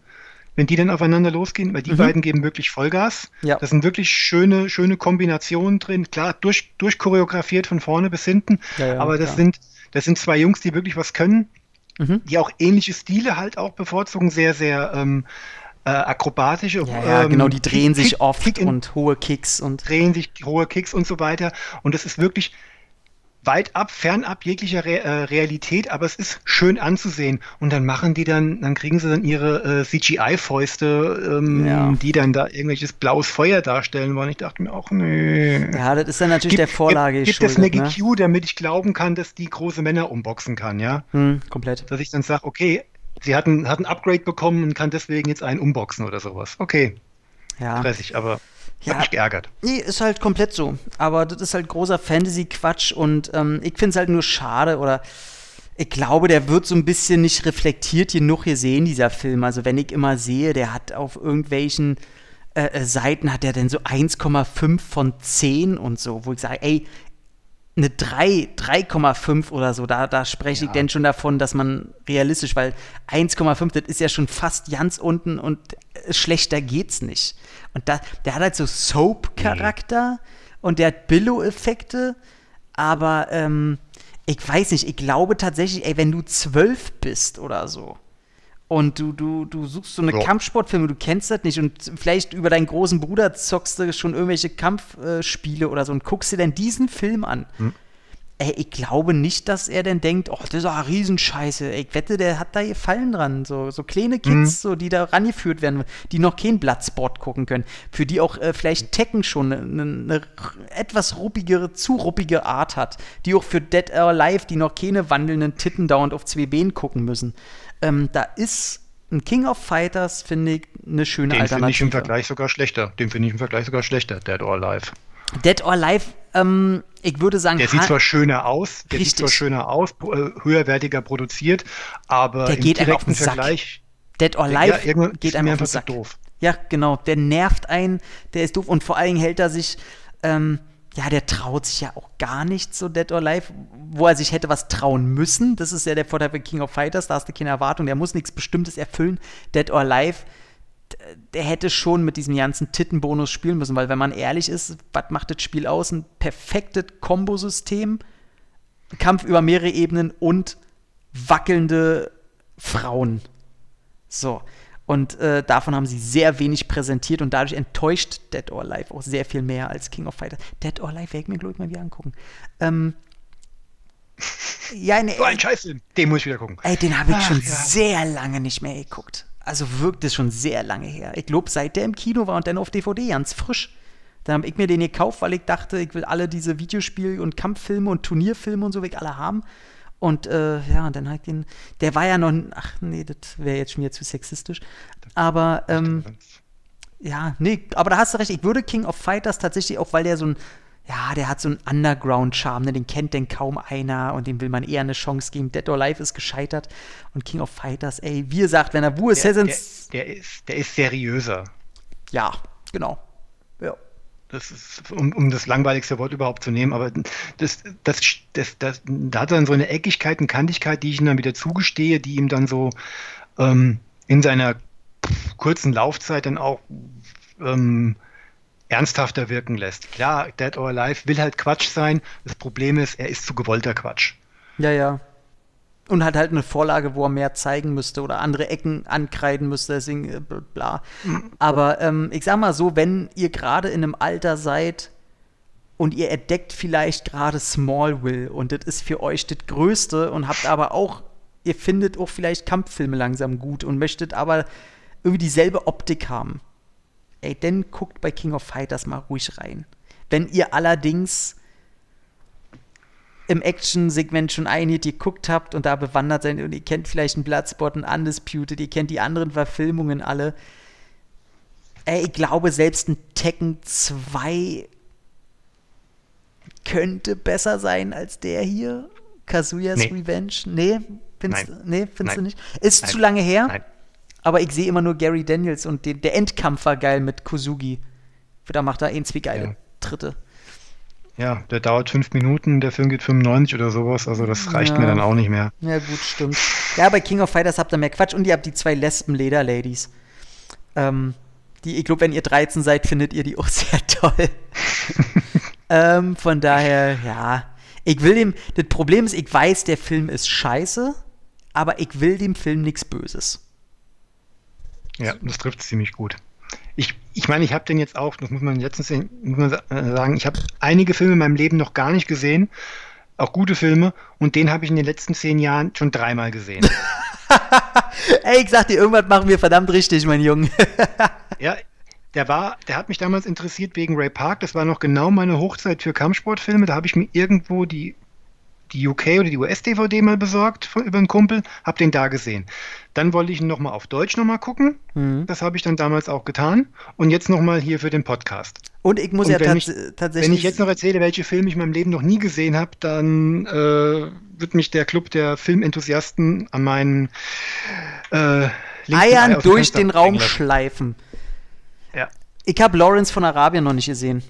wenn die dann aufeinander losgehen, weil die mhm. beiden geben wirklich Vollgas. Ja. Das sind wirklich schöne, schöne Kombinationen drin. Klar, durch, durchchoreografiert von vorne bis hinten, ja, ja, aber das klar. sind das sind zwei Jungs, die wirklich was können, mhm. die auch ähnliche Stile halt auch bevorzugen, sehr, sehr ähm, äh, akrobatische. Ja, ja ähm, genau, die drehen Kick, sich oft Kick in, und hohe Kicks und. Drehen sich hohe Kicks und so weiter. Und das ist wirklich, weit ab, fernab jeglicher Re äh, Realität, aber es ist schön anzusehen. Und dann machen die dann, dann kriegen sie dann ihre äh, CGI-Fäuste, ähm, ja. die dann da irgendwelches blaues Feuer darstellen wollen. Ich dachte mir auch, nee. Ja, das ist dann natürlich gibt, der Vorlage. Gibt, gibt es eine GQ, ne? damit ich glauben kann, dass die große Männer umboxen kann, ja? Hm, komplett. Dass ich dann sage, okay, sie hat ein, hat ein Upgrade bekommen und kann deswegen jetzt einen umboxen oder sowas. Okay. Ja. Stressig, aber Ja, Hat mich geärgert. Nee, ist halt komplett so. Aber das ist halt großer Fantasy-Quatsch und ähm, ich finde es halt nur schade oder ich glaube, der wird so ein bisschen nicht reflektiert genug gesehen, dieser Film. Also wenn ich immer sehe, der hat auf irgendwelchen äh, äh Seiten hat er denn so 1,5 von 10 und so, wo ich sage, ey, eine 3, 3,5 oder so, da, da spreche ja. ich denn schon davon, dass man realistisch, weil 1,5, das ist ja schon fast ganz unten und äh, schlechter geht's nicht. Und da, der hat halt so Soap-Charakter nee. und der hat Billo-Effekte, aber ähm, ich weiß nicht, ich glaube tatsächlich, ey, wenn du zwölf bist oder so, und du, du, du suchst so eine ja. Kampfsportfilme, du kennst das nicht und vielleicht über deinen großen Bruder zockst du schon irgendwelche Kampfspiele äh, oder so und guckst dir dann diesen Film an. Hm. Ey, ich glaube nicht, dass er denn denkt, oh, das ist eine Riesenscheiße. Ich wette, der hat da Gefallen dran. So, so kleine Kids, mhm. so, die da rangeführt werden, die noch kein Bloodsport gucken können. Für die auch äh, vielleicht Tekken schon eine, eine, etwas ruppigere, zu ruppige Art hat. Die auch für Dead or Alive, die noch keine wandelnden Titten dauernd auf zwei Beinen gucken müssen. Ähm, da ist ein King of Fighters, finde ich, eine schöne Den Alternative. Den finde ich im Vergleich sogar schlechter. Den finde ich im Vergleich sogar schlechter, Dead or Alive. Dead or Alive, ähm, ich würde sagen. Der sieht zwar schöner aus, der richtig. sieht zwar schöner aus, äh, höherwertiger produziert, aber der im geht direkten Vergleich. Dead or Alive ja, geht einem auf den Sack. Doof. Ja, genau. Der nervt einen, der ist doof und vor allen Dingen hält er sich. Ähm, ja, der traut sich ja auch gar nicht so Dead or Alive, wo er sich hätte was trauen müssen. Das ist ja der Vorteil bei King of Fighters, da hast du keine Erwartung, der muss nichts Bestimmtes erfüllen. Dead or Alive, der hätte schon mit diesem ganzen Tittenbonus spielen müssen, weil wenn man ehrlich ist, was macht das Spiel aus? Ein perfektes Kombosystem, Kampf über mehrere Ebenen und wackelnde Frauen. So. Und äh, davon haben sie sehr wenig präsentiert und dadurch enttäuscht Dead or Alive auch sehr viel mehr als King of Fighters. Dead or Alive werde ich mir, glaube ich, mal wieder angucken. Ähm, ja, ne, so ein Scheißfilm. Den muss ich wieder gucken. Ey, den habe ich Ach, schon ja. sehr lange nicht mehr geguckt. Also wirkt es schon sehr lange her. Ich glaube, seit der im Kino war und dann auf DVD, ganz frisch. Dann habe ich mir den gekauft, weil ich dachte, ich will alle diese Videospiel- und Kampffilme und Turnierfilme und so weg alle haben. Und äh, ja, und dann halt den, der war ja noch, ach nee, das wäre jetzt schon wieder zu sexistisch. Aber ähm, ja, nee, aber da hast du recht, ich würde King of Fighters tatsächlich auch, weil der so ein, ja, der hat so einen Underground-Charme, ne? den kennt denn kaum einer und dem will man eher eine Chance geben. Dead or Alive ist gescheitert und King of Fighters, ey, wie gesagt, wenn er Wu Assassins. Der, der, der, ist, der ist seriöser. Ja, genau. Das ist, um, um das langweiligste Wort überhaupt zu nehmen, aber das, das, das, das, da hat er dann so eine Eckigkeit und Kantigkeit, die ich ihm dann wieder zugestehe, die ihm dann so ähm, in seiner kurzen Laufzeit dann auch ähm, ernsthafter wirken lässt. Klar, Dead or Alive will halt Quatsch sein. Das Problem ist, er ist zu gewollter Quatsch. Ja, ja. Und hat halt eine Vorlage, wo er mehr zeigen müsste oder andere Ecken ankreiden müsste, deswegen äh, bla. Aber ähm, ich sag mal so, wenn ihr gerade in einem Alter seid und ihr entdeckt vielleicht gerade Smallville und das ist für euch das Größte und habt aber auch, ihr findet auch vielleicht Kampffilme langsam gut und möchtet aber irgendwie dieselbe Optik haben. Ey, dann guckt bei King of Fighters mal ruhig rein. Wenn ihr allerdings im Action-Segment schon einige geguckt habt und da bewandert seid und ihr kennt vielleicht einen Bloodspot, einen Undisputed, ihr kennt die anderen Verfilmungen alle. Ey, ich glaube, selbst ein Tekken 2 könnte besser sein als der hier. Kazuya's nee. Revenge. Nee, findest, Nein. Nee, findest Nein. du nicht? Ist Nein. zu lange her. Nein. Aber ich sehe immer nur Gary Daniels und den, der Endkampf war geil mit Kosugi. Da macht er ein, zwei geile ja. Tritte. Ja, der dauert fünf Minuten, der Film geht 95 oder sowas, also das reicht ja. mir dann auch nicht mehr. Ja, gut, stimmt. Ja, bei King of Fighters habt ihr mehr Quatsch und ihr habt die zwei Lesben-Leder-Ladies. Ähm, die, ich glaube, wenn ihr 13 seid, findet ihr die auch sehr toll. ähm, von daher, ja. Ich will dem, das Problem ist, ich weiß, der Film ist scheiße, aber ich will dem Film nichts Böses. Ja, das trifft ziemlich gut. Ich, ich meine, ich habe den jetzt auch, das muss man letztens muss man sagen, ich habe einige Filme in meinem Leben noch gar nicht gesehen, auch gute Filme, und den habe ich in den letzten zehn Jahren schon dreimal gesehen. Ey, ich sag dir, irgendwas machen wir verdammt richtig, mein Junge. ja, der war, der hat mich damals interessiert wegen Ray Park. Das war noch genau meine Hochzeit für Kampfsportfilme. Da habe ich mir irgendwo die die UK oder die US-DVD mal besorgt von, über einen Kumpel, habe den da gesehen. Dann wollte ich ihn nochmal auf Deutsch nochmal gucken. Mhm. Das habe ich dann damals auch getan. Und jetzt nochmal hier für den Podcast. Und ich muss Und ja wenn tats ich- tatsächlich. Wenn ich jetzt noch erzähle, welche Filme ich in meinem Leben noch nie gesehen habe, dann äh, wird mich der Club der Filmenthusiasten an meinen äh, Ei Eiern durch den Raum schleifen. Ja. Ich habe Lawrence von Arabien noch nicht gesehen.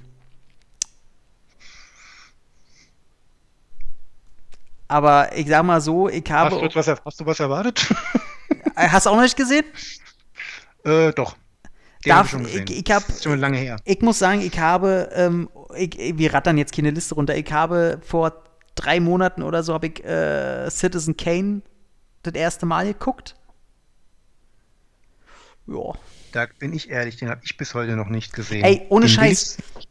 Aber ich sag mal so, ich Hast, habe. du etwas, hast du was erwartet? Äh, Hast du auch noch nicht gesehen? äh, doch. Den hab Darf, ich schon gesehen. ich, ich, hab, ist schon lange her. ich muss sagen, ich habe, ähm, ich, wir rattern jetzt keine Liste runter, ich habe vor drei Monaten oder so, habe ich äh, Citizen Kane das erste Mal geguckt. Ja. Da bin ich ehrlich, den habe ich bis heute noch nicht gesehen. Ey, ohne den Scheiß. Will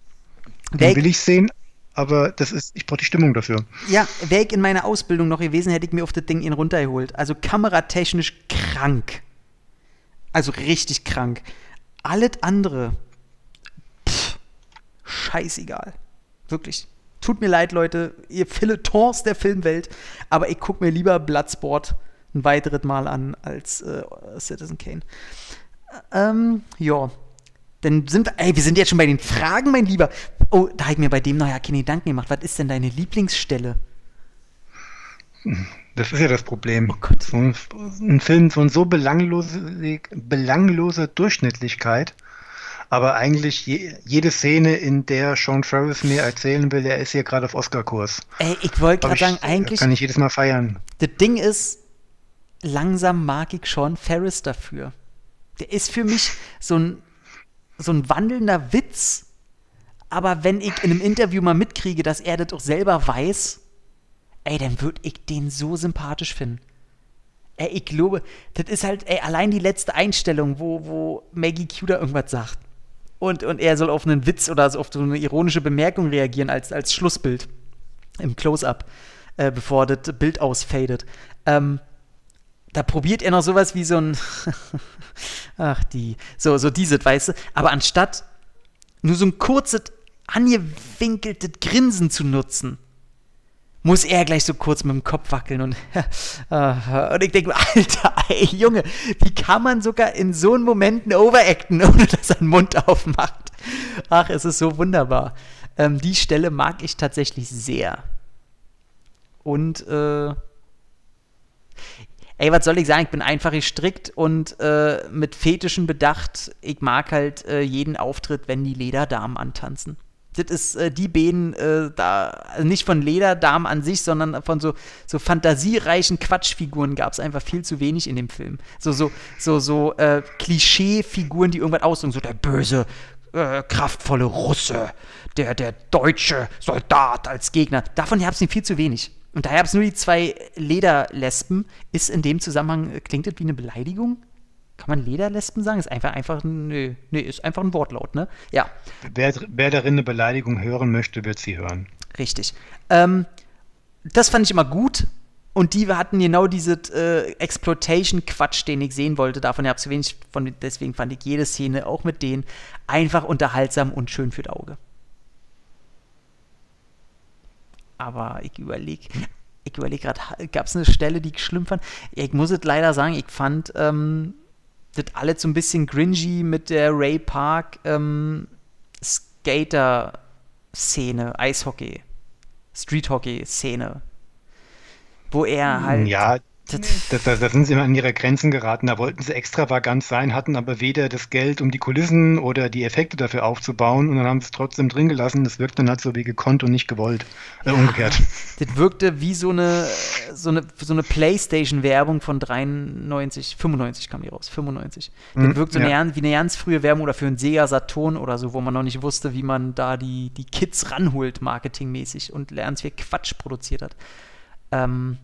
ich, den will ich sehen, aber das ist, ich brauche die Stimmung dafür. Ja, wäre ich in meiner Ausbildung noch gewesen, hätte ich mir auf das Ding ihn runtergeholt. Also kameratechnisch krank. Also richtig krank. Alles andere, pff, scheißegal. Wirklich. Tut mir leid, Leute, ihr Feuilletons der Filmwelt, aber ich gucke mir lieber Bloodsport ein weiteres Mal an als äh, Citizen Kane. Ähm, ja. Dann sind wir, ey, wir sind jetzt schon bei den Fragen, mein Lieber. Oh, da habe ich mir bei dem noch ja keine Gedanken gemacht. Was ist denn deine Lieblingsstelle? Das ist ja das Problem. Oh Gott. So ein, ein Film von so belanglose, belangloser Durchschnittlichkeit, aber eigentlich je, jede Szene, in der Sean Travis mir erzählen will, er ist hier gerade auf Oscar-Kurs. Ey, ich wollte gerade sagen, eigentlich, Kann ich jedes Mal feiern. das Ding ist, langsam mag ich Sean Ferris dafür. Der ist für mich so ein, so ein wandelnder Witz. Aber wenn ich in einem Interview mal mitkriege, dass er das auch selber weiß, ey, dann würde ich den so sympathisch finden. Ey, ich glaube, das ist halt, ey, allein die letzte Einstellung, wo, wo Maggie Q da irgendwas sagt. Und, und er soll auf einen Witz oder so auf so eine ironische Bemerkung reagieren als, als Schlussbild im Close-Up, äh, bevor das Bild ausfadet. Ähm, da probiert er noch sowas wie so ein, ach die, so, so dieses, weißt du, aber anstatt nur so ein kurzes, angewinkeltes Grinsen zu nutzen, muss er gleich so kurz mit dem Kopf wackeln und, äh, und ich denke, Alter, ey, Junge, wie kann man sogar in so einen Momenten overacten, ohne dass er den Mund aufmacht? Ach, es ist so wunderbar. Ähm, die Stelle mag ich tatsächlich sehr. Und, äh, ey, was soll ich sagen? Ich bin einfach gestrickt und äh, mit Fetischen bedacht. Ich mag halt äh, jeden Auftritt, wenn die Lederdamen antanzen. Das ist äh, die Bäden äh, da, also nicht von Lederdamen an sich, sondern von so, so fantasiereichen Quatschfiguren gab es einfach viel zu wenig in dem Film. So, so, so, so äh, Klischeefiguren, die irgendwas ausdrücken, so der böse, äh, kraftvolle Russe, der, der deutsche Soldat als Gegner. Davon gab es viel zu wenig. Und daher gab es nur die zwei Lederlespen. Ist in dem Zusammenhang, äh, klingt das wie eine Beleidigung? Kann man Lederlespen sagen? Ist einfach, einfach, ein- nö, nee, ist einfach ein Wortlaut, ne? Ja. Wer, wer darin eine Beleidigung hören möchte, wird sie hören. Richtig. Ähm, das fand ich immer gut. Und die hatten genau diesen äh, Exploitation-Quatsch, den ich sehen wollte. Davon habe ich zu wenig. Von, deswegen fand ich jede Szene auch mit denen einfach unterhaltsam und schön für das Auge. Aber ich überlege, ich überlege gerade, gab es eine Stelle, die ich schlimm fand? Ich muss es leider sagen, ich fand ähm, das alles so ein bisschen cringy mit der Ray Park ähm, Skater-Szene, Eishockey, Street-Hockey-Szene. Wo er halt. Ja, da, da, da sind sie immer an ihre Grenzen geraten. Da wollten sie extravagant sein, hatten aber weder das Geld, um die Kulissen oder die Effekte dafür aufzubauen. Und dann haben sie es trotzdem drin gelassen. Das wirkt dann halt so wie gekonnt und nicht gewollt. Äh, umgekehrt. Das wirkte wie so eine, so eine, so eine Playstation-Werbung von 93, 95 kam die raus, 95. Das Mhm, wirkt so ja. eine, wie eine ganz frühe Werbung oder für einen Sega Saturn oder so, wo man noch nicht wusste, wie man da die, die Kids ranholt, marketingmäßig und ganz viel Quatsch produziert hat. Ähm,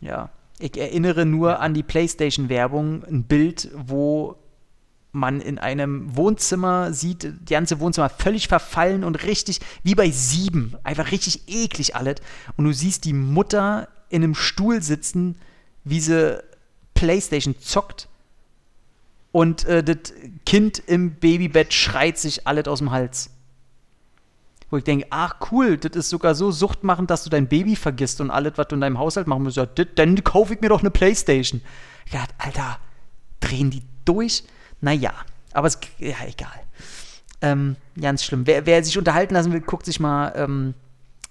ja, ich erinnere nur an die Playstation-Werbung, ein Bild, wo man in einem Wohnzimmer sieht, die ganze Wohnzimmer völlig verfallen und richtig, wie bei sieben, einfach richtig eklig alles. Und du siehst die Mutter in einem Stuhl sitzen, wie sie Playstation zockt. Und äh, das Kind im Babybett schreit sich alles aus dem Hals. Wo ich denke, ach cool, das ist sogar so suchtmachend, dass du dein Baby vergisst und alles, was du in deinem Haushalt machen musst. Ja, dit- dann kaufe ich mir doch eine Playstation. Ich dachte, Alter, drehen die durch? Naja, aber es, ja, egal. Ähm, ganz schlimm. Wer, wer, sich unterhalten lassen will, guckt sich mal ähm,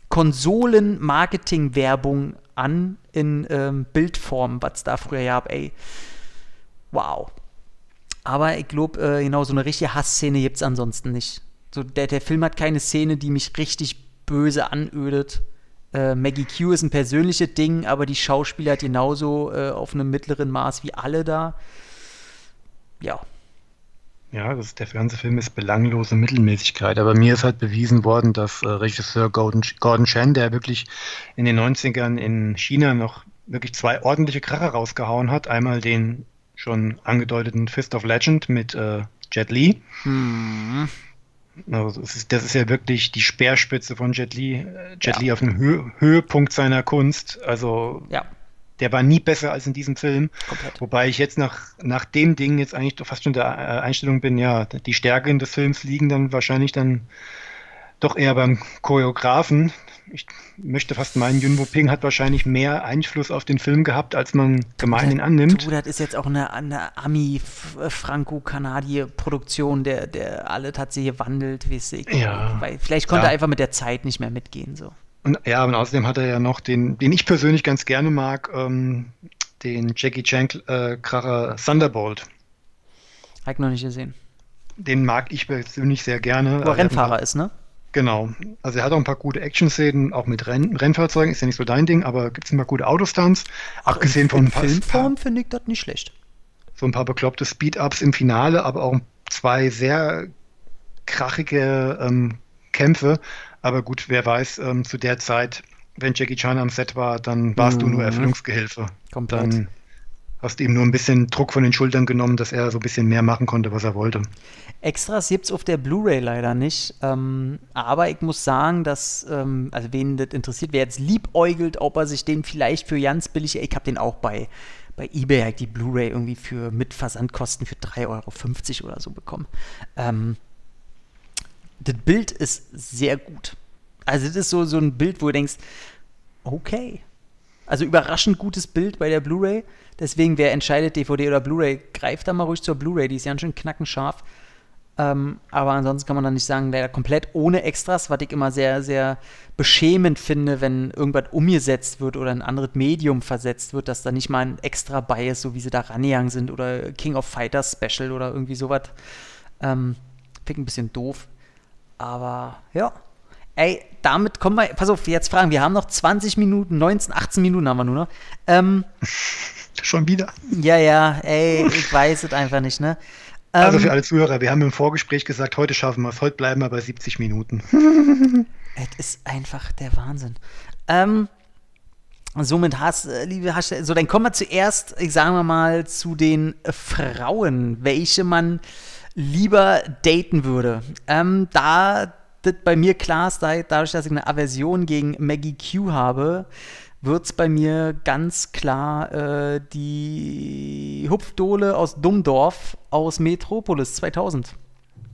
Konsolen-Marketing-Werbung an in ähm, Bildform, was da früher gab, ey. Wow. Aber ich glaube, äh, genau, so eine richtige Hassszene gibt es ansonsten nicht. So, der, der Film hat keine Szene, die mich richtig böse anödet. Äh, Maggie Q ist ein persönliches Ding, aber die Schauspieler hat genauso äh, auf einem mittleren Maß wie alle da. Ja. Ja, das, der ganze Film ist belanglose Mittelmäßigkeit, aber mir ist halt bewiesen worden, dass äh, Regisseur Gordon, Gordon Chen, der wirklich in den 90ern in China noch wirklich zwei ordentliche Kracher rausgehauen hat. Einmal den schon angedeuteten Fist of Legend mit äh, Jet Li. Hm. Also das, ist, das ist ja wirklich die Speerspitze von Jet Li. Jet ja. Li auf dem Hö Höhepunkt seiner Kunst. Also ja. der war nie besser als in diesem Film. Komplett. Wobei ich jetzt nach, nach dem Ding jetzt eigentlich fast schon der äh, Einstellung bin, ja, die Stärken des Films liegen dann wahrscheinlich dann doch eher beim Choreografen, ich möchte fast meinen, Yun Ping hat wahrscheinlich mehr Einfluss auf den Film gehabt, als man gemeinhin annimmt. Du, das ist jetzt auch eine, eine Ami-Franco-Kanadier-Produktion, der, der alle tatsächlich wandelt, wie es ich. Ja. Weil vielleicht konnte ja. er einfach mit der Zeit nicht mehr mitgehen. So. Und, ja, und außerdem hat er ja noch den, den ich persönlich ganz gerne mag, ähm, den Jackie Chan-Kracher äh, Thunderbolt. Habe ich noch nicht gesehen. Den mag ich persönlich sehr gerne. Wo er Rennfahrer ist, ne? Genau. Also er hat auch ein paar gute Action-Szenen, auch mit Renn Rennfahrzeugen, ist ja nicht so dein Ding, aber gibt es ein paar gute Autostunts. Abgesehen von Filmform finde ich das nicht schlecht. So ein paar bekloppte Speed-Ups im Finale, aber auch zwei sehr krachige ähm, Kämpfe. Aber gut, wer weiß, ähm, zu der Zeit, wenn Jackie Chan am Set war, dann warst mhm. du nur mhm. Erfüllungsgehilfe. Komplett. Dann hast ihm nur ein bisschen Druck von den Schultern genommen, dass er so ein bisschen mehr machen konnte, was er wollte. Extras gibt es auf der Blu-ray leider nicht. Ähm, aber ich muss sagen, dass, ähm, also wen das interessiert, wer jetzt liebäugelt, ob er sich den vielleicht für ganz billig, ich habe den auch bei, bei eBay halt die Blu-ray irgendwie für mit Versandkosten für 3,50 Euro oder so bekommen. Ähm, das Bild ist sehr gut. Also das ist so, so ein Bild, wo du denkst, okay. Also überraschend gutes Bild bei der Blu-ray. Deswegen, wer entscheidet, DVD oder Blu-ray, greift da mal ruhig zur Blu-ray, die ist ganz schön knackenscharf. Ähm, aber ansonsten kann man dann nicht sagen, leider komplett ohne Extras, was ich immer sehr, sehr beschämend finde, wenn irgendwas umgesetzt wird oder ein anderes Medium versetzt wird, dass da nicht mal ein Extra bei ist, so wie sie da rangegangen sind oder King of Fighters Special oder irgendwie sowas. Ähm, Finde ich ein bisschen doof. Aber ja. Ey, damit kommen wir. Pass auf, jetzt fragen. Wir haben noch 20 Minuten, 19, 18 Minuten haben wir nur noch. Ähm, Schon wieder. Ja, ja, ey, ich weiß es einfach nicht, ne? Also ähm, für alle Zuhörer, wir haben im Vorgespräch gesagt, heute schaffen wir es, heute bleiben wir bei 70 Minuten. es ist einfach der Wahnsinn. Ähm, somit hast, äh, liebe hast, so dann kommen wir zuerst, ich sage mal, zu den Frauen, welche man lieber daten würde. Ähm, da das bei mir klar ist, dadurch, dass ich eine Aversion gegen Maggie Q habe, wird es bei mir ganz klar äh, die Hupfdohle aus Dummdorf aus Metropolis 2000.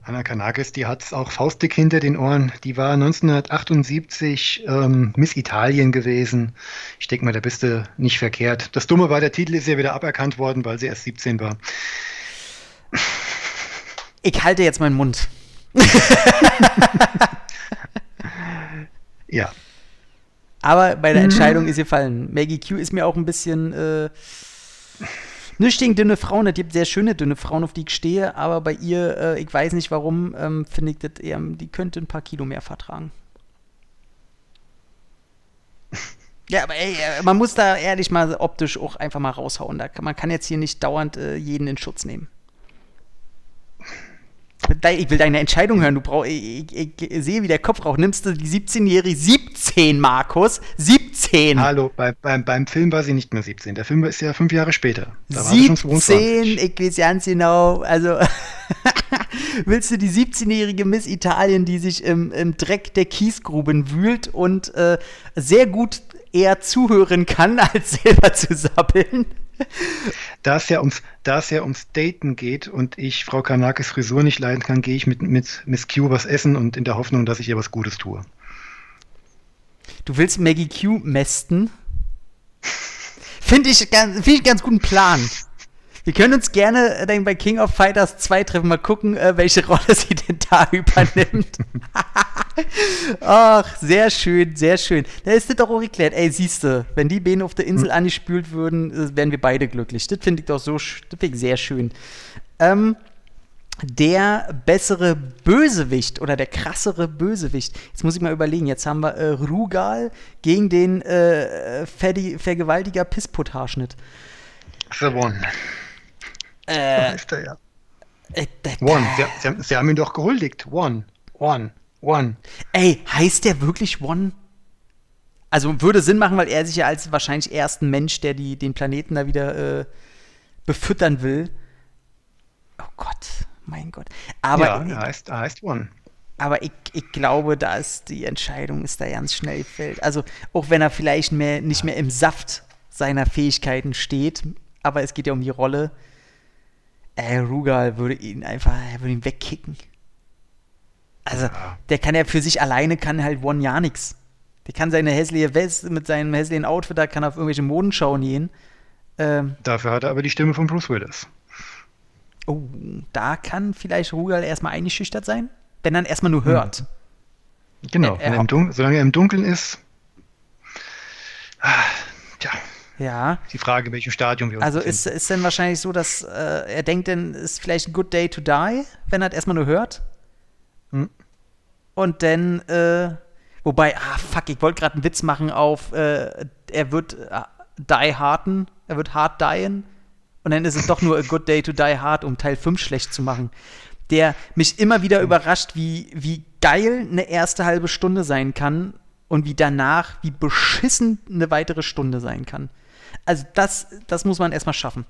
Anna Kanakis, die hat es auch faustdick hinter den Ohren. Die war 1978 ähm, Miss Italien gewesen. Ich denke mal, da bist du nicht verkehrt. Das Dumme war, der Titel ist ja wieder aberkannt worden, weil sie erst 17 war. Ich halte jetzt meinen Mund. ja, aber bei der mhm. Entscheidung ist gefallen. Maggie Q ist mir auch ein bisschen. Äh, nicht gegen dünne Frauen, es gibt sehr schöne dünne Frauen, auf die ich stehe, aber bei ihr, äh, ich weiß nicht warum, ähm, finde ich das eher, die könnte ein paar Kilo mehr vertragen. Ja, aber ey, äh, man muss da ehrlich mal optisch auch einfach mal raushauen. Da kann, man kann jetzt hier nicht dauernd äh, jeden in Schutz nehmen. Ich will deine Entscheidung hören. Du brauch, ich, ich, ich, sehe, wie der Kopf raucht. Nimmst du die 17-jährige 17, Markus? 17. Hallo, bei, beim, beim Film war sie nicht mehr 17. Der Film ist ja fünf Jahre später. Da 17, ich weiß ganz genau. Also, willst du die 17-jährige Miss Italien, die sich im, im Dreck der Kiesgruben wühlt und äh, sehr gut eher zuhören kann, als selber zu sappeln? Da es ja ums, da es ja ums Daten geht und ich Frau Kanakis Frisur nicht leiden kann, gehe ich mit, mit Miss Q was essen und in der Hoffnung, dass ich ihr was Gutes tue. Du willst Maggie Q mästen? Finde ich, find ich ganz guten Plan. Wir können uns gerne äh, dann bei King of Fighters 2 treffen, mal gucken, äh, welche Rolle sie denn da übernimmt. Ach, sehr schön, sehr schön. Da ist das doch auch geklärt. Ey, siehst du, wenn die Beine auf der Insel hm. angespült würden, äh, wären wir beide glücklich. Das finde ich doch so, das finde ich sehr schön. Ähm, der bessere Bösewicht oder der krassere Bösewicht. Jetzt muss ich mal überlegen. Jetzt haben wir äh, Rugal gegen den äh, Ver Vergewaltiger Pissput-Haarschnitt. The One. Äh, heißt er ja. Äh, One. Sie, sie, sie, haben ihn doch gehuldigt. One. One. One. Ey, heißt der wirklich One? Also würde Sinn machen, weil er sich ja als wahrscheinlich ersten Mensch, der die, den Planeten da wieder äh, befüttern will. Oh Gott. Mein Gott. Aber, ja, er heißt, er heißt One. Aber ich, ich glaube, da ist die Entscheidung ist da ganz schnell fällt. Also auch wenn er vielleicht mehr, nicht mehr im Saft seiner Fähigkeiten steht, aber es geht ja um die Rolle. Äh, Rugal würde ihn einfach, er würde ihn wegkicken. Also, ja. der kann ja für sich alleine, kann halt One ja nichts. Der kann seine hässliche Weste mit seinem hässlichen Outfit, da kann er auf irgendwelche Modenschauen gehen. Ähm, Dafür hat er aber die Stimme von Bruce Willis. Oh, da kann vielleicht Rugal erstmal eingeschüchtert sein, wenn er erstmal nur hört. Genau, er, er solange er im Dunkeln ist. Ah, tja. Ja. Die Frage, in welchem Stadium wir uns Also ist, ist denn wahrscheinlich so, dass äh, er denkt, denn ist vielleicht ein good day to die, wenn er erstmal nur hört? Hm. Und dann, äh, wobei, ah, fuck, ich wollte gerade einen Witz machen auf, äh, er wird äh, die harten, er wird hart dien und dann ist es doch nur A Good Day to Die Hard, um Teil 5 schlecht zu machen. Der mich immer wieder überrascht, wie, wie geil eine erste halbe Stunde sein kann und wie danach, wie beschissen eine weitere Stunde sein kann. Also das, das muss man erstmal schaffen.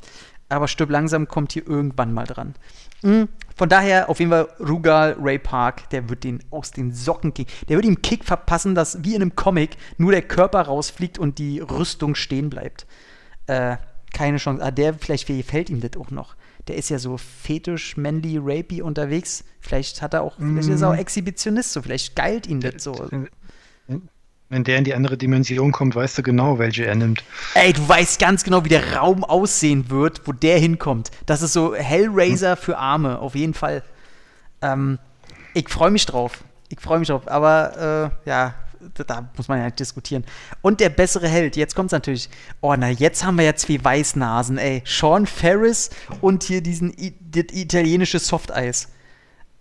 Aber Stück langsam kommt hier irgendwann mal dran. Mhm. Von daher auf jeden Fall Rugal Ray Park, der wird den aus den Socken kicken. Der wird ihm Kick verpassen, dass wie in einem Comic nur der Körper rausfliegt und die Rüstung stehen bleibt. Äh, keine Chance. Ah, der, vielleicht gefällt ihm das auch noch. Der ist ja so fetisch, manly, rapey unterwegs. Vielleicht hat er auch, mm. vielleicht ist er auch mhm. Exhibitionist, so vielleicht geilt ihn das so. Wenn der in die andere Dimension kommt, weißt du genau, welche er nimmt. Ey, du weißt ganz genau, wie der Raum aussehen wird, wo der hinkommt. Das ist so Hellraiser hm. für Arme, auf jeden Fall. Ähm, ich freue mich drauf. Ich freue mich drauf. Aber äh, ja, da muss man ja nicht diskutieren. Und der bessere Held, jetzt kommt es natürlich. Oh, na, jetzt haben wir ja zwei Weißnasen, ey. Sean Ferris und hier diesen das italienische Softeis.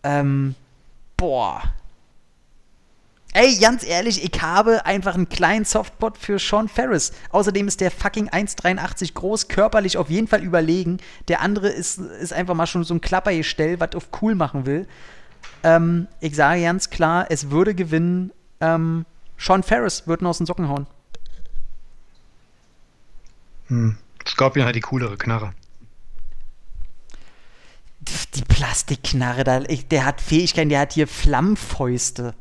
Ähm, boah. Ey, ganz ehrlich, ich habe einfach einen kleinen Softpot für Sean Ferris. Außerdem ist der fucking 1,83 groß, körperlich auf jeden Fall überlegen. Der andere ist, ist einfach mal schon so ein Klappergestell, was auf cool machen will. Ähm, ich sage ganz klar, es würde gewinnen ähm, Sean Ferris wird ihn aus den Socken hauen. Hm. Scorpion hat die coolere Knarre. Die Plastikknarre, der hat Fähigkeiten, der hat hier Flammfäuste.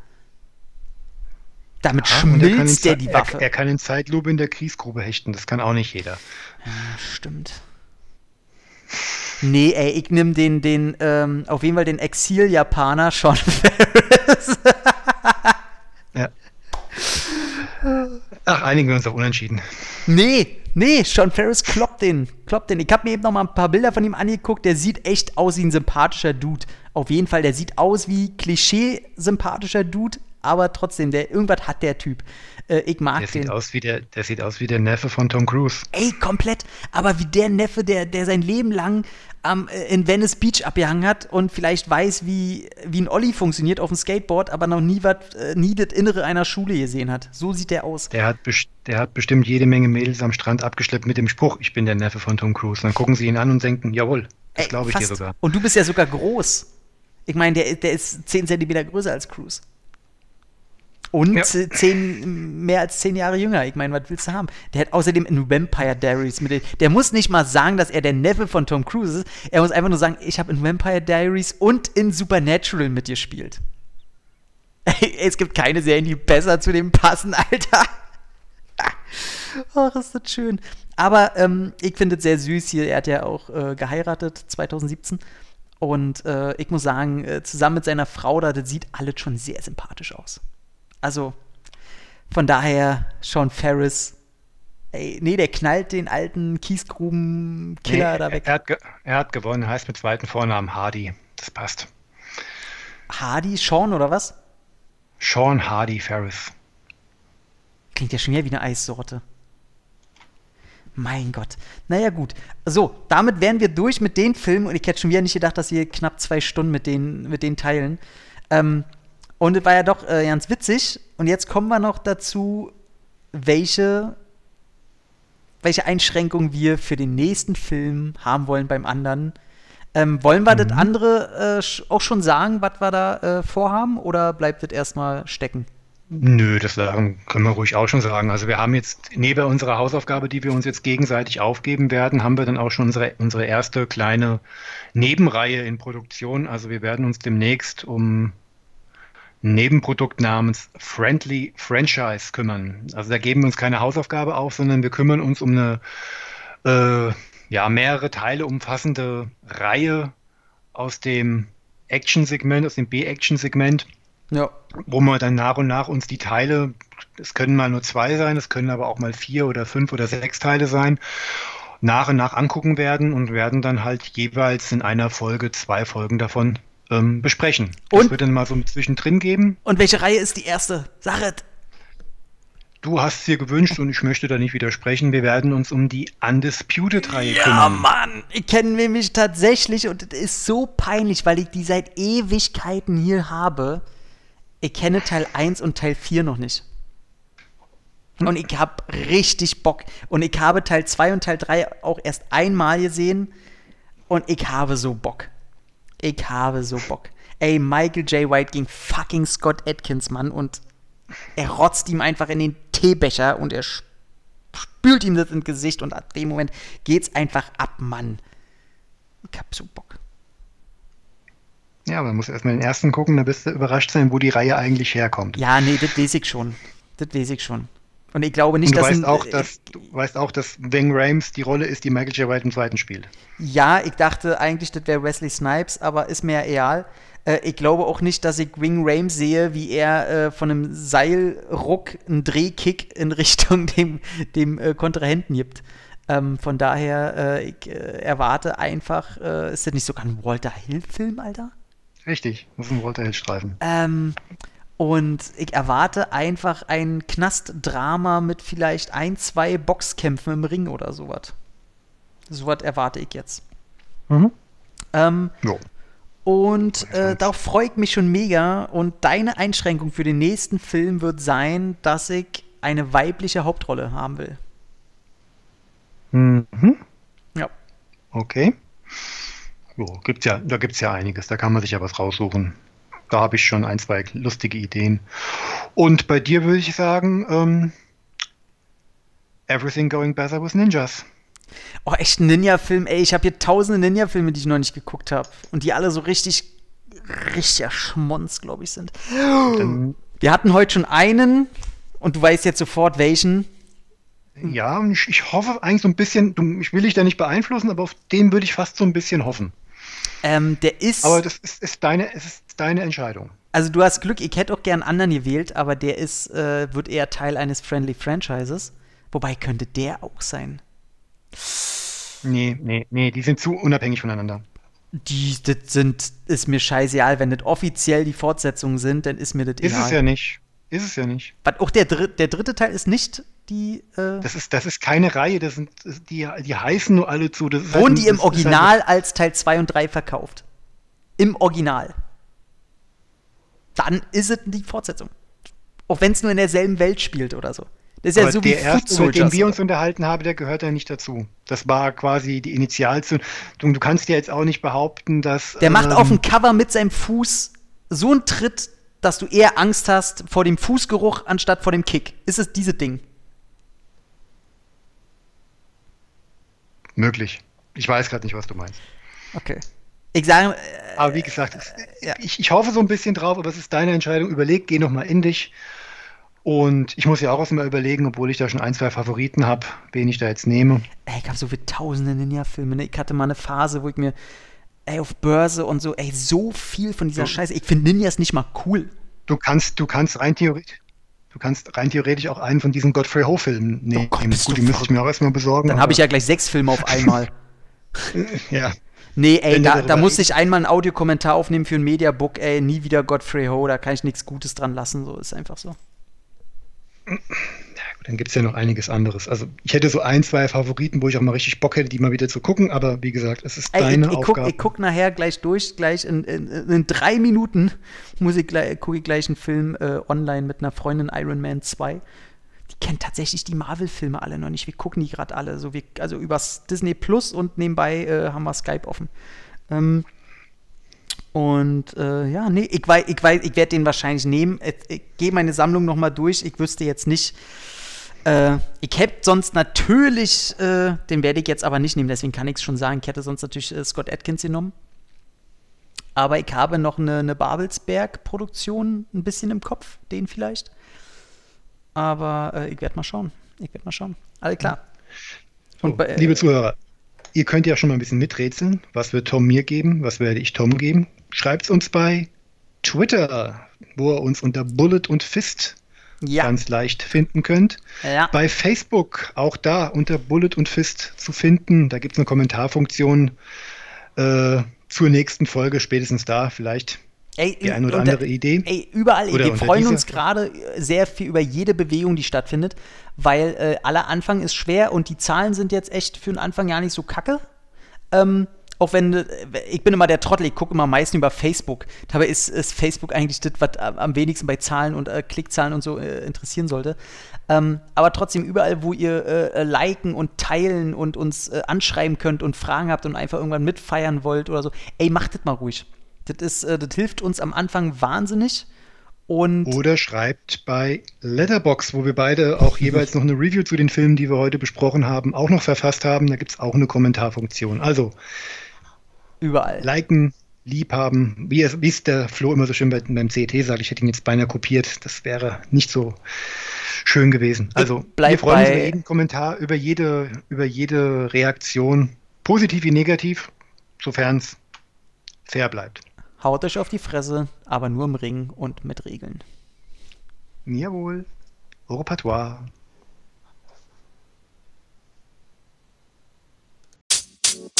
Damit ja, schmilzt der, der die Waffe. Er, er, kann in Zeitlupe in der Kriegsgrube hechten, das kann auch nicht jeder. Ja, stimmt. Nee, ey, ich nehme den, den, ähm, auf jeden Fall den Exil-Japaner Sean Ferris. Ach, einigen wir uns auf Unentschieden. Nee, nee, Sean Ferris kloppt den. Kloppt den. Ich habe mir eben noch mal ein paar Bilder von ihm angeguckt. Der sieht echt aus wie ein sympathischer Dude. Auf jeden Fall, der sieht aus wie Klischee-sympathischer Dude, aber trotzdem, der, irgendwas hat der Typ. Äh, ich mag der den. Sieht aus wie der, der sieht aus wie der Neffe von Tom Cruise. Ey, komplett. Aber wie der Neffe, der, der sein Leben lang am, äh, in Venice Beach abgehangen hat und vielleicht weiß, wie, wie ein Olli funktioniert auf dem Skateboard, aber noch nie, wat, äh, nie das Innere einer Schule gesehen hat. So sieht der aus. Der hat, der hat bestimmt jede Menge Mädels am Strand abgeschleppt mit dem Spruch, ich bin der Neffe von Tom Cruise. dann gucken sie ihn an und denken, jawohl, das glaube ich dir sogar. Und du bist ja sogar groß. Ich meine, der, der ist 10 Zentimeter größer als Cruise. Und ja. zehn, mehr als zehn Jahre jünger. Ich meine, was willst du haben? Der hat außerdem in Vampire Diaries mit. Der muss nicht mal sagen, dass er der Neffe von Tom Cruise ist. Er muss einfach nur sagen, ich habe in Vampire Diaries und in Supernatural mitgespielt. es gibt keine Serien, die besser zu dem passen, Alter. Ach, ist das schön. Aber ähm, ich finde es sehr süß hier. Er hat ja auch äh, geheiratet 2017. Und äh, ich muss sagen, äh, zusammen mit seiner Frau da, das sieht alles schon sehr sympathisch aus. Also von daher Sean Ferris Ey, nee, der knallt den alten Kiesgruben-Killer Nee, da weg. er, hat er hat gewonnen, heißt mit zweiten Vornamen Hardy. Das passt. Hardy, Sean oder was? Sean Hardy Ferris. Klingt ja schon wieder wie eine Eissorte. Mein Gott. Naja, gut. So, damit wären wir durch mit den Filmen und ich hätte schon wieder nicht gedacht, dass wir knapp zwei Stunden mit den, mit den teilen. Ähm, und es war ja doch äh, ganz witzig. Und jetzt kommen wir noch dazu, welche, welche Einschränkungen wir für den nächsten Film haben wollen beim anderen. Ähm, wollen wir das andere äh, auch schon sagen, was wir da äh, vorhaben? Oder bleibt das erstmal stecken? Nö, das sagen, können wir ruhig auch schon sagen. Also wir haben jetzt neben unserer Hausaufgabe, die wir uns jetzt gegenseitig aufgeben werden, haben wir dann auch schon unsere, unsere erste kleine Nebenreihe in Produktion. Also wir werden uns demnächst um Nebenprodukt namens Friendly Franchise kümmern. Also da geben wir uns keine Hausaufgabe auf, sondern wir kümmern uns um eine äh, ja, mehrere Teile umfassende Reihe aus dem Action-Segment, aus dem B-Action-Segment Ja. wo wir dann nach und nach uns die Teile, es können mal nur zwei sein, es können aber auch mal vier oder fünf oder sechs Teile sein, nach und nach angucken werden und werden dann halt jeweils in einer Folge zwei Folgen davon ähm, besprechen. Das Und- wird dann mal so zwischendrin geben. Und welche Reihe ist die erste? Sag es. Du hast es dir gewünscht und ich möchte da nicht widersprechen. Wir werden uns um die Undisputed-Reihe Ja, kümmern. Mann, ich kenne mich tatsächlich und es ist so peinlich, weil ich die seit Ewigkeiten hier habe. Ich kenne Teil 1 und Teil 4 noch nicht. Und ich habe richtig Bock. Und ich habe Teil 2 und Teil 3 auch erst einmal gesehen. Und ich habe so Bock. Ich habe so Bock. Ey, Michael J. White gegen fucking Scott Atkins, Mann. Und er rotzt ihm einfach in den Teebecher und er spült ihm das ins Gesicht. Und ab dem Moment geht's einfach ab, Mann. Ich hab so Bock. Ja, man muss erstmal den ersten gucken, dann wirst du überrascht sein, wo die Reihe eigentlich herkommt. Ja, nee, das weiß ich schon. Das weiß ich schon. Und ich glaube nicht, du dass. weißt, ein- auch, dass, du weißt auch, dass Wing Rames die Rolle ist, die Michael J. White im zweiten spielt. Ja, ich dachte eigentlich, das wäre Wesley Snipes, aber ist mir ja egal. Äh, ich glaube auch nicht, dass ich Wing Rames sehe, wie er äh, von einem Seilruck einen Drehkick in Richtung dem, dem äh, Kontrahenten gibt. Ähm, von daher, äh, ich äh, erwarte einfach, äh, ist das nicht sogar ein Walter Hill-Film, Alter? Richtig, das ist ein Walter Hill-Streifen. Ähm, und ich erwarte einfach ein Knastdrama mit vielleicht ein, zwei Boxkämpfen im Ring oder sowas. Sowas erwarte ich jetzt. Mhm. Ähm, Jo. und Ja, äh, darauf freue ich mich schon mega. Und deine Einschränkung für den nächsten Film wird sein, dass ich eine weibliche Hauptrolle haben will. Mhm. Ja. Okay. Jo, gibt's ja, da gibt es ja einiges, da kann man sich ja was raussuchen. Da habe ich schon ein, zwei lustige Ideen. Und bei dir würde ich sagen, ähm, Everything Going Better with Ninjas. Oh, echt ein Ninja-Film. Ey, ich habe hier tausende Ninja-Filme, die ich noch nicht geguckt habe. Und die alle so richtig, richtiger Schmonz, glaube ich, sind. Dann, Wir hatten heute schon einen und du weißt jetzt sofort welchen. ja, ich, ich hoffe eigentlich so ein bisschen, du, ich will dich da nicht beeinflussen, aber auf den würde ich fast so ein bisschen hoffen. Ähm, der ist. Aber das ist, ist, deine, es ist deine Entscheidung. also du hast Glück, ich hätte auch gern einen anderen gewählt, aber der ist, äh, wird eher Teil eines Friendly Franchises. Wobei könnte der auch sein. Nee, nee, nee, die sind zu unabhängig voneinander. Die das sind, ist mir scheißegal. Wenn das offiziell die Fortsetzungen sind, dann ist mir das Ist egal. es ja nicht. Ist es ja nicht. Was, auch der, dritt, der dritte Teil ist nicht die. Äh, Das ist, das ist keine Reihe, das sind, die, die heißen nur alle zu. Wurden halt die im halt- Original als Teil 2 und 3 verkauft? Im Original. Dann ist es die Fortsetzung. Auch wenn es nur in derselben Welt spielt oder so. Das ist ja aber so der wie erste, über den wir uns unterhalten haben, der gehört ja nicht dazu. Das war quasi die Initialzündung. Du, du kannst ja jetzt auch nicht behaupten, dass. Der macht ähm, auf dem Cover mit seinem Fuß so einen Tritt, dass du eher Angst hast vor dem Fußgeruch anstatt vor dem Kick. Ist es diese Ding? Möglich. Ich weiß gerade nicht, was du meinst. Okay. Ich sage, äh, Aber wie gesagt, es, ja. ich, ich hoffe so ein bisschen drauf, aber es ist deine Entscheidung. Überleg, geh nochmal in dich. Und ich muss ja auch erstmal überlegen, obwohl ich da schon ein, zwei Favoriten habe, wen ich da jetzt nehme. ey, ich habe so viele tausende Ninja-Filme. Ne? Ich hatte mal eine Phase, wo ich mir, ey, auf Börse und so, ey, so viel von dieser So. Scheiße. Ich finde Ninjas nicht mal cool. Du kannst, du kannst rein theoretisch, Du kannst rein theoretisch auch einen von diesen Godfrey Ho-Filmen nehmen. Oh Gott, Gut, die müsste ich mir auch erstmal besorgen. Dann habe ich ja gleich sechs Filme auf einmal. ja. Nee, ey, da, da musste ich einmal einen Audiokommentar aufnehmen für ein Mediabook, ey, nie wieder Godfrey Ho, da kann ich nichts Gutes dran lassen, so ist einfach so. Dann gibt es ja noch einiges anderes. Also ich hätte so ein, zwei Favoriten, wo ich auch mal richtig Bock hätte, die mal wieder zu gucken, aber wie gesagt, es ist Ey, deine ich, ich, guck, Aufgabe. ich guck nachher gleich durch, gleich in, in, in drei Minuten muss ich gleich, gucke ich gleich einen Film äh, online mit einer Freundin Iron Man 2. Die kennt tatsächlich die Marvel-Filme alle noch nicht. Wir gucken die gerade alle. So wie, also übers Disney Plus und nebenbei äh, haben wir Skype offen. Ähm, und äh, ja, nee, ich weiß, ich, weiß, ich werde den wahrscheinlich nehmen. Ich, ich gehe meine Sammlung noch mal durch. Ich wüsste jetzt nicht. Äh, ich hätte sonst natürlich, äh, den werde ich jetzt aber nicht nehmen, deswegen kann ich es schon sagen. Ich hätte sonst natürlich äh, Scott Atkins genommen. Aber ich habe noch eine, eine Babelsberg-Produktion ein bisschen im Kopf, den vielleicht. Aber äh, ich werde mal schauen. Ich werde mal schauen. Alles klar. So, Und bei- äh, liebe Zuhörer, ihr könnt ja schon mal ein bisschen miträtseln. Was wird Tom mir geben? Was werde ich Tom geben? Schreibt es uns bei Twitter, wo ihr uns unter Bullet und Fist Ja, ganz leicht finden könnt. ja. Bei Facebook, auch da unter Bullet und Fist zu finden. Da gibt es eine Kommentarfunktion äh, zur nächsten Folge, spätestens da vielleicht Ey, die eine oder unter- andere Idee. Ey, überall. Oder wir freuen uns gerade sehr viel über jede Bewegung, die stattfindet, weil äh, aller Anfang ist schwer und die Zahlen sind jetzt echt für den Anfang ja nicht so kacke. Ähm, auch wenn, äh, ich bin immer der Trottel, ich gucke immer meistens über Facebook. Dabei ist, ist Facebook eigentlich das, was am am wenigsten bei Zahlen und äh, Klickzahlen und so äh, interessieren sollte. Ähm, aber trotzdem überall, wo ihr äh, äh, liken und teilen und uns äh, anschreiben könnt und Fragen habt und einfach irgendwann mitfeiern wollt oder so, ey, macht das mal ruhig. Das, ist, äh, das hilft uns am Anfang wahnsinnig. Und Oder schreibt bei Letterbox, wo wir beide auch jeweils noch eine Review zu den Filmen, die wir heute besprochen haben, auch noch verfasst haben. Da gibt es auch eine Kommentarfunktion. Also überall. liken, liebhaben, wie es, wie es der Flo immer so schön bei, beim CET sagt, ich hätte ihn jetzt beinahe kopiert. Das wäre nicht so schön gewesen. Also bleib wir freuen uns über jeden Kommentar, über jede, über jede Reaktion, positiv wie negativ, sofern es fair bleibt. Haut euch auf die Fresse, aber nur im Ring und mit Regeln. Jawohl. Au revoir.